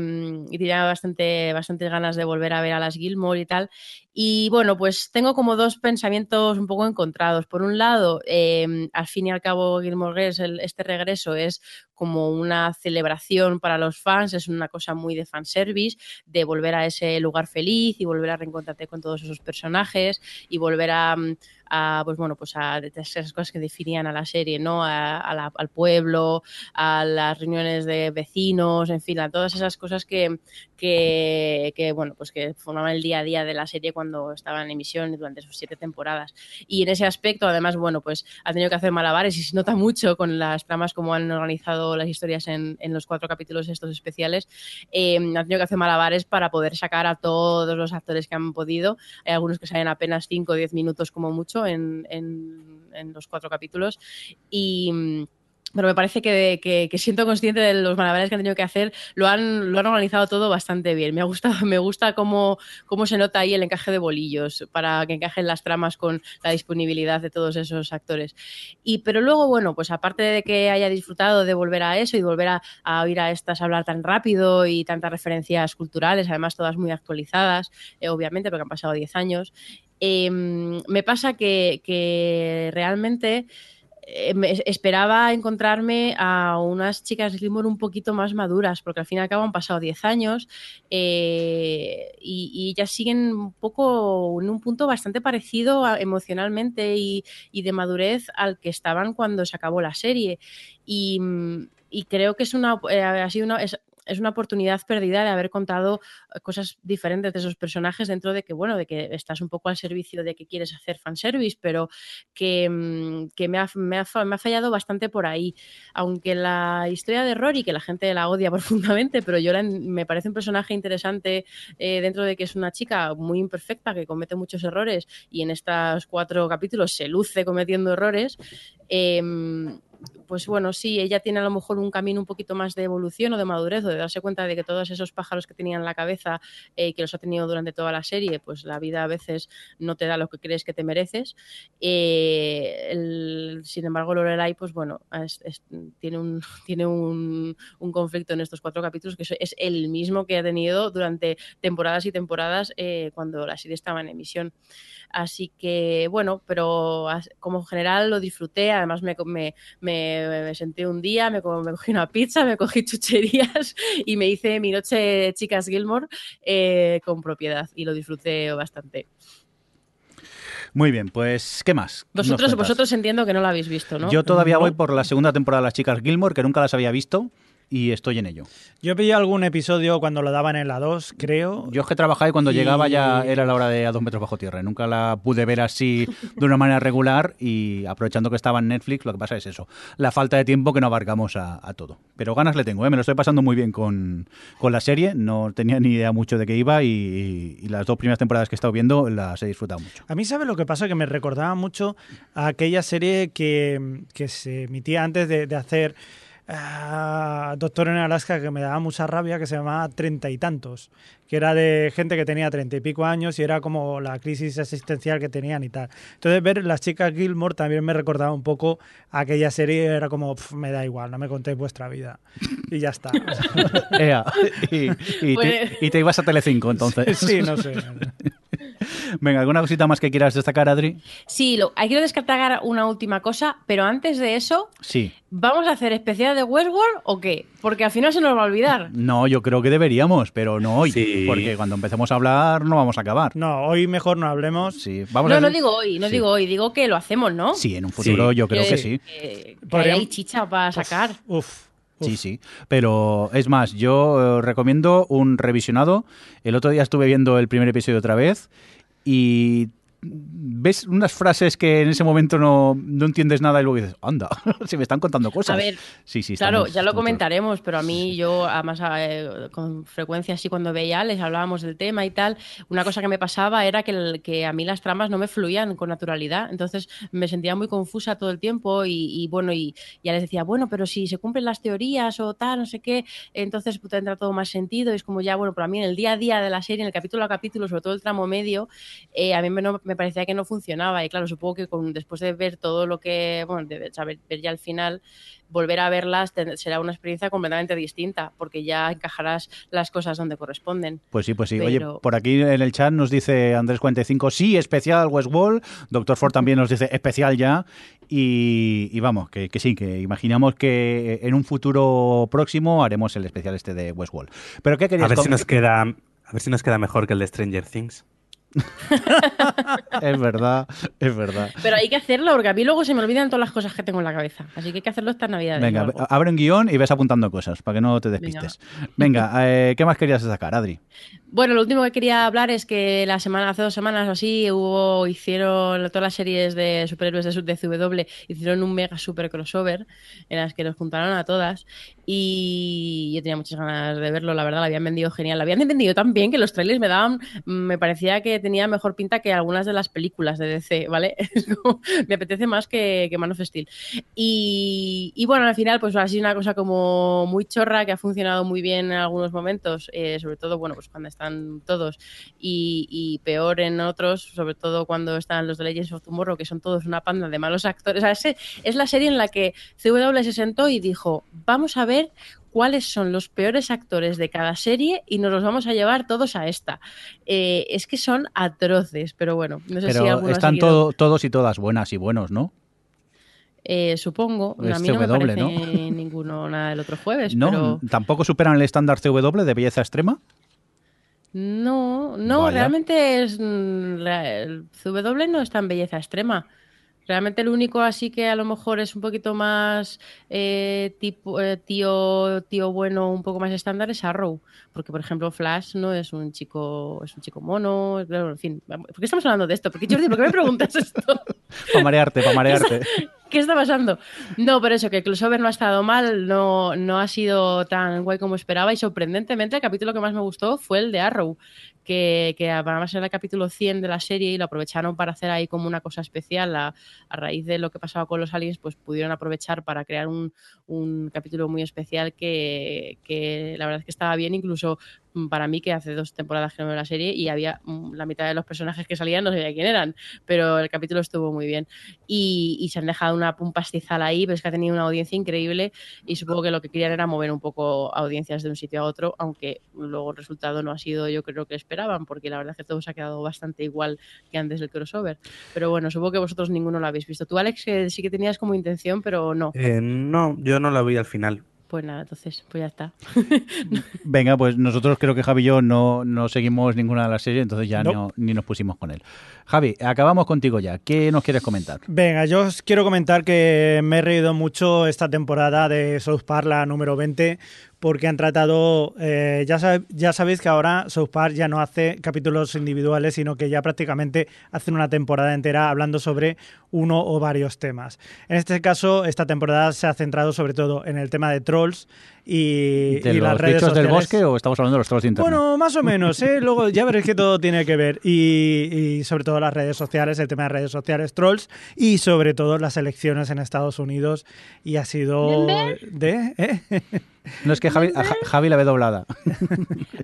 y tenía bastante, bastantes ganas de volver a ver a las Gilmore y tal. Y bueno, pues tengo como dos pensamientos un poco encontrados. Por un lado, eh, al fin y al cabo, Gilmore Girls, el- este regreso es como una celebración para los fans, es una cosa muy de fanservice, de volver a ese lugar feliz y volver a reencontrarte con todos esos personajes y volver a, mm, a, pues bueno, pues a esas cosas que definían a la serie, ¿no? A- la- al pueblo, a las reuniones de vecinos, en fin, a todas esas cosas que, que, que, bueno, pues que formaban el día a día de la serie cuando estaba en emisión durante sus siete temporadas. Y en ese aspecto, además, bueno, pues ha tenido que hacer malabares y se nota mucho con las tramas como han organizado las historias en, en los cuatro capítulos estos especiales. Eh, ha tenido que hacer malabares para poder sacar a todos los actores que han podido. Hay algunos que salen apenas 5 o 10 minutos como mucho en, los cuatro capítulos. Y. mm, pero me parece que, que- siento consciente de los malabares que han tenido que hacer. Lo han, lo han organizado todo bastante bien. Me, ha gustado, me gusta cómo, cómo se nota ahí el encaje de bolillos para que encajen las tramas con la disponibilidad de todos esos actores. Y, pero luego, bueno, pues aparte de que haya disfrutado de volver a eso y volver a, a oír a estas hablar tan rápido y tantas referencias culturales, además todas muy actualizadas, eh, obviamente, porque han pasado 10 años, eh, me pasa que, realmente eh, esperaba encontrarme a unas chicas Gilmore un poquito más maduras, porque al fin y al cabo han pasado 10 años eh, y, y ellas siguen un poco en un punto bastante parecido a- emocionalmente y, de madurez al que estaban cuando se acabó la serie. Y, mm, creo que es una, eh, ha sido una, es una oportunidad perdida de haber contado eh, cosas diferentes de esos personajes dentro de que, bueno, de que estás un poco al servicio de que quieres hacer fanservice, pero que, mm, que me, ha, me, ha, fallado bastante por ahí. Aunque la historia de Rory, que la gente la odia profundamente, pero yo me parece un personaje interesante eh, dentro de que es una chica muy imperfecta, que comete muchos errores y en estos cuatro capítulos se luce cometiendo errores. em, pues bueno, sí, ella tiene a lo mejor un camino un poquito más de evolución o de madurez o de darse cuenta de que todos esos pájaros que tenía en la cabeza eh, que los ha tenido durante toda la serie, pues la vida a veces no te da lo que crees que te mereces. Eh, sin embargo, Lorelai, pues bueno, tiene, un, tiene un, un conflicto en estos cuatro capítulos que es, el mismo que ha tenido durante temporadas y temporadas eh, cuando la serie estaba en emisión. Así que, bueno, pero como general lo disfruté, además me me, me senté un día, me, co- me cogí una pizza, me cogí chucherías y me hice mi noche chicas Gilmore eh, con propiedad y lo disfruté bastante. Muy bien, pues, ¿qué más? Vosotros, vosotros entiendo que no lo habéis visto, ¿no? Yo todavía No. voy por la segunda temporada de las chicas Gilmore, que nunca las había visto, y estoy en ello. Yo pillé algún episodio cuando lo daban en la 2, creo. Yo es que trabajaba y cuando Y- llegaba ya era la hora de a dos metros bajo tierra. Nunca la pude ver así de una manera regular y aprovechando que estaba en Netflix, lo que pasa es eso, la falta de tiempo que no abarcamos a, a todo. Pero ganas le tengo, ¿eh? me lo estoy pasando muy bien con, con la serie, no tenía ni idea mucho de qué iba y, y las dos primeras temporadas que he estado viendo las he disfrutado mucho. A mí, ¿sabe lo que pasa? Que me recordaba mucho a aquella serie que, que se emitía antes de, de hacer ah, Doctor en Alaska, que me daba mucha rabia, que se llamaba Treinta y Tantos, que era de gente que tenía treinta y pico años y era como la crisis existencial que tenían y tal. Entonces, ver las chicas Gilmore también me recordaba un poco a aquella serie, era como, "Pf, me da igual, no me contéis vuestra vida. Y ya está. Ea, y, y Pues- te, y te ibas a Telecinco entonces. sí, no sé. Venga, ¿alguna cosita más que quieras destacar, Adri? Sí, lo, hay quiero destacar una última cosa, pero antes de eso, Sí. ¿vamos a hacer especial de Westworld o qué? Porque al final se nos va a olvidar. No, yo creo que deberíamos, pero no hoy. Sí. Porque cuando empecemos a hablar no vamos a acabar. No, hoy mejor no hablemos. Sí, vamos no, a no digo hoy, no Sí. digo hoy, digo que lo hacemos, ¿no? Sí, en un futuro Sí. yo creo que Eh, sí. eh, que hay chicha para sacar. Uf. Sí, sí. Pero es más, yo eh, recomiendo un revisionado. El otro día estuve viendo el primer episodio otra vez y ves unas frases que en ese momento no, no entiendes nada y luego dices, anda, se me están contando cosas. A ver, sí, sí, está Claro, ya lo comentaremos, pero a mí yo, además, eh, con frecuencia así cuando veía, les hablábamos del tema y tal, una cosa que me pasaba era que, el- que a mí las tramas no me fluían con naturalidad, entonces me sentía muy confusa todo el tiempo y, y bueno, y ya les decía, bueno, pero si se cumplen las teorías o tal, no sé qué, entonces pues, tendrá todo más sentido y es como ya, bueno, pero a mí en el día a día de la serie, en el capítulo a capítulo, sobre todo el tramo medio, eh, a mí me, no- me parecía que no funcionaba y claro, supongo que con, después de ver todo lo que, bueno, de saber ver ya al final, volver a verlas te- será una experiencia completamente distinta, porque ya encajarás las cosas donde corresponden. Pues sí, pues sí. Pero- Oye, por aquí en el chat nos dice Andrés45, sí, especial Westworld. Doctor Ford también nos dice especial ya. Y, y vamos, que, que sí, que imaginamos que en un futuro próximo haremos el especial este de Westworld. Pero ¿qué A querías ver si nos queda, a ver si nos queda mejor que el de Stranger Things. Es verdad, es verdad. Pero hay que hacerlo, porque a mí luego se me olvidan todas las cosas que tengo en la cabeza. Así que hay que hacerlo esta Navidad. Venga, abre un guion y ves apuntando cosas para que no te despistes. Venga, eh, ¿qué más querías destacar, Adri? Bueno, lo último que quería hablar es que la semana, hace dos semanas o así, hubo, hicieron todas las series de superhéroes de, de CW, hicieron un mega super crossover en las que los juntaron a todas. Y yo tenía muchas ganas de verlo, la verdad, la habían vendido genial. La habían vendido tan bien que los trailers me daban, me parecía que tenía mejor pinta que algunas de las películas de DC, ¿vale? Me apetece más que, que Man of Steel. Y, y bueno, al final, pues ha sido una cosa como muy chorra que ha funcionado muy bien en algunos momentos, eh, sobre todo, bueno, pues cuando están todos, y, y peor en otros, sobre todo cuando están los de Legends of Tomorrow, que son todos una panda de malos actores. O sea, ese- es la serie en la que CW se sentó y dijo, vamos a ver cuáles son los peores actores de cada serie y nos los vamos a llevar todos a esta. Eh, es que son atroces, pero bueno, no sé si Pero ha están todo- todos y todas buenas y buenos, ¿no? Eh, supongo. Es a mí no me CW, parece ¿no? ninguno nada del otro jueves, ¿No? pero ¿Tampoco superan el estándar CW de belleza extrema? no, no, Vaya. realmente es mm, el CW no está en belleza extrema. Realmente el único así que a lo mejor es un poquito más eh, tipo eh, tío tío bueno, un poco más estándar es Arrow, porque por ejemplo Flash no es un chico es un chico mono, claro, en fin, ¿por qué estamos hablando de esto? Porque Jordi, ¿por qué me preguntas esto? Para marearte, para marearte. ¿Qué está pasando? No, pero eso, que el crossover no ha estado mal, no, no ha sido tan guay como esperaba y sorprendentemente el capítulo que más me gustó fue el de Arrow, que, que además era el capítulo 100 de la serie y lo aprovecharon para hacer ahí como una cosa especial. A, a raíz de lo que pasaba con los aliens, pues pudieron aprovechar para crear un, un capítulo muy especial que, que la verdad es que estaba bien, incluso mm, para mí que hace dos temporadas que no veo la serie y había mm, la mitad de los personajes que salían no sabía quién eran, pero el capítulo estuvo muy bien. Y, y se han dejado una, un pastizal ahí, pero es que ha tenido una audiencia increíble y supongo que lo que querían era mover un poco audiencias de un sitio a otro, aunque luego el resultado no ha sido yo creo que esperaban, porque la verdad es que todo se ha quedado bastante igual que antes del crossover. Pero bueno, supongo que vosotros ninguno lo habéis visto. Tú, Alex, que sí que tenías como intención, pero no. Eh, no, yo no la vi al final. Pues nada, entonces, pues ya está. Venga, pues nosotros creo que Javi y yo no, no seguimos ninguna de las series, entonces ya No. no- ni nos pusimos con él. Javi, acabamos contigo ya. ¿Qué nos quieres comentar? Venga, yo os quiero comentar que me he reído mucho esta temporada de South Park, la número 20, porque han tratado, eh, ya, ya sabéis que ahora South Park ya no hace capítulos individuales, sino que ya prácticamente hacen una temporada entera hablando sobre uno o varios temas. En este caso, esta temporada se ha centrado sobre todo en el tema de trolls y, ¿De y las los redes bichos del sociales. bosque o estamos hablando de los trolls de internet? Bueno, más o menos, ¿eh? Luego ya veréis que todo tiene que ver. Y, y sobre todo las redes sociales, el tema de redes sociales, trolls, y sobre todo las elecciones en Estados Unidos. Y ha sido de... ¿eh? no es que Javi, a Javi la ve doblada.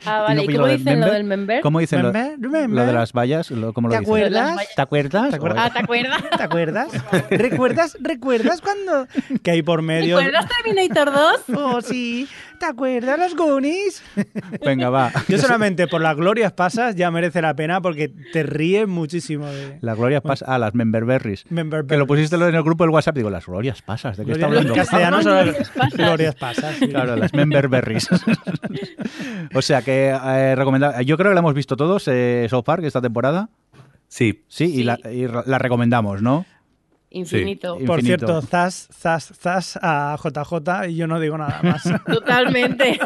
Ah, vale, No ¿y cómo lo dicen lo member. del member? ¿Cómo dicen lo, Remember, remember. lo de las vallas? Lo- ¿Cómo lo ¿Te dicen? ¿Te acuerdas? ¿Te acuerdas? Ah, ¿te acuerdas? ¿Te acuerdas? ¿Recuerdas? ¿Recuerdas cuando? Que hay por medio... ¿Recuerdas Terminator 2? Oh, sí. ¿Te acuerdas los Goonies? Venga, va. Yo solamente por las glorias pasas ya merece la pena porque te ríes muchísimo de... Las glorias pasas. Ah, las memberberries. Member Que lo pusiste en el grupo del WhatsApp. Digo, las glorias pasas. ¿De qué está hablando? En castellano son Glorias las pasas. glorias pasas. sí. Claro, las memberberries. o sea que eh, recomenda- Yo creo que la hemos visto todos, eh, South Park, esta temporada. Sí, Sí, y, Sí. la, y ra- la recomendamos, ¿no? Infinito. Sí. Por Infinito. cierto, zas, zas, zas a JJ y yo no digo nada más. Totalmente.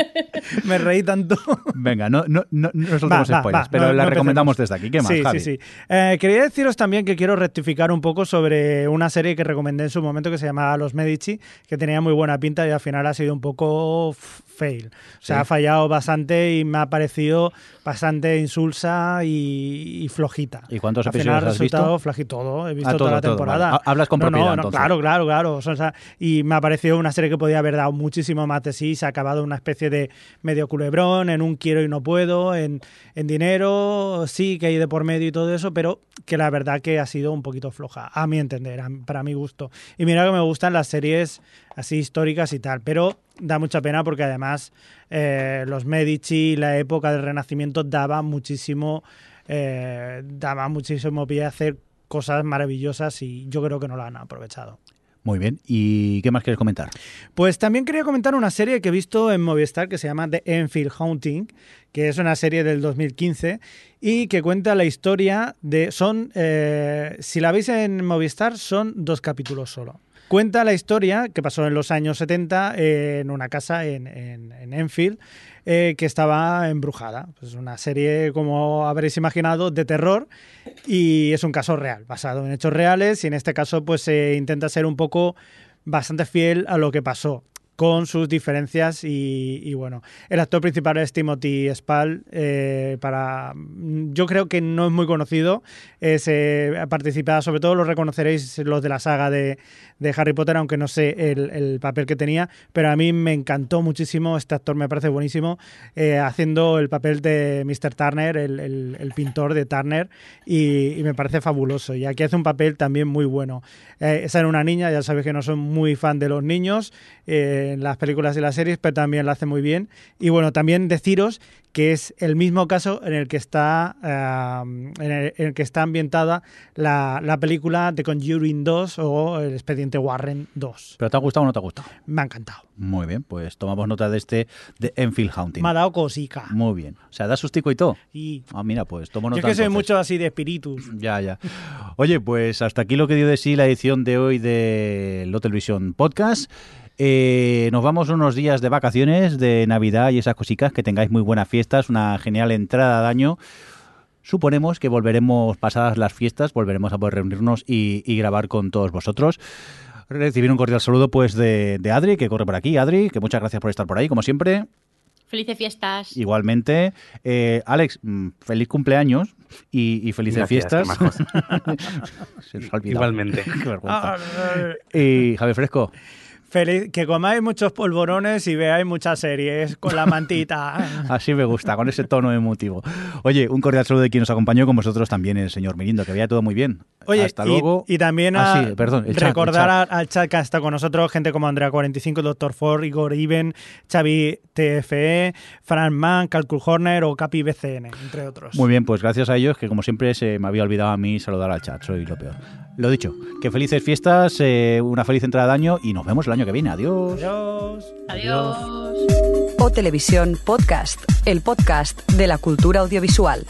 Me reí tanto. Venga, no, no, no, no soltemos Va, spoilers, va, pero no- la no recomendamos desde aquí. ¿Qué más, sí, Javi? sí, sí. Eh, quería deciros también que quiero rectificar un poco sobre una serie que recomendé en su momento que se llamaba Los Medici, que tenía muy buena pinta y al final ha sido un poco fail. O sea, Sí. ha fallado bastante y me ha parecido bastante insulsa y, y flojita. ¿Y cuántos al episodios final has visto? resultado flojito todo. He visto Ah, todo, toda la todo, temporada. vale. Hablas con No, no, propiedad, no, entonces. claro, claro, claro. O sea, y me ha parecido una serie que podía haber dado muchísimo más de sí. Se ha acabado una especie de medio culebrón, en un quiero y no puedo, en, en dinero, sí, que hay de por medio y todo eso, pero que la verdad que ha sido un poquito floja, a mi entender, a- para mi gusto. Y mira que me gustan las series así históricas y tal, pero da mucha pena porque además eh, los Medici, la época del Renacimiento daba muchísimo, eh, daba muchísimo pie a hacer cosas maravillosas y yo creo que no la han aprovechado. Muy bien. ¿Y qué más quieres comentar? Pues también quería comentar una serie que he visto en Movistar que se llama The Enfield Haunting, que es una serie del 2015 y que cuenta la historia de... Son, eh, si la veis en Movistar, son dos capítulos solo. Cuenta la historia que pasó en los años 70 en una casa en, en- en Enfield eh, que estaba embrujada. Es una serie, como habréis imaginado, de terror y es un caso real, basado en hechos reales y en este caso pues se intenta ser un poco bastante fiel a lo que pasó con sus diferencias y, bueno, el actor principal es Timothy Spall, eh, para yo creo que no es muy conocido, es, eh, ha participado, sobre todo lo reconoceréis los de la saga de, Harry Potter, aunque no sé el, el, papel que tenía, pero a mí me encantó muchísimo, este actor me parece buenísimo, eh, haciendo el papel de Mr. Turner, el, pintor de Turner, y, me parece fabuloso, y aquí hace un papel también muy bueno. Eh, esa era una niña, ya sabéis que no soy muy fan de los niños, en las películas y las series, pero también la hace muy bien. Y bueno, también deciros que es el mismo caso en el que está, uh, en, el, en, el, que está ambientada la, la, película The Conjuring 2 o el expediente Warren 2. ¿Pero te ha gustado o no te ha gustado? Me ha encantado. Muy bien, pues tomamos nota de este de Enfield Haunting. Me ha dado cosica. Muy bien. O sea, da sustico y todo. Y... Ah, mira, pues tomo nota. Yo es que soy entonces. mucho así de espíritus. Ya, ya. Oye, pues hasta aquí lo que dio de sí la edición de hoy de Lotel Vision Podcast. Eh, nos vamos unos días de vacaciones, de Navidad y esas cositas, que tengáis muy buenas fiestas, una genial entrada de año. Suponemos que volveremos, pasadas las fiestas, volveremos a poder reunirnos y, y grabar con todos vosotros. Recibir un cordial saludo pues de, de, Adri, que corre por aquí. Adri, que muchas gracias por estar por ahí, como siempre. Felices fiestas. Igualmente. Eh, Alex, feliz cumpleaños y, y felices gracias, fiestas. Se nos ha olvidado. Igualmente. Qué vergüenza. y Javier Fresco. Feliz, que comáis muchos polvorones y veáis muchas series con la mantita. Así me gusta, con ese tono emotivo. Oye, un cordial saludo de quien nos acompañó con vosotros también, el señor Mirindo, que veía todo muy bien. Oye, Hasta y, luego. y también Ah, a sí, perdón, el chat, recordar el chat. a- al chat que está con nosotros, gente como Andrea45, Dr. Ford, Igor Iben, Xavi TFE, Fran Mann, Calcul Horner o Capi BCN, entre otros. Muy bien, pues gracias a ellos, que como siempre se me había olvidado a mí saludar al chat, soy lo peor. Lo dicho, que felices fiestas, eh, una feliz entrada de año y nos vemos el año que viene. Adiós. Adiós. Adiós. O Televisión Podcast, el podcast de la cultura audiovisual.